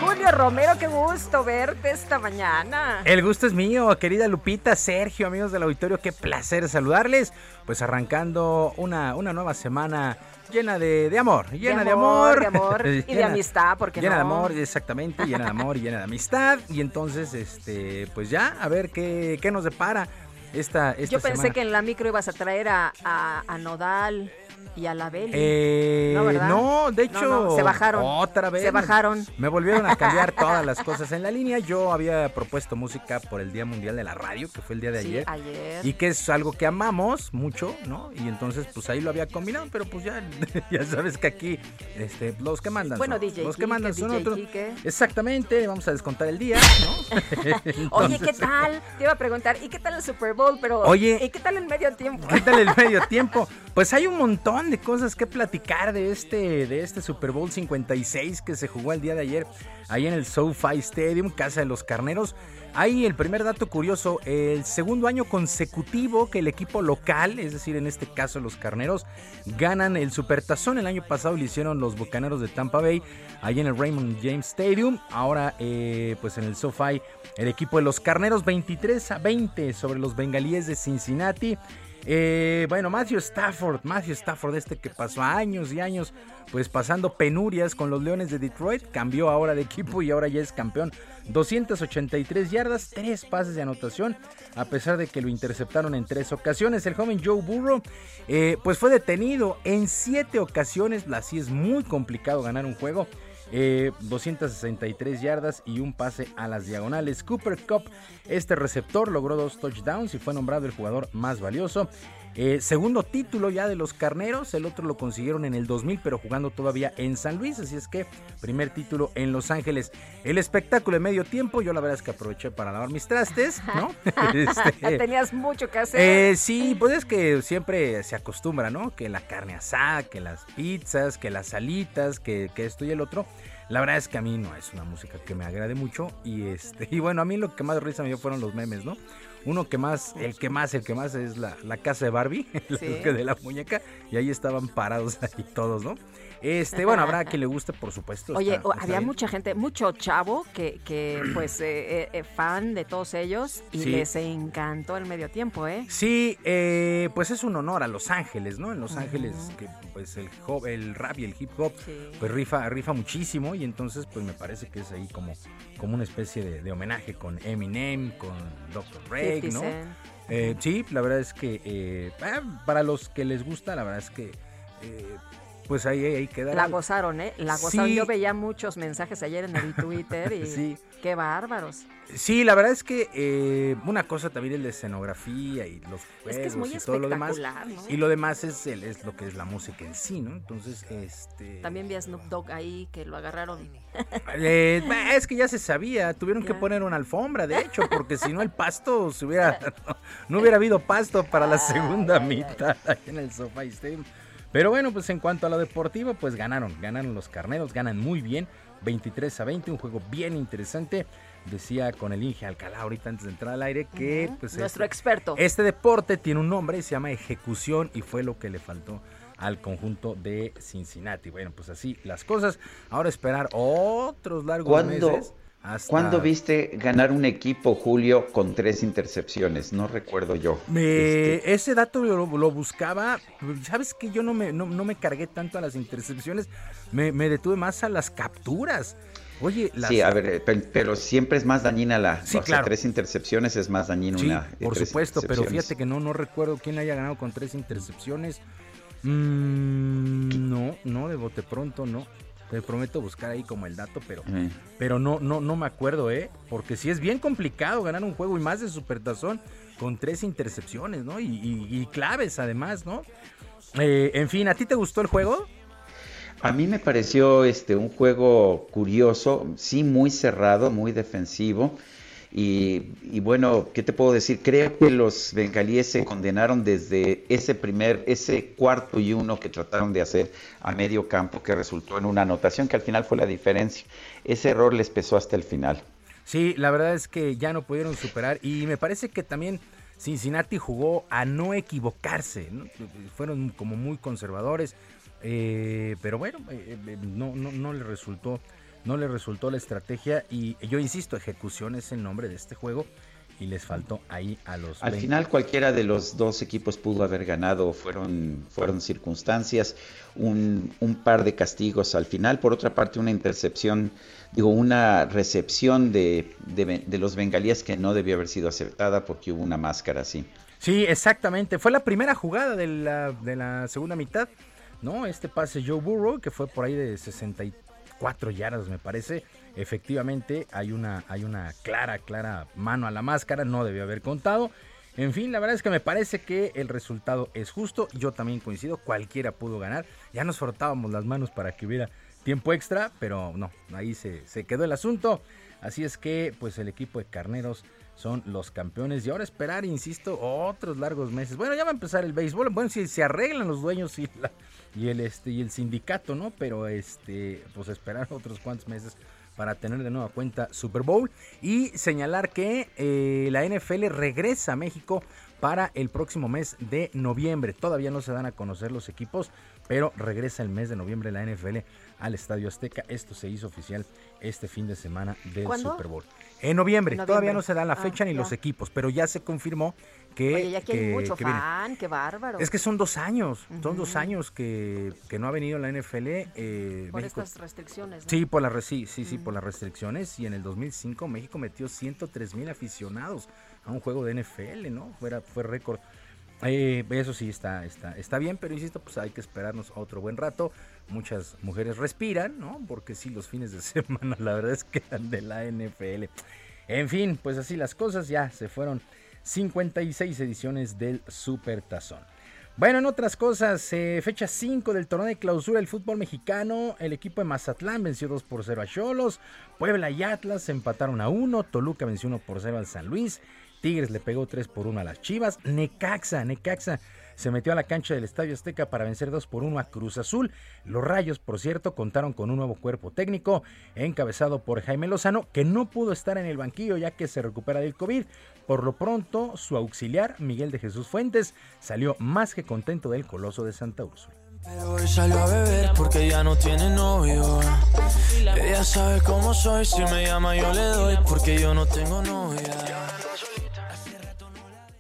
Julio Romero, qué gusto verte esta mañana. El gusto es mío, querida Lupita, Sergio, amigos del auditorio, qué placer saludarles. Pues arrancando una, una nueva semana llena de, amor, llena de amor. De amor, y de amistad, porque Llena de amor, exactamente, llena de amor y llena de amistad. Y entonces, este, pues ya, a ver qué, qué nos depara esta, esta Yo pensé que en la micro ibas a traer a, a Nodal y a la Beli. Eh, no, de hecho, se bajaron. Otra vez. Se bajaron. Me volvieron a cambiar todas las cosas en la línea. Yo había propuesto música por el Día Mundial de la Radio, que fue el día de ayer. ayer. Y que es algo que amamos mucho, ¿no? Y entonces, pues ahí lo había combinado, pero pues ya, ya sabes que aquí, este, los que mandan. Bueno, son, DJ Los que mandan son DJ otros. Exactamente, vamos a descontar el día, ¿no? Oye, ¿qué tal? Te iba a preguntar, ¿y qué tal el Super Bowl? Pero, Oye, ¿y qué tal el medio tiempo? ¿Qué tal el medio tiempo? Pues hay un montón de cosas que platicar de este, de este Super Bowl 56 que se jugó el día de ayer ahí en el SoFi Stadium, Casa de los Carneros. Ahí el primer dato curioso, el segundo año consecutivo que el equipo local, es decir, en este caso los Carneros, ganan el Supertazón. El año pasado lo hicieron los Bucaneros de Tampa Bay, ahí en el Raymond James Stadium. Ahora, eh, pues en el SoFi, el equipo de los Carneros 23 a 20 sobre los Bengalíes de Cincinnati. Eh, bueno, Matthew Stafford, Matthew Stafford, este que pasó años y años, pues pasando penurias con los Leones de Detroit, cambió ahora de equipo y ahora ya es campeón. 283 yardas, 3 pases de anotación, a pesar de que lo interceptaron en tres ocasiones. El joven Joe Burrow, eh, pues fue detenido en 7 ocasiones, así es muy complicado ganar un juego. Eh, 263 yardas y un pase a las diagonales. Cooper Cup, este receptor, logró dos touchdowns y fue nombrado el jugador más valioso. Eh, segundo título ya de los carneros, el otro lo consiguieron en el 2000, pero jugando todavía en San Luis, así es que primer título en Los Ángeles. El espectáculo de medio tiempo, yo la verdad es que aproveché para lavar mis trastes, ¿no? Este, Tenías mucho que hacer. Eh, sí, pues es que siempre se acostumbra, ¿no? Que la carne asada, que las pizzas, que las salitas, que, que esto y el otro. La verdad es que a mí no es una música que me agrade mucho y este y bueno, a mí lo que más risa me dio fueron los memes, ¿no? Uno que más, el que más, el que más es la, la casa de Barbie, el de la muñeca, y ahí estaban parados ahí todos, ¿no? Este, bueno, habrá quien le guste, por supuesto. Oye, está- está había bien. mucha gente, mucho chavo que, que pues, eh, eh, eh, fan de todos ellos y Sí. les encantó el medio tiempo, ¿eh? Sí, eh, pues es un honor a Los Ángeles, ¿no? En Los. Ángeles, que pues el, hop- el rap y el hip hop, pues rifa, rifa muchísimo y entonces pues me parece que es ahí como, como una especie de, de homenaje con Eminem, con Dr. 50 ¿no? Eh, sí, la verdad es que eh, ah, para los que les gusta, la verdad es que eh, pues ahí, ahí queda. La gozaron, ¿eh? La gozaron. Sí. Yo veía muchos mensajes ayer en el Twitter y Sí. qué bárbaros. Sí, la verdad es que eh, una cosa también es la escenografía y los Es que es juegos muy y todo lo demás. ¿no? Y lo demás es, el- es lo que es la música en sí, ¿no? Entonces, este... También vi a Snoop Dogg ahí que lo agarraron. eh, es que ya se sabía, tuvieron que poner una alfombra, de hecho, porque si no el pasto se hubiera... No, no hubiera habido pasto para la segunda mitad en el SoFi Stadium. Pero bueno, pues en cuanto a lo deportivo, pues ganaron, ganaron los carneros, ganan muy bien, 23 a 20, un juego bien interesante. Decía con el Inge Alcalá ahorita antes de entrar al aire que pues nuestro este- experto. Este deporte tiene un nombre, se llama ejecución y fue lo que le faltó al conjunto de Cincinnati. Bueno, pues así las cosas. Ahora esperar otros largos ¿Cuándo, meses. Hasta- ¿Cuándo viste ganar un equipo, Julio, con tres intercepciones? No recuerdo yo. Me- Este, Ese dato lo, lo buscaba. Sabes que yo no me, no, no me cargué tanto a las intercepciones. Me, me detuve más a las capturas. Oye, las, Sí, a ver, eh, pe- pero, siempre es más dañina la... Sí, o sea, claro. tres intercepciones es más dañino Sí, una... de por supuesto, pero fíjate que no, no recuerdo quién haya ganado con tres intercepciones. Mm, no, no, de bote pronto, no. Te prometo buscar ahí como el dato, pero, pero no, no, no me acuerdo, ¿eh? Porque sí es bien complicado ganar un juego y más de Supertazón con tres intercepciones, ¿no? Y, y- y claves además, ¿no? Eh, en fin, ¿a ti te gustó el juego? A mí me pareció este un juego curioso, sí muy cerrado, muy defensivo. Y, bueno, ¿qué te puedo decir? Creo que los bengalíes se condenaron desde ese primer, ese cuarto y uno que trataron de hacer a medio campo, que resultó en una anotación que al final fue la diferencia. Ese error les pesó hasta el final. Sí, la verdad es que ya no pudieron superar y me parece que también Cincinnati jugó a no equivocarse, ¿no? fueron como muy conservadores, eh, pero bueno, eh, eh, no, no, no le resultó, no le resultó la estrategia y yo insisto, ejecución es el nombre de este juego y les faltó ahí a los Al 20. final cualquiera de los dos equipos pudo haber ganado, fueron, fueron circunstancias, un, un par de castigos al final, por otra parte una intercepción, digo, una recepción de, de, de los bengalíes que no debió haber sido aceptada porque hubo una máscara así. Sí, exactamente. Fue la primera jugada de la, de la segunda mitad, ¿no? Este pase Joe Burrow, que fue por ahí de 64 yardas, me parece. Efectivamente, hay una, hay una clara, clara mano a la máscara, no debió haber contado. En fin, la verdad es que me parece que el resultado es justo. Yo también coincido, cualquiera pudo ganar. Ya nos frotábamos las manos para que hubiera tiempo extra, pero no, ahí se, se quedó el asunto. Así es que, pues el equipo de Carneros son los campeones. Y ahora esperar, insisto, otros largos meses. Bueno, ya va a empezar el béisbol. Bueno, si se arreglan los dueños y, la- y el este y el sindicato, ¿no? Pero este, pues esperar otros cuantos meses para tener de nueva cuenta Super Bowl y señalar que eh, la NFL regresa a México para el próximo mes de noviembre. Todavía no se dan a conocer los equipos, pero regresa el mes de noviembre la NFL al Estadio Azteca. Esto se hizo oficial este fin de semana del ¿Cuándo? Super Bowl. En noviembre. Todavía no se da la Ah, fecha ni ya. los equipos, pero ya se confirmó que... Oye, ya hay que- mucho que viene. fan, qué bárbaro. Es que son dos años, son dos años que, que no ha venido la NFL. eh, Por México- estas restricciones. ¿no? Sí, por las, sí, sí, por las restricciones. Y en el 2005 México metió 103 mil aficionados a un juego de NFL, ¿no? Fuera, fue récord. Eh, eso sí está, está, está bien, pero insisto, pues hay que esperarnos otro buen rato. Muchas mujeres respiran, ¿no? Porque sí, los fines de semana, la verdad es que eran de la NFL. En fin, pues así las cosas, ya se fueron 56 ediciones del Super Tazón. Bueno, en otras cosas, eh, fecha 5 del torneo de clausura del fútbol mexicano, el equipo de Mazatlán venció 2 por 0 a Cholos, Puebla y Atlas empataron a 1, Toluca venció 1 por 0 al San Luis, Tigres le pegó 3 por 1 a las Chivas, Necaxa, Necaxa se metió a la cancha del Estadio Azteca para vencer 2 por 1 a Cruz Azul. Los Rayos, por cierto, contaron con un nuevo cuerpo técnico encabezado por Jaime Lozano, que no pudo estar en el banquillo ya que se recupera del COVID. Por lo pronto, su auxiliar, Miguel de Jesús Fuentes, salió más que contento del coloso de Santa Úrsula. hoy salió a beber porque ya no tiene novio. Ella sabe cómo soy, si me llama yo le doy porque yo no tengo novia.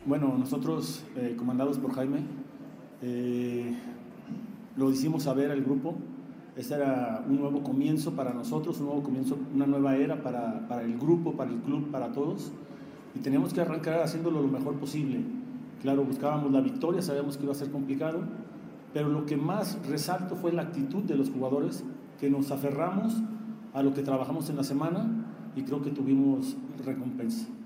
Bueno, nosotros, eh, comandados por Jaime, eh, lo hicimos saber al grupo. Este era un nuevo comienzo para nosotros, un nuevo comienzo, una nueva era para, para el grupo, para el club, para todos. Y teníamos que arrancar haciéndolo lo mejor posible. Claro, buscábamos la victoria, sabíamos que iba a ser complicado, pero lo que más resalto fue la actitud de los jugadores, que nos aferramos a lo que trabajamos en la semana y creo que tuvimos recompensa.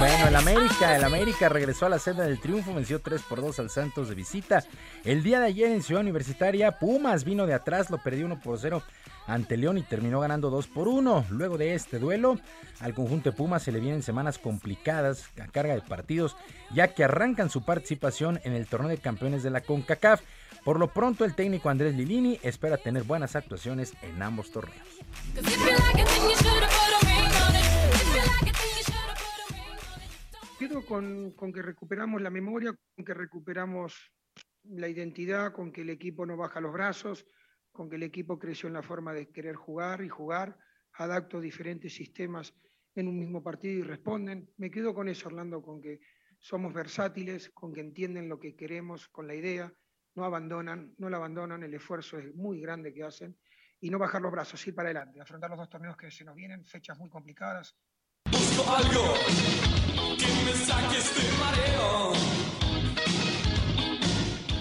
Bueno, el América, el América regresó a la senda del triunfo, venció 3 por 2 al Santos de visita. El día de ayer en Ciudad Universitaria, Pumas vino de atrás, lo perdió 1 por 0 ante León y terminó ganando 2 por 1. Luego de este duelo, al conjunto de Pumas se le vienen semanas complicadas a carga de partidos, ya que arrancan su participación en el torneo de campeones de la CONCACAF. Por lo pronto, el técnico Andrés Lilini espera tener buenas actuaciones en ambos torneos. Quedo con, con que recuperamos la memoria, con que recuperamos la identidad, con que el equipo no baja los brazos, con que el equipo creció en la forma de querer jugar y jugar, adapto diferentes sistemas en un mismo partido y responden. Me quedo con eso, Orlando, con que somos versátiles, con que entienden lo que queremos, con la idea, no abandonan, no la abandonan, el esfuerzo es muy grande que hacen y no bajar los brazos, ir para adelante, afrontar los dos torneos que se nos vienen, fechas muy complicadas. algo este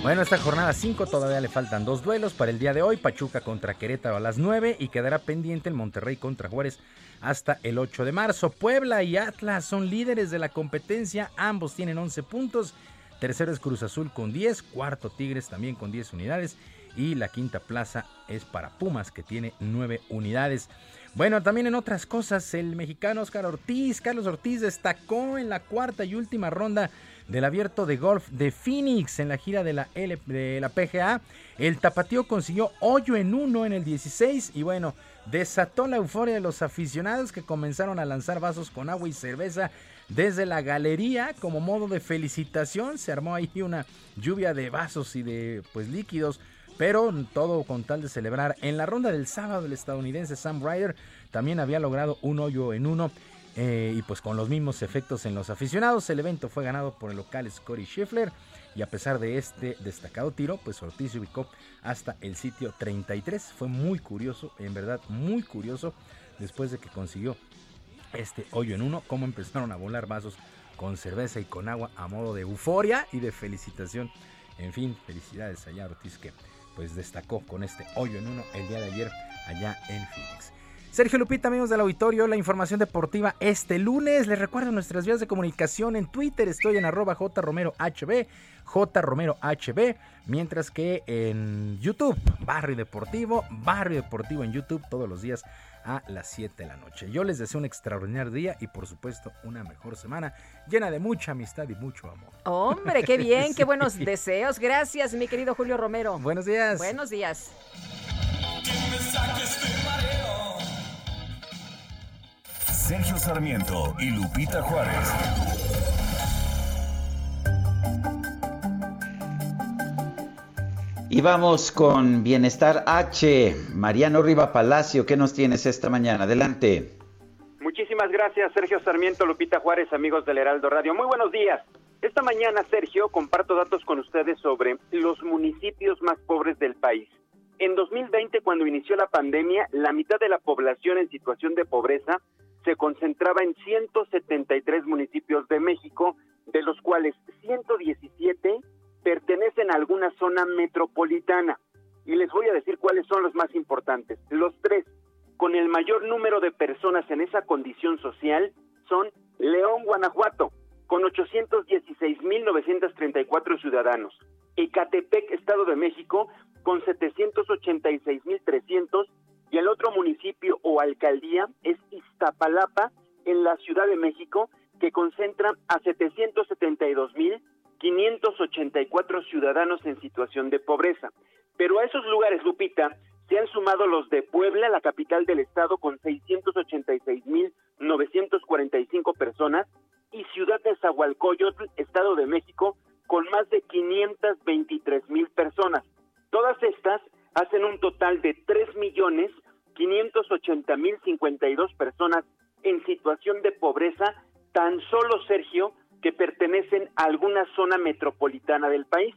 bueno, esta jornada 5 todavía le faltan dos duelos para el día de hoy, Pachuca contra Querétaro a las 9 y quedará pendiente el Monterrey contra Juárez hasta el 8 de marzo. Puebla y Atlas son líderes de la competencia, ambos tienen 11 puntos. Tercero es Cruz Azul con 10, cuarto Tigres también con 10 unidades y la quinta plaza es para Pumas que tiene 9 unidades. Bueno, también en otras cosas, el mexicano Oscar Ortiz, Carlos Ortiz destacó en la cuarta y última ronda del abierto de golf de Phoenix en la gira de la, L, de la PGA. El tapatío consiguió hoyo en uno en el 16 y bueno, desató la euforia de los aficionados que comenzaron a lanzar vasos con agua y cerveza desde la galería como modo de felicitación. Se armó ahí una lluvia de vasos y de pues líquidos pero todo con tal de celebrar. En la ronda del sábado, el estadounidense Sam Ryder también había logrado un hoyo en uno. Eh, y pues con los mismos efectos en los aficionados, el evento fue ganado por el local Scotty Scheffler. Y a pesar de este destacado tiro, pues Ortiz se ubicó hasta el sitio 33. Fue muy curioso, en verdad muy curioso, después de que consiguió este hoyo en uno, cómo empezaron a volar vasos con cerveza y con agua a modo de euforia y de felicitación. En fin, felicidades allá Ortiz que pues destacó con este hoyo en uno el día de ayer allá en Phoenix. Sergio Lupita, amigos del auditorio, la información deportiva este lunes. Les recuerdo nuestras vías de comunicación en Twitter. Estoy en arroba jromerohb, jromerohb, mientras que en YouTube, Barrio Deportivo, Barrio Deportivo en YouTube todos los días a las 7 de la noche. Yo les deseo un extraordinario día y por supuesto una mejor semana llena de mucha amistad y mucho amor. Hombre, qué bien, qué buenos deseos. Gracias, mi querido Julio Romero. Buenos días. Buenos días. Sergio Sarmiento y Lupita Juárez. Y vamos con Bienestar H. Mariano Riva Palacio, ¿qué nos tienes esta mañana? Adelante. Muchísimas gracias, Sergio Sarmiento, Lupita Juárez, amigos del Heraldo Radio. Muy buenos días. Esta mañana, Sergio, comparto datos con ustedes sobre los municipios más pobres del país. En 2020, cuando inició la pandemia, la mitad de la población en situación de pobreza se concentraba en 173 municipios de México, de los cuales 117 pertenecen a alguna zona metropolitana. Y les voy a decir cuáles son los más importantes. Los tres con el mayor número de personas en esa condición social son León, Guanajuato, con 816.934 ciudadanos. Ecatepec, Estado de México, con 786.300 y el otro municipio o alcaldía es Iztapalapa, en la Ciudad de México, que concentra a 772.584 ciudadanos en situación de pobreza. Pero a esos lugares, Lupita, se han sumado los de Puebla, la capital del estado, con 686.945 personas, y Ciudad de Zahualcoyotl, Estado de México, con más de 523.000 personas. Todas estas hacen un total de 3.580.052 personas en situación de pobreza, tan solo, Sergio, que pertenecen a alguna zona metropolitana del país.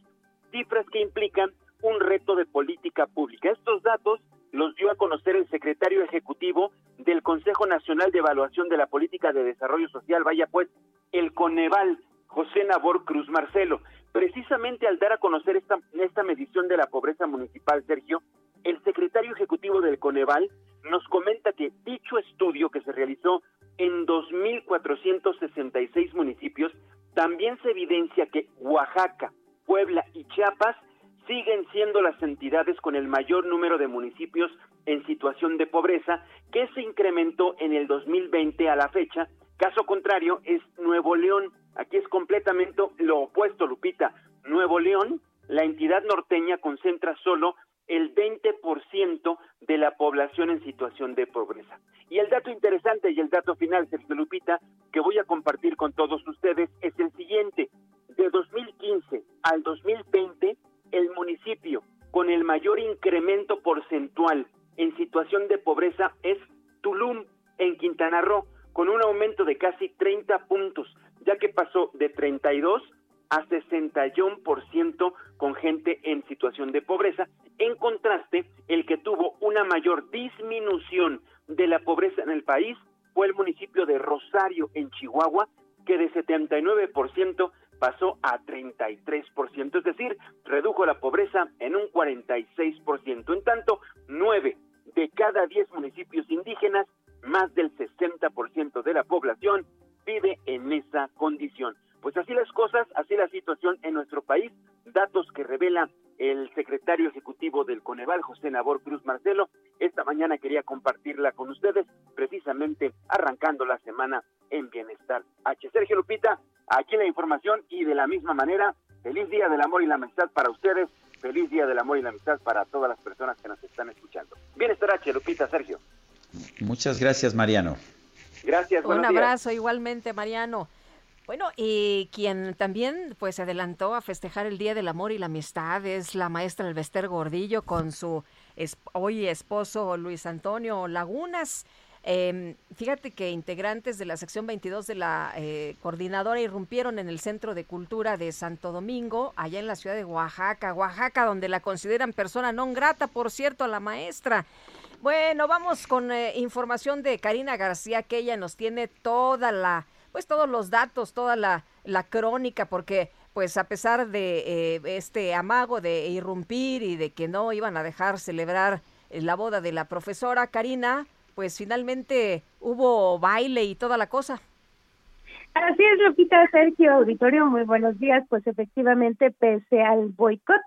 Cifras que implican un reto de política pública. Estos datos los dio a conocer el secretario ejecutivo del Consejo Nacional de Evaluación de la Política de Desarrollo Social, vaya pues, el Coneval, José Nabor Cruz Marcelo. Precisamente al dar a conocer esta, esta medición de la pobreza municipal, Sergio, el secretario ejecutivo del Coneval nos comenta que dicho estudio que se realizó en 2.466 municipios, también se evidencia que Oaxaca, Puebla y Chiapas siguen siendo las entidades con el mayor número de municipios en situación de pobreza, que se incrementó en el 2020 a la fecha. Caso contrario es Nuevo León. Aquí es completamente lo opuesto, Lupita. Nuevo León, la entidad norteña concentra solo el 20% de la población en situación de pobreza. Y el dato interesante y el dato final, Sergio Lupita, que voy a compartir con todos ustedes es el siguiente. De 2015 al 2020, el municipio con el mayor incremento porcentual en situación de pobreza es Tulum, en Quintana Roo, con un aumento de casi 30 puntos, ya que pasó de 32 a 61% con gente en situación de pobreza. En contraste, el que tuvo una mayor disminución de la pobreza en el país fue el municipio de Rosario, en Chihuahua, que de 79% pasó a 33%, es decir, redujo la pobreza en un 46%. En tanto, 9 de cada 10 municipios indígenas, más del 60% de la población, vive en esa condición. Pues así las cosas, así la situación en nuestro país, datos que revela el secretario ejecutivo del Coneval, José Nabor Cruz Marcelo. Esta mañana quería compartirla con ustedes, precisamente arrancando la semana en Bienestar H. Sergio Lupita, aquí la información y de la misma manera, feliz día del amor y la amistad para ustedes, feliz día del amor y la amistad para todas las personas que nos están escuchando. Bienestar H, Lupita, Sergio. Muchas gracias, Mariano. Gracias, Un abrazo igualmente, Mariano. Bueno, y quien también pues se adelantó a festejar el Día del Amor y la Amistad es la maestra Elvester Gordillo con su hoy esposo Luis Antonio Lagunas. Eh, fíjate que integrantes de la sección 22 de la eh, coordinadora irrumpieron en el Centro de Cultura de Santo Domingo, allá en la ciudad de Oaxaca, Oaxaca, donde la consideran persona no grata, por cierto, a la maestra. Bueno, vamos con eh, información de Karina García, que ella nos tiene toda la, pues todos los datos, toda la, la crónica, porque pues a pesar de eh, este amago de irrumpir y de que no iban a dejar celebrar la boda de la profesora Karina, pues finalmente hubo baile y toda la cosa. Así es, Lupita, Sergio, auditorio, muy buenos días. Pues efectivamente, pese al boicot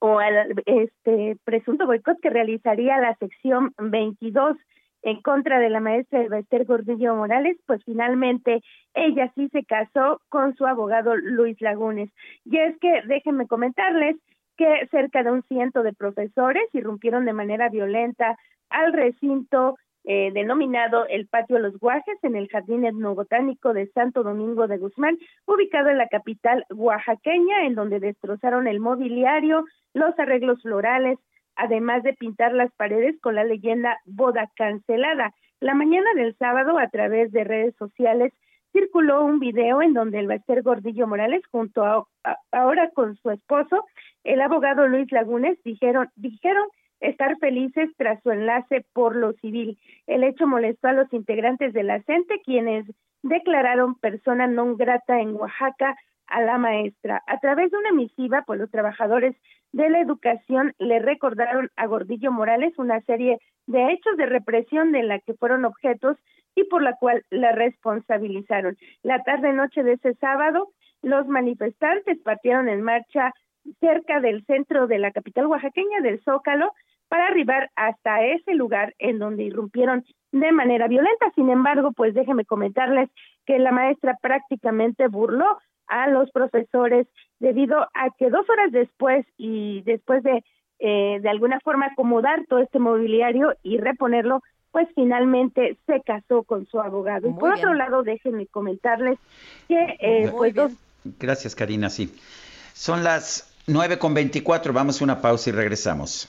o al este presunto boicot que realizaría la sección 22 en contra de la maestra Esther Gordillo Morales, pues finalmente ella sí se casó con su abogado Luis Lagunes. Y es que déjenme comentarles que cerca de un ciento de profesores irrumpieron de manera violenta al recinto eh, denominado el Patio de los Guajes en el Jardín Etnobotánico de Santo Domingo de Guzmán, ubicado en la capital oaxaqueña, en donde destrozaron el mobiliario, los arreglos florales, además de pintar las paredes con la leyenda Boda Cancelada. La mañana del sábado, a través de redes sociales, circuló un video en donde el Bester Gordillo Morales, junto a, ahora con su esposo, el abogado Luis Lagunes, dijeron, dijeron estar felices tras su enlace por lo civil. El hecho molestó a los integrantes de la CENTE, quienes declararon persona non grata en Oaxaca a la maestra. A través de una misiva, pues los trabajadores de la educación le recordaron a Gordillo Morales una serie de hechos de represión de la que fueron objetos y por la cual la responsabilizaron. La tarde-noche de ese sábado, los manifestantes partieron en marcha cerca del centro de la capital oaxaqueña del Zócalo para arribar hasta ese lugar en donde irrumpieron de manera violenta. Sin embargo, pues déjenme comentarles que la maestra prácticamente burló a los profesores debido a que dos horas después y después de eh, de alguna forma acomodar todo este mobiliario y reponerlo, pues finalmente se casó con su abogado. y por otro lado, déjenme comentarles que eh, pues dos... Gracias, Karina, sí. Son las nueve con veinticuatro, vamos a una pausa y regresamos.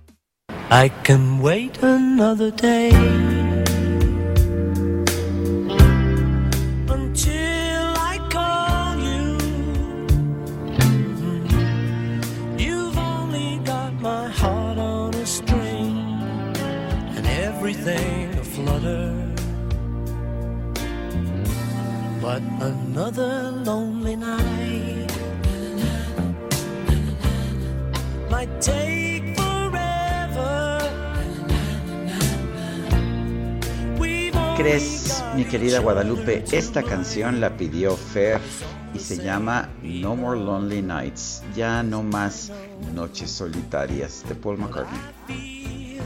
I can wait another day. until I call you. Mhm. You've only got my heart on a string and everything a flutter. But another lonely night might take ¿Crees, mi querida Guadalupe? Esta canción la pidió Fer y se llama No More Lonely Nights, ya no más noches solitarias de Paul McCartney.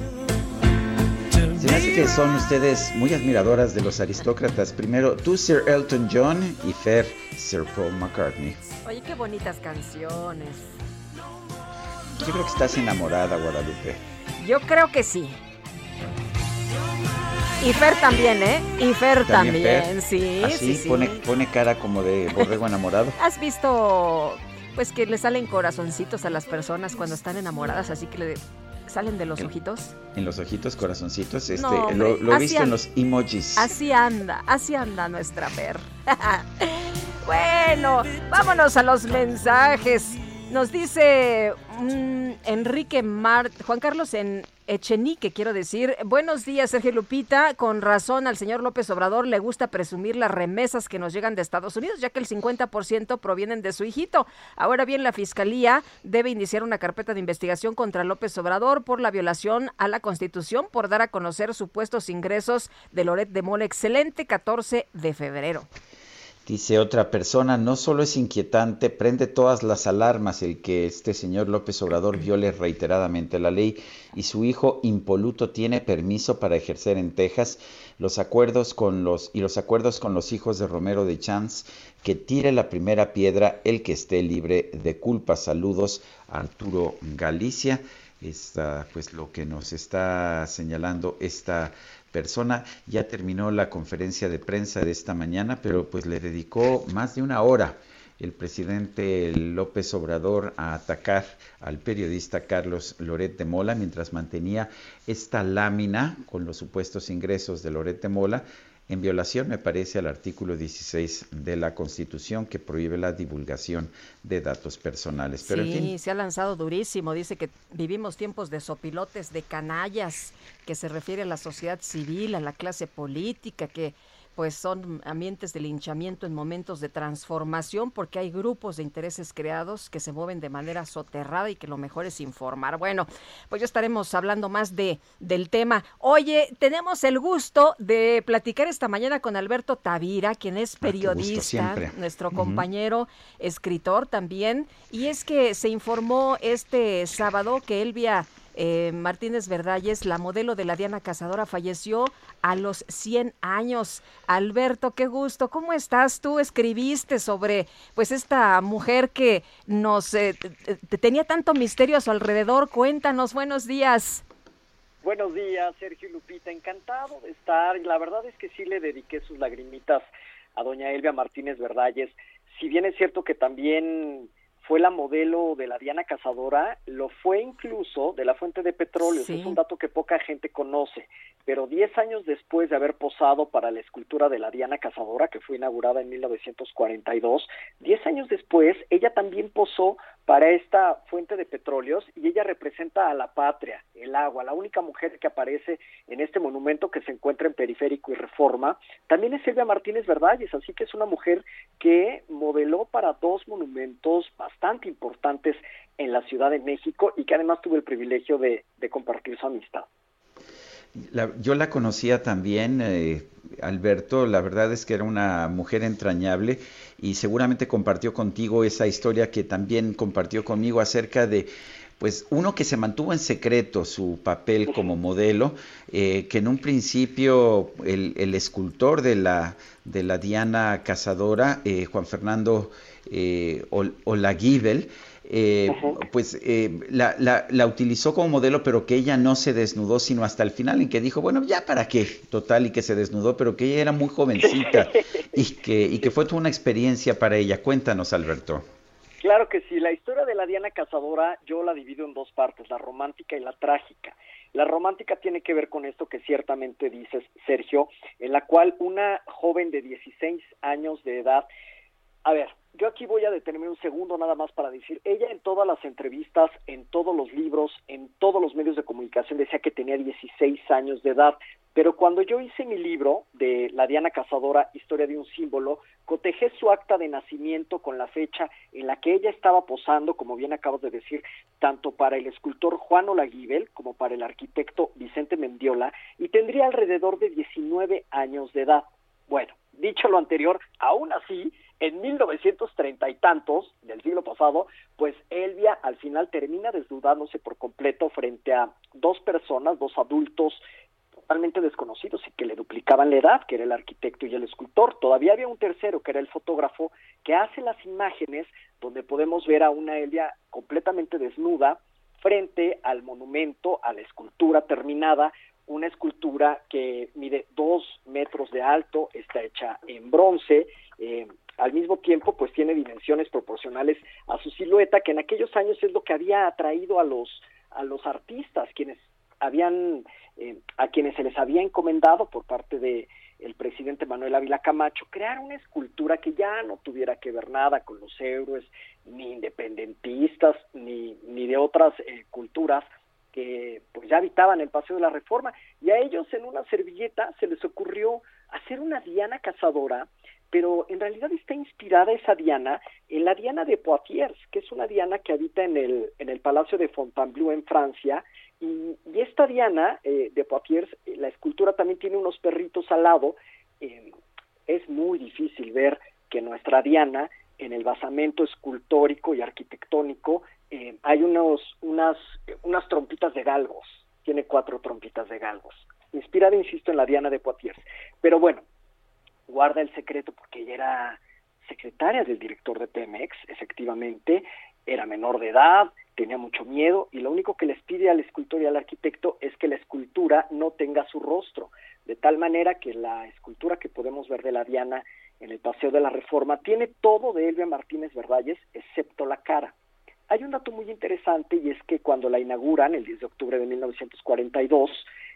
Se me hace que son ustedes muy admiradoras de los aristócratas. Primero tú, Sir Elton John, y Fer, Sir Paul McCartney. Oye, qué bonitas canciones. Yo creo que estás enamorada, Guadalupe. Yo creo que sí. Y Fer también, ¿eh? Y Fer también, Fer? sí, Así sí, sí. Pone, cara como de borrego enamorado. ¿Has visto, pues, que le salen corazoncitos a las personas cuando están enamoradas, así que le salen de los ojitos? En los ojitos, corazoncitos. Este, No, hombre, lo, lo he visto en los emojis. Así anda, así anda nuestra Fer. bueno, vámonos a los mensajes. Nos dice mm, Enrique Mart, Juan Carlos en Echenique, quiero decir. Buenos días, Sergio Lupita. Con razón, al señor López Obrador le gusta presumir las remesas que nos llegan de Estados Unidos, ya que el 50% provienen de su hijito. Ahora bien, la Fiscalía debe iniciar una carpeta de investigación contra López Obrador por la violación a la Constitución por dar a conocer supuestos ingresos de Loret de Mola. Excelente 14 de febrero. Dice otra persona, no solo es inquietante, prende todas las alarmas el que este señor López Obrador viole reiteradamente la ley y su hijo impoluto tiene permiso para ejercer en Texas los acuerdos con los y los acuerdos con los hijos de Romero de Chance que tire la primera piedra el que esté libre de culpa. Saludos Arturo Galicia. Esta, pues lo que nos está señalando esta persona. Ya terminó la conferencia de prensa de esta mañana, pero pues le dedicó más de una hora el presidente López Obrador a atacar al periodista Carlos Loret de Mola mientras mantenía esta lámina con los supuestos ingresos de Loret de Mola en violación, me parece, al artículo 16 de la Constitución que prohíbe la divulgación de datos personales. Pero sí, en fin, se ha lanzado durísimo. Dice que vivimos tiempos de sopilotes, de canallas, que se refiere a la sociedad civil, a la clase política, que pues son ambientes de linchamiento en momentos de transformación porque hay grupos de intereses creados que se mueven de manera soterrada y que lo mejor es informar. Bueno, pues ya estaremos hablando más de del tema. Oye, tenemos el gusto de platicar esta mañana con Alberto Tavira, quien es periodista, nuestro compañero escritor también, y es que se informó este sábado que Elvia eh, Martínez Verdalles, la modelo de la Diana Cazadora, falleció a los 100 años. Alberto, qué gusto. ¿Cómo estás? Tú escribiste sobre pues esta mujer que nos eh, tenía tanto misterio a su alrededor. Cuéntanos, buenos días. Buenos días, Sergio y Lupita. Encantado de estar. La verdad es que sí le dediqué sus lagrimitas a doña Elvia Martínez Verdalles. Si bien es cierto que también fue la modelo de la Diana Cazadora, lo fue incluso de la fuente de petróleo, es un dato que poca gente conoce, pero 10 años después de haber posado para la escultura de la Diana Cazadora, que fue inaugurada en 1942, 10 años después ella también posó para esta fuente de petróleos y ella representa a la patria, el agua, la única mujer que aparece en este monumento que se encuentra en Periférico y Reforma. También es Silvia Martínez Verdalles, así que es una mujer que modeló para dos monumentos bastante importantes en la Ciudad de México y que además tuvo el privilegio de, compartir su amistad. yo la conocía también, eh, Alberto, la verdad es que era una mujer entrañable y seguramente compartió contigo esa historia que también compartió conmigo acerca de pues uno que se mantuvo en secreto su papel como modelo, eh, que en un principio el, escultor de la, de la Diana Cazadora, eh, Juan Fernando eh, Olaguibel, eh, pues eh, la, la, utilizó como modelo, pero que ella no se desnudó sino hasta el final, en que dijo, bueno, ya para qué, total, y que se desnudó, pero que ella era muy jovencita y que, y que fue toda una experiencia para ella. Cuéntanos, Alberto. Claro que sí, la historia de la Diana Cazadora yo la divido en dos partes, la romántica y la trágica. La romántica tiene que ver con esto que ciertamente dices, Sergio, en la cual una joven de 16 años de edad, a ver, yo aquí voy a detenerme un segundo nada más para decir, ella en todas las entrevistas, en todos los libros, en todos los medios de comunicación decía que tenía 16 años de edad, pero cuando yo hice mi libro de La Diana Cazadora, Historia de un símbolo, cotejé su acta de nacimiento con la fecha en la que ella estaba posando, como bien acabas de decir, tanto para el escultor Juan Olaguibel como para el arquitecto Vicente Mendiola, y tendría alrededor de 19 años de edad. Bueno, dicho lo anterior, aún así, en 1930 y tantos del siglo pasado, pues Elvia al final termina desnudándose por completo frente a dos personas, dos adultos totalmente desconocidos y que le duplicaban la edad, que era el arquitecto y el escultor. Todavía había un tercero, que era el fotógrafo, que hace las imágenes donde podemos ver a una Elvia completamente desnuda frente al monumento, a la escultura terminada, una escultura que mide dos metros de alto, está hecha en bronce, eh, al mismo tiempo pues tiene dimensiones proporcionales a su silueta que en aquellos años es lo que había atraído a los a los artistas quienes habían eh, a quienes se les había encomendado por parte de el presidente Manuel Ávila Camacho crear una escultura que ya no tuviera que ver nada con los héroes ni independentistas ni ni de otras eh, culturas que pues ya habitaban el Paseo de la Reforma y a ellos en una servilleta se les ocurrió hacer una diana cazadora pero en realidad está inspirada esa Diana en la Diana de Poitiers, que es una Diana que habita en el, en el Palacio de Fontainebleau en Francia, y, esta Diana eh, de Poitiers, eh, la escultura también tiene unos perritos al lado, eh, es muy difícil ver que nuestra Diana, en el basamento escultórico y arquitectónico, hay unos, unas, unas trompitas de galgos, tiene cuatro trompitas de galgos, inspirada, insisto, en la Diana de Poitiers. Pero bueno, guarda el secreto porque ella era secretaria del director de Pemex, efectivamente, era menor de edad, tenía mucho miedo y lo único que les pide al escultor y al arquitecto es que la escultura no tenga su rostro, de tal manera que la escultura que podemos ver de la Diana en el Paseo de la Reforma tiene todo de Elvia Martínez Verdalles excepto la cara. Hay un dato muy interesante y es que cuando la inauguran el 10 de octubre de 1942,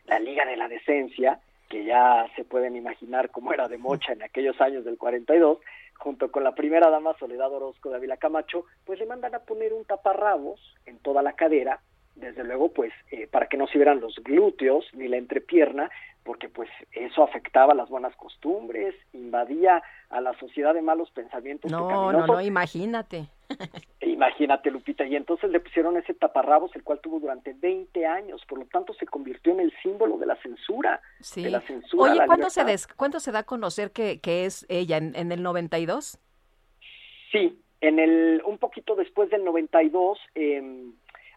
la Liga de la Decencia que ya se pueden imaginar cómo era de mocha en aquellos años del 42, junto con la primera dama Soledad Orozco de Ávila Camacho, pues le mandan a poner un taparrabos en toda la cadera, desde luego pues eh, para que no se vieran los glúteos ni la entrepierna, porque pues eso afectaba las buenas costumbres, invadía a la sociedad de malos pensamientos. No, no, no, imagínate. Imagínate, Lupita, y entonces le pusieron ese taparrabos, el cual tuvo durante 20 años, por lo tanto se convirtió en el símbolo de la censura. Sí. De la censura Oye, ¿cuándo se, des- ¿cuándo se da a conocer que, que es ella? ¿En, en el 92? Sí, en el, un poquito después del 92, eh,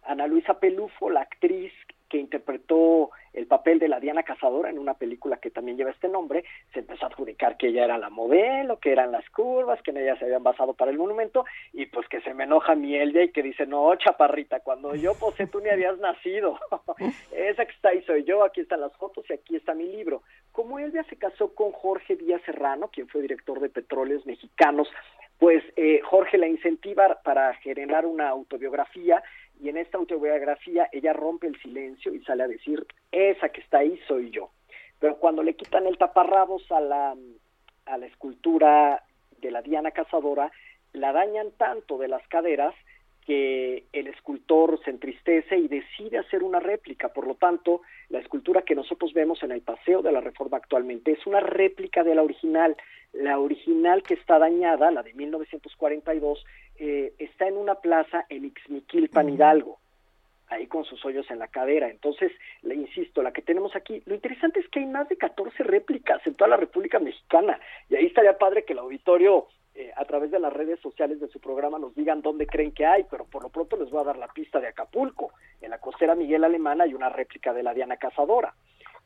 Ana Luisa Pelufo, la actriz que interpretó el papel de la Diana Cazadora en una película que también lleva este nombre, se empezó a adjudicar que ella era la modelo, que eran las curvas, que en ella se habían basado para el monumento, y pues que se me enoja mi Elvia y que dice, no, chaparrita, cuando yo posé tú ni habías nacido, esa que está ahí soy yo, aquí están las fotos y aquí está mi libro. Como Elvia se casó con Jorge Díaz Serrano, quien fue director de Petróleos Mexicanos, pues eh, Jorge la incentiva para generar una autobiografía y en esta autobiografía ella rompe el silencio y sale a decir, esa que está ahí soy yo. Pero cuando le quitan el taparrabos a la, a la escultura de la Diana Cazadora, la dañan tanto de las caderas que el escultor se entristece y decide hacer una réplica. Por lo tanto, la escultura que nosotros vemos en el Paseo de la Reforma actualmente es una réplica de la original. La original que está dañada, la de 1942, eh, está en una plaza en Ixmiquilpan, Hidalgo ahí con sus hoyos en la cadera. Entonces, le insisto, la que tenemos aquí, lo interesante es que hay más de 14 réplicas en toda la República Mexicana. Y ahí estaría padre que el auditorio, eh, a través de las redes sociales de su programa, nos digan dónde creen que hay, pero por lo pronto les voy a dar la pista de Acapulco. En la costera Miguel Alemán hay una réplica de la Diana Cazadora.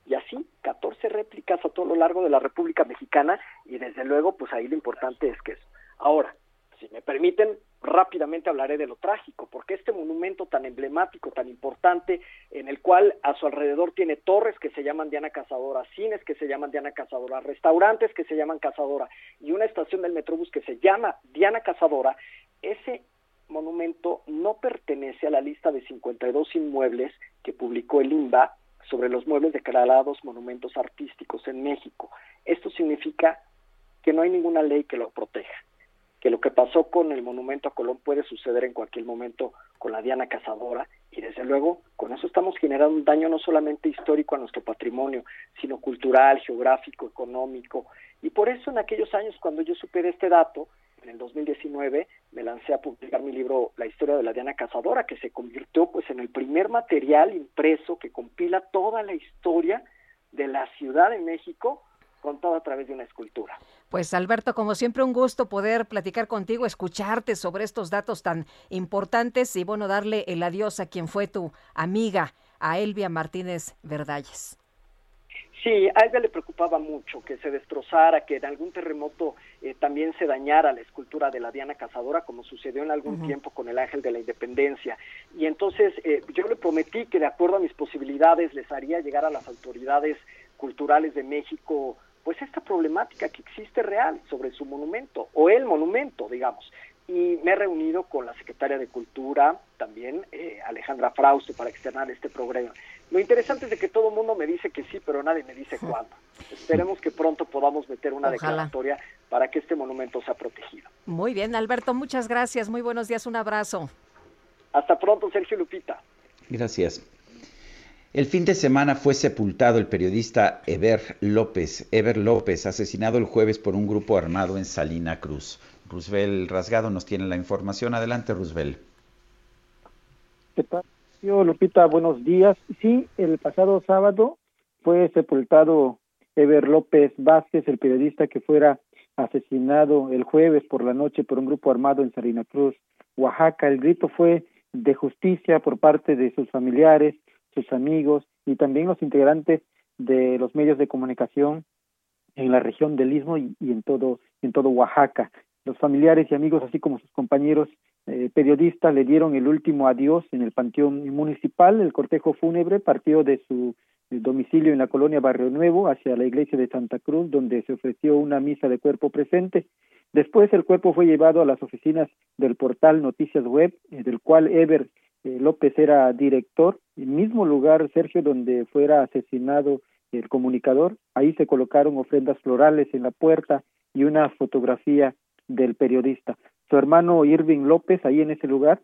Y así, 14 réplicas a todo lo largo de la República Mexicana, y desde luego, pues ahí lo importante es que eso. Ahora, si me permiten, rápidamente hablaré de lo trágico, porque este monumento tan emblemático, tan importante, en el cual a su alrededor tiene torres que se llaman Diana Cazadora, cines que se llaman Diana Cazadora, restaurantes que se llaman Cazadora y una estación del Metrobús que se llama Diana Cazadora, ese monumento no pertenece a la lista de 52 inmuebles que publicó el INBA sobre los muebles declarados monumentos artísticos en México. Esto significa que no hay ninguna ley que lo proteja que lo que pasó con el monumento a Colón puede suceder en cualquier momento con la Diana Cazadora y desde luego con eso estamos generando un daño no solamente histórico a nuestro patrimonio, sino cultural, geográfico, económico. Y por eso en aquellos años cuando yo supe de este dato, en el 2019 me lancé a publicar mi libro La historia de la Diana Cazadora que se convirtió pues en el primer material impreso que compila toda la historia de la Ciudad de México contada a través de una escultura. Pues Alberto, como siempre, un gusto poder platicar contigo, escucharte sobre estos datos tan importantes y bueno, darle el adiós a quien fue tu amiga, a Elvia Martínez Verdalles. Sí, a ella le preocupaba mucho que se destrozara, que en algún terremoto eh, también se dañara la escultura de la Diana Cazadora, como sucedió en algún tiempo con el Ángel de la Independencia. Y entonces eh, yo le prometí que de acuerdo a mis posibilidades les haría llegar a las autoridades culturales de México pues esta problemática que existe real sobre su monumento, o el monumento, digamos. Y me he reunido con la secretaria de Cultura, también eh, Alejandra Frauste, para externar este programa. Lo interesante es de que todo el mundo me dice que sí, pero nadie me dice cuándo. Esperemos que pronto podamos meter una Ojalá. declaratoria para que este monumento sea protegido. Muy bien, Alberto, muchas gracias. Muy buenos días, un abrazo. Hasta pronto, Sergio Lupita. Gracias. El fin de semana fue sepultado el periodista Eber López, Eber López, asesinado el jueves por un grupo armado en Salina Cruz. Roosevelt Rasgado nos tiene la información. Adelante, Roosevelt. Lupita, buenos días. Sí, el pasado sábado fue sepultado Eber López Vázquez, el periodista que fuera asesinado el jueves por la noche por un grupo armado en Salina Cruz, Oaxaca. El grito fue de justicia por parte de sus familiares, sus amigos y también los integrantes de los medios de comunicación en la región del Istmo y, en todo en todo Oaxaca. Los familiares y amigos, así como sus compañeros eh, periodistas, le dieron el último adiós en el panteón municipal. El cortejo fúnebre partió de su eh, domicilio en la colonia Barrio Nuevo hacia la iglesia de Santa Cruz, donde se ofreció una misa de cuerpo presente. Después el cuerpo fue llevado a las oficinas del portal Noticias Web, eh, del cual Ever eh, López era director, el mismo lugar, Sergio, donde fuera asesinado el comunicador. Ahí se colocaron ofrendas florales en la puerta y una fotografía del periodista. Su hermano Irving López, ahí en ese lugar,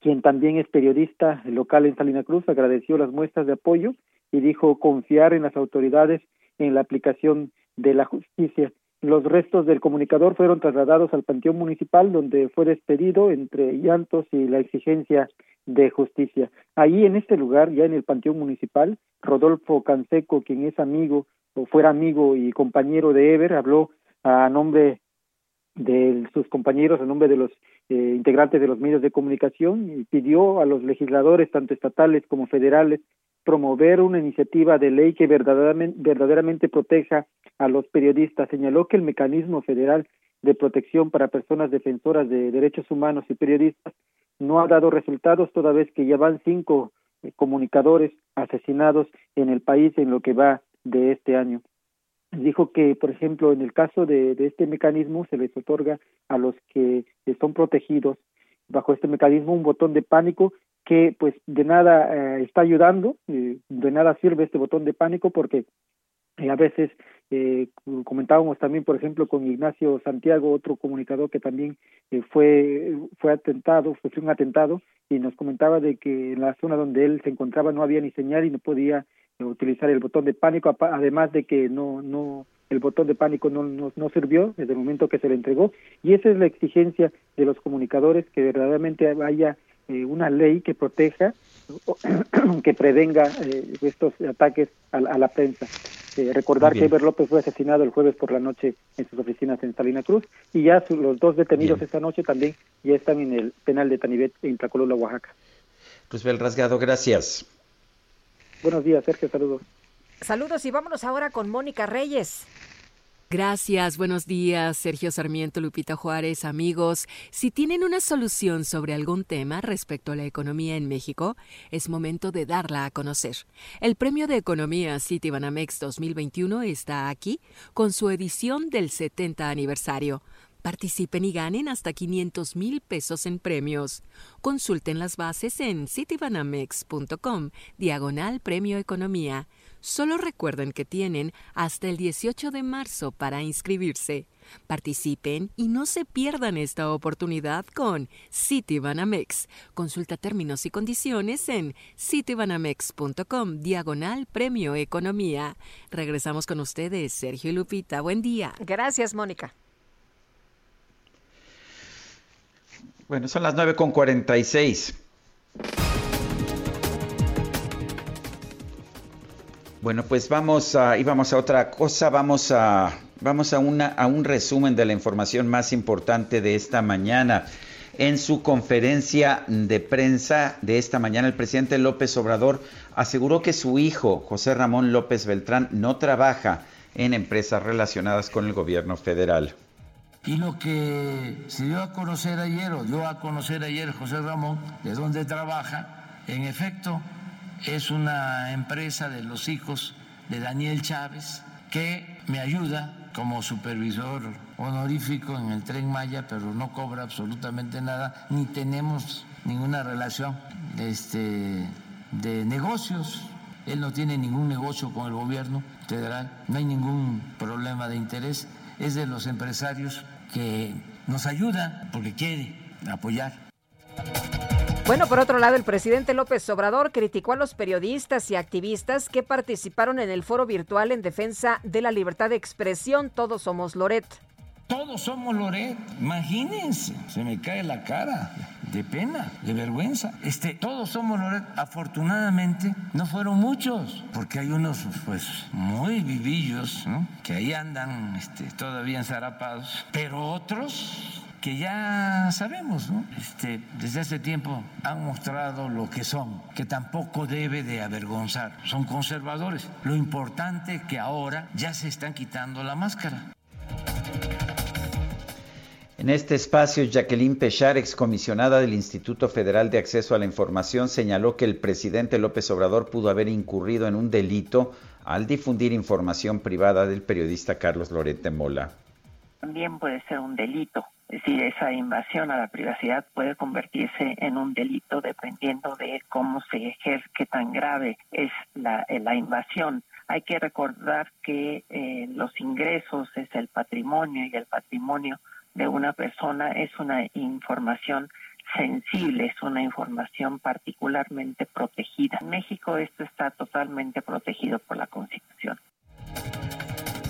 quien también es periodista local en Salina Cruz, agradeció las muestras de apoyo y dijo confiar en las autoridades en la aplicación de la justicia. Los restos del comunicador fueron trasladados al Panteón Municipal, donde fue despedido entre llantos y la exigencia de justicia. Ahí en este lugar, ya en el Panteón Municipal, Rodolfo Canseco, quien es amigo o fuera amigo y compañero de Ever, habló a nombre de sus compañeros, a nombre de los eh, integrantes de los medios de comunicación y pidió a los legisladores, tanto estatales como federales, promover una iniciativa de ley que verdaderamente, verdaderamente proteja a los periodistas. Señaló que el mecanismo federal de protección para personas defensoras de derechos humanos y periodistas no ha dado resultados toda vez que ya van cinco eh, comunicadores asesinados en el país en lo que va de este año. Dijo que, por ejemplo, en el caso de, de este mecanismo se les otorga a los que son protegidos bajo este mecanismo un botón de pánico que pues de nada eh, está ayudando, eh, de nada sirve este botón de pánico porque eh, a veces eh, comentábamos también, por ejemplo, con Ignacio Santiago, otro comunicador que también fue fue atentado, fue un atentado y nos comentaba de que en la zona donde él se encontraba no había ni señal y no podía utilizar el botón de pánico, además de que no no el botón de pánico no, no, no, sirvió desde el momento que se le entregó. Y esa es la exigencia de los comunicadores que verdaderamente haya eh, una ley que proteja, que prevenga eh, estos ataques a, la prensa. Eh, recordar que Eber López fue asesinado el jueves por la noche en sus oficinas en Salina Cruz y ya los dos detenidos esta noche también ya están en el penal de Tanivet en Tlacolula, Oaxaca. Roosevelt Rasgado, gracias. Buenos días, Sergio, saludos. Saludos y vámonos ahora con Mónica Reyes. Gracias, buenos días, Sergio Sarmiento, Lupita Juárez, amigos. Si tienen una solución sobre algún tema respecto a la economía en México, es momento de darla a conocer. El Premio de Economía Citibanamex 2021 está aquí con su edición del 70 aniversario. Participen y ganen hasta 500 mil pesos en premios. Consulten las bases en citibanamex.com, diagonal Premio Economía. Solo recuerden que tienen hasta el 18 de marzo para inscribirse. Participen y no se pierdan esta oportunidad con Citibanamex. Consulta términos y condiciones en citibanamex.com diagonal Premio Economía. Regresamos con ustedes, Sergio y Lupita. Buen día. Gracias, Mónica. Bueno, son las 9 Bueno, pues vamos a, y a otra cosa, vamos a, vamos a, una, a un resumen de la información más importante de esta mañana. En su conferencia de prensa de esta mañana, el presidente López Obrador aseguró que su hijo, José Ramón López Beltrán, no trabaja en empresas relacionadas con el gobierno federal. Y lo que se dio a conocer ayer, o dio a conocer ayer José Ramón, de dónde trabaja, en efecto, es una empresa de los hijos de Daniel Chávez que me ayuda como supervisor honorífico en el tren Maya, pero no cobra absolutamente nada, ni tenemos ninguna relación este, de negocios. Él no tiene ningún negocio con el gobierno federal, no hay ningún problema de interés. Es de los empresarios que nos ayuda porque quiere apoyar. Bueno, por otro lado, el presidente López Obrador criticó a los periodistas y activistas que participaron en el foro virtual en defensa de la libertad de expresión. Todos somos Loret. Todos somos Loret. Imagínense, se me cae la cara de pena, de vergüenza. Este, todos somos Loret. Afortunadamente no fueron muchos, porque hay unos pues muy vivillos que ahí andan este, todavía enzarapados, pero otros que ya sabemos, ¿no? Este, desde hace tiempo han mostrado lo que son, que tampoco debe de avergonzar. Son conservadores. Lo importante es que ahora ya se están quitando la máscara. En este espacio, Jacqueline Pechar, excomisionada del Instituto Federal de Acceso a la Información, señaló que el presidente López Obrador pudo haber incurrido en un delito al difundir información privada del periodista Carlos Lorete Mola. También puede ser un delito es decir, esa invasión a la privacidad puede convertirse en un delito dependiendo de cómo se ejerce, qué tan grave es la, eh, la invasión. Hay que recordar que eh, los ingresos es el patrimonio y el patrimonio de una persona es una información sensible, es una información particularmente protegida. En México esto está totalmente protegido por la Constitución.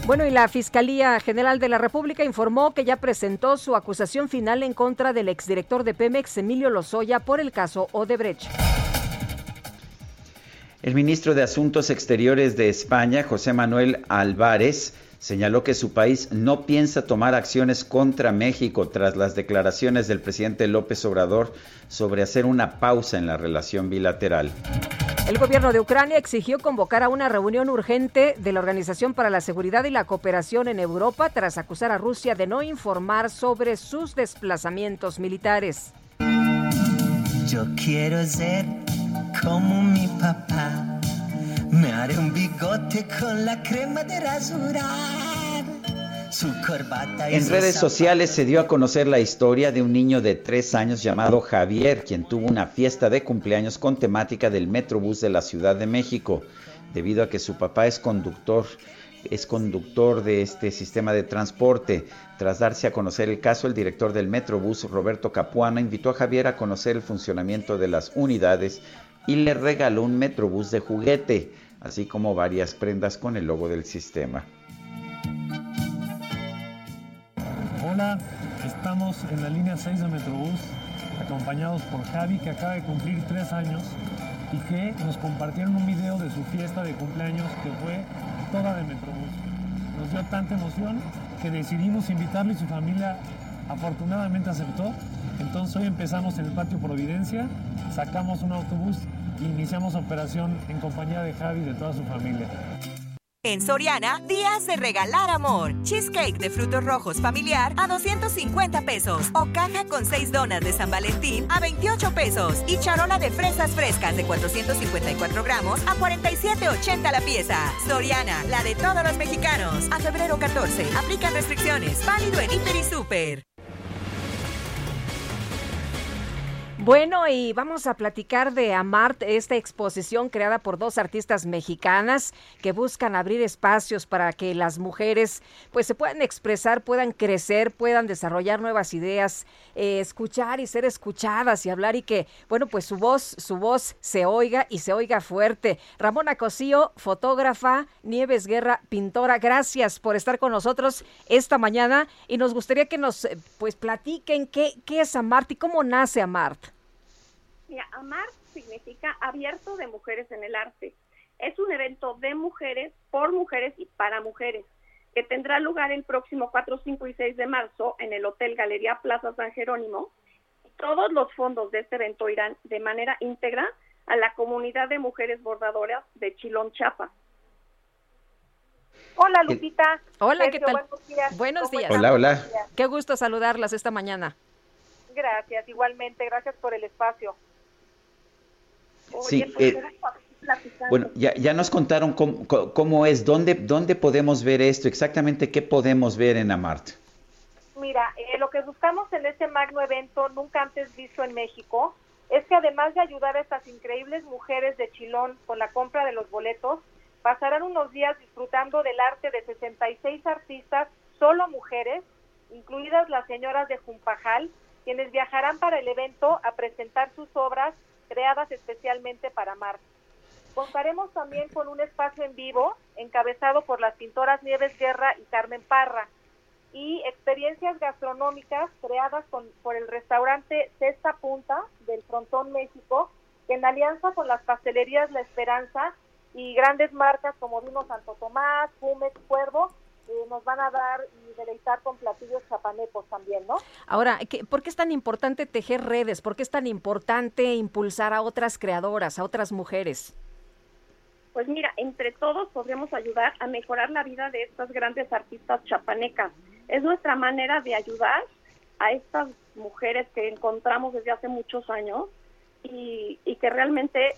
Bueno, y la Fiscalía General de la República informó que ya presentó su acusación final en contra del exdirector de Pemex, Emilio Lozoya, por el caso Odebrecht. El ministro de Asuntos Exteriores de España, José Manuel Álvarez, señaló que su país no piensa tomar acciones contra México tras las declaraciones del presidente López Obrador sobre hacer una pausa en la relación bilateral. El gobierno de Ucrania exigió convocar a una reunión urgente de la Organización para la Seguridad y la Cooperación en Europa tras acusar a Rusia de no informar sobre sus desplazamientos militares. Yo quiero ser como mi papá. Me haré un bigote con la crema de rasurar. Su corbata y En redes sociales se dio a conocer la historia de un niño de tres años llamado Javier, quien tuvo una fiesta de cumpleaños con temática del Metrobús de la Ciudad de México, debido a que su papá es conductor, es conductor de este sistema de transporte. Tras darse a conocer el caso, el director del Metrobús, Roberto Capuana, invitó a Javier a conocer el funcionamiento de las unidades y le regaló un Metrobús de juguete, así como varias prendas con el logo del sistema. Hola, estamos en la línea 6 de Metrobús, acompañados por Javi, que acaba de cumplir tres años y que nos compartieron un video de su fiesta de cumpleaños que fue toda de Metrobús. Nos dio tanta emoción que decidimos invitarle y su familia afortunadamente aceptó. Entonces hoy empezamos en el patio Providencia, sacamos un autobús e iniciamos operación en compañía de Javi y de toda su familia. En Soriana, días de regalar amor. Cheesecake de frutos rojos familiar a 250 pesos. O caja con 6 donas de San Valentín a 28 pesos. Y charola de fresas frescas de 454 gramos a 47,80 la pieza. Soriana, la de todos los mexicanos. A febrero 14. Aplican restricciones. Válido en Hiper y Super. Bueno, y vamos a platicar de Amart, esta exposición creada por dos artistas mexicanas que buscan abrir espacios para que las mujeres pues se puedan expresar, puedan crecer, puedan desarrollar nuevas ideas, eh, escuchar y ser escuchadas y hablar y que, bueno, pues su voz, su voz se oiga y se oiga fuerte. Ramona Cosío, fotógrafa, Nieves Guerra, pintora, gracias por estar con nosotros esta mañana y nos gustaría que nos eh, pues platiquen qué, qué es Amart y cómo nace Amart. Mira, AMAR significa abierto de mujeres en el arte. Es un evento de mujeres, por mujeres y para mujeres, que tendrá lugar el próximo 4, 5 y 6 de marzo en el Hotel Galería Plaza San Jerónimo. Todos los fondos de este evento irán de manera íntegra a la comunidad de mujeres bordadoras de Chilón, Chiapas. Hola, Lupita. Hola, ¿qué tal? Buenos días. Buenos ¿Cómo días. Hola, hola. Qué gusto saludarlas esta mañana. Gracias, igualmente. Gracias por el espacio. Sí, pues, eh. Bueno, ya, ya nos contaron cómo, cómo- cómo es, dónde, dónde podemos ver esto, exactamente qué podemos ver en Amart. Mira, eh, lo que buscamos en este magno evento, nunca antes visto en México, es que además de ayudar a estas increíbles mujeres de Chilón con la compra de los boletos, pasarán unos días disfrutando del arte de 66 artistas, solo mujeres, incluidas las señoras de Jumpajal, quienes viajarán para el evento a presentar sus obras creadas especialmente para Mar. Contaremos también con un espacio en vivo encabezado por las pintoras Nieves Guerra y Carmen Parra y experiencias gastronómicas creadas por el restaurante Cesta Punta del Frontón México, en alianza con las pastelerías La Esperanza y grandes marcas como Vino Santo Tomás, Jumex, Cuervo, eh, nos van a dar y deleitar con platillos chapanecos también, ¿no? Ahora, ¿qué- ¿por qué es tan importante tejer redes? ¿Por qué es tan importante impulsar a otras creadoras, a otras mujeres? Pues mira, entre todos podremos ayudar a mejorar la vida de estas grandes artistas chapanecas. Es nuestra manera de ayudar a estas mujeres que encontramos desde hace muchos años y, y que realmente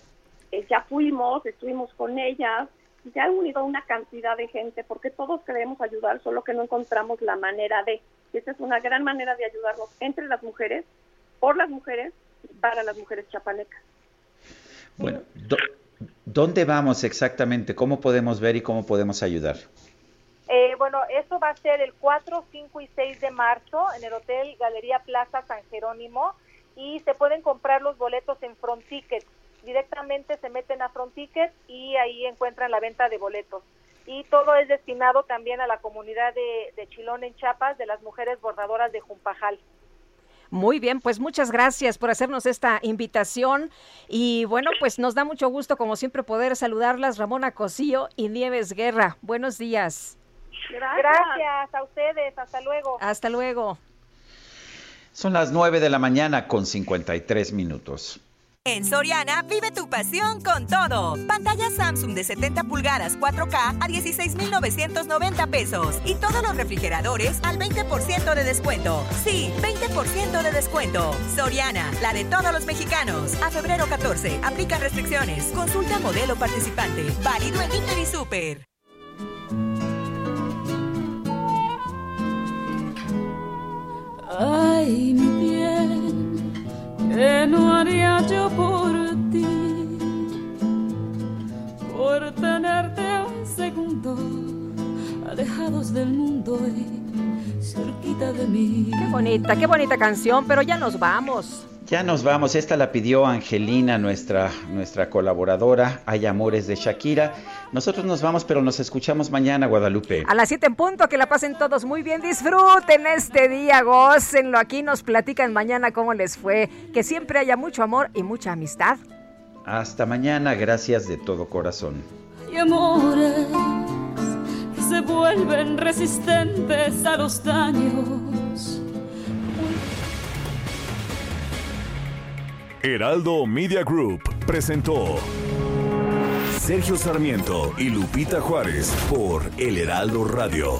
eh, ya fuimos, estuvimos con ellas, y se ha unido una cantidad de gente porque todos queremos ayudar, solo que no encontramos la manera de. Y esa es una gran manera de ayudarnos entre las mujeres, por las mujeres y para las mujeres chapanecas. Bueno, do- ¿dónde vamos exactamente? ¿Cómo podemos ver y cómo podemos ayudar? Eh, bueno, esto va a ser el 4, 5 y 6 de marzo en el Hotel Galería Plaza San Jerónimo. y se pueden comprar los boletos en Front Ticket. Directamente se meten a Front Ticket y ahí encuentran la venta de boletos. Y todo es destinado también a la comunidad de, de Chilón en Chiapas, de las mujeres bordadoras de Jumpajal. Muy bien, pues muchas gracias por hacernos esta invitación y bueno, pues nos da mucho gusto como siempre poder saludarlas Ramona Cosío y Nieves Guerra. Buenos días. Gracias. a ustedes, hasta luego. Hasta luego. Son las 9 de la mañana con 53 minutos. En Soriana, vive tu pasión con todo. Pantalla Samsung de 70 pulgadas 4K a 16,990 pesos. Y todos los refrigeradores al 20% de descuento. Sí, 20% de descuento. Soriana, la de todos los mexicanos. A febrero 14, aplica restricciones. Consulta modelo participante. Válido en Inter y Super. Ay, que no haría yo por ti, por tenerte un segundo, alejados del mundo y cerquita de mí. Qué bonita, qué bonita canción, pero ya nos vamos. Ya nos vamos, esta la pidió Angelina, nuestra, nuestra colaboradora. Hay amores de Shakira. Nosotros nos vamos, pero nos escuchamos mañana, Guadalupe. A las 7 en punto, que la pasen todos muy bien, disfruten este día, gócenlo. Aquí nos platican mañana cómo les fue. Que siempre haya mucho amor y mucha amistad. Hasta mañana, gracias de todo corazón. Y amores se vuelven resistentes a los daños. Heraldo Media Group presentó Sergio Sarmiento y Lupita Juárez por El Heraldo Radio.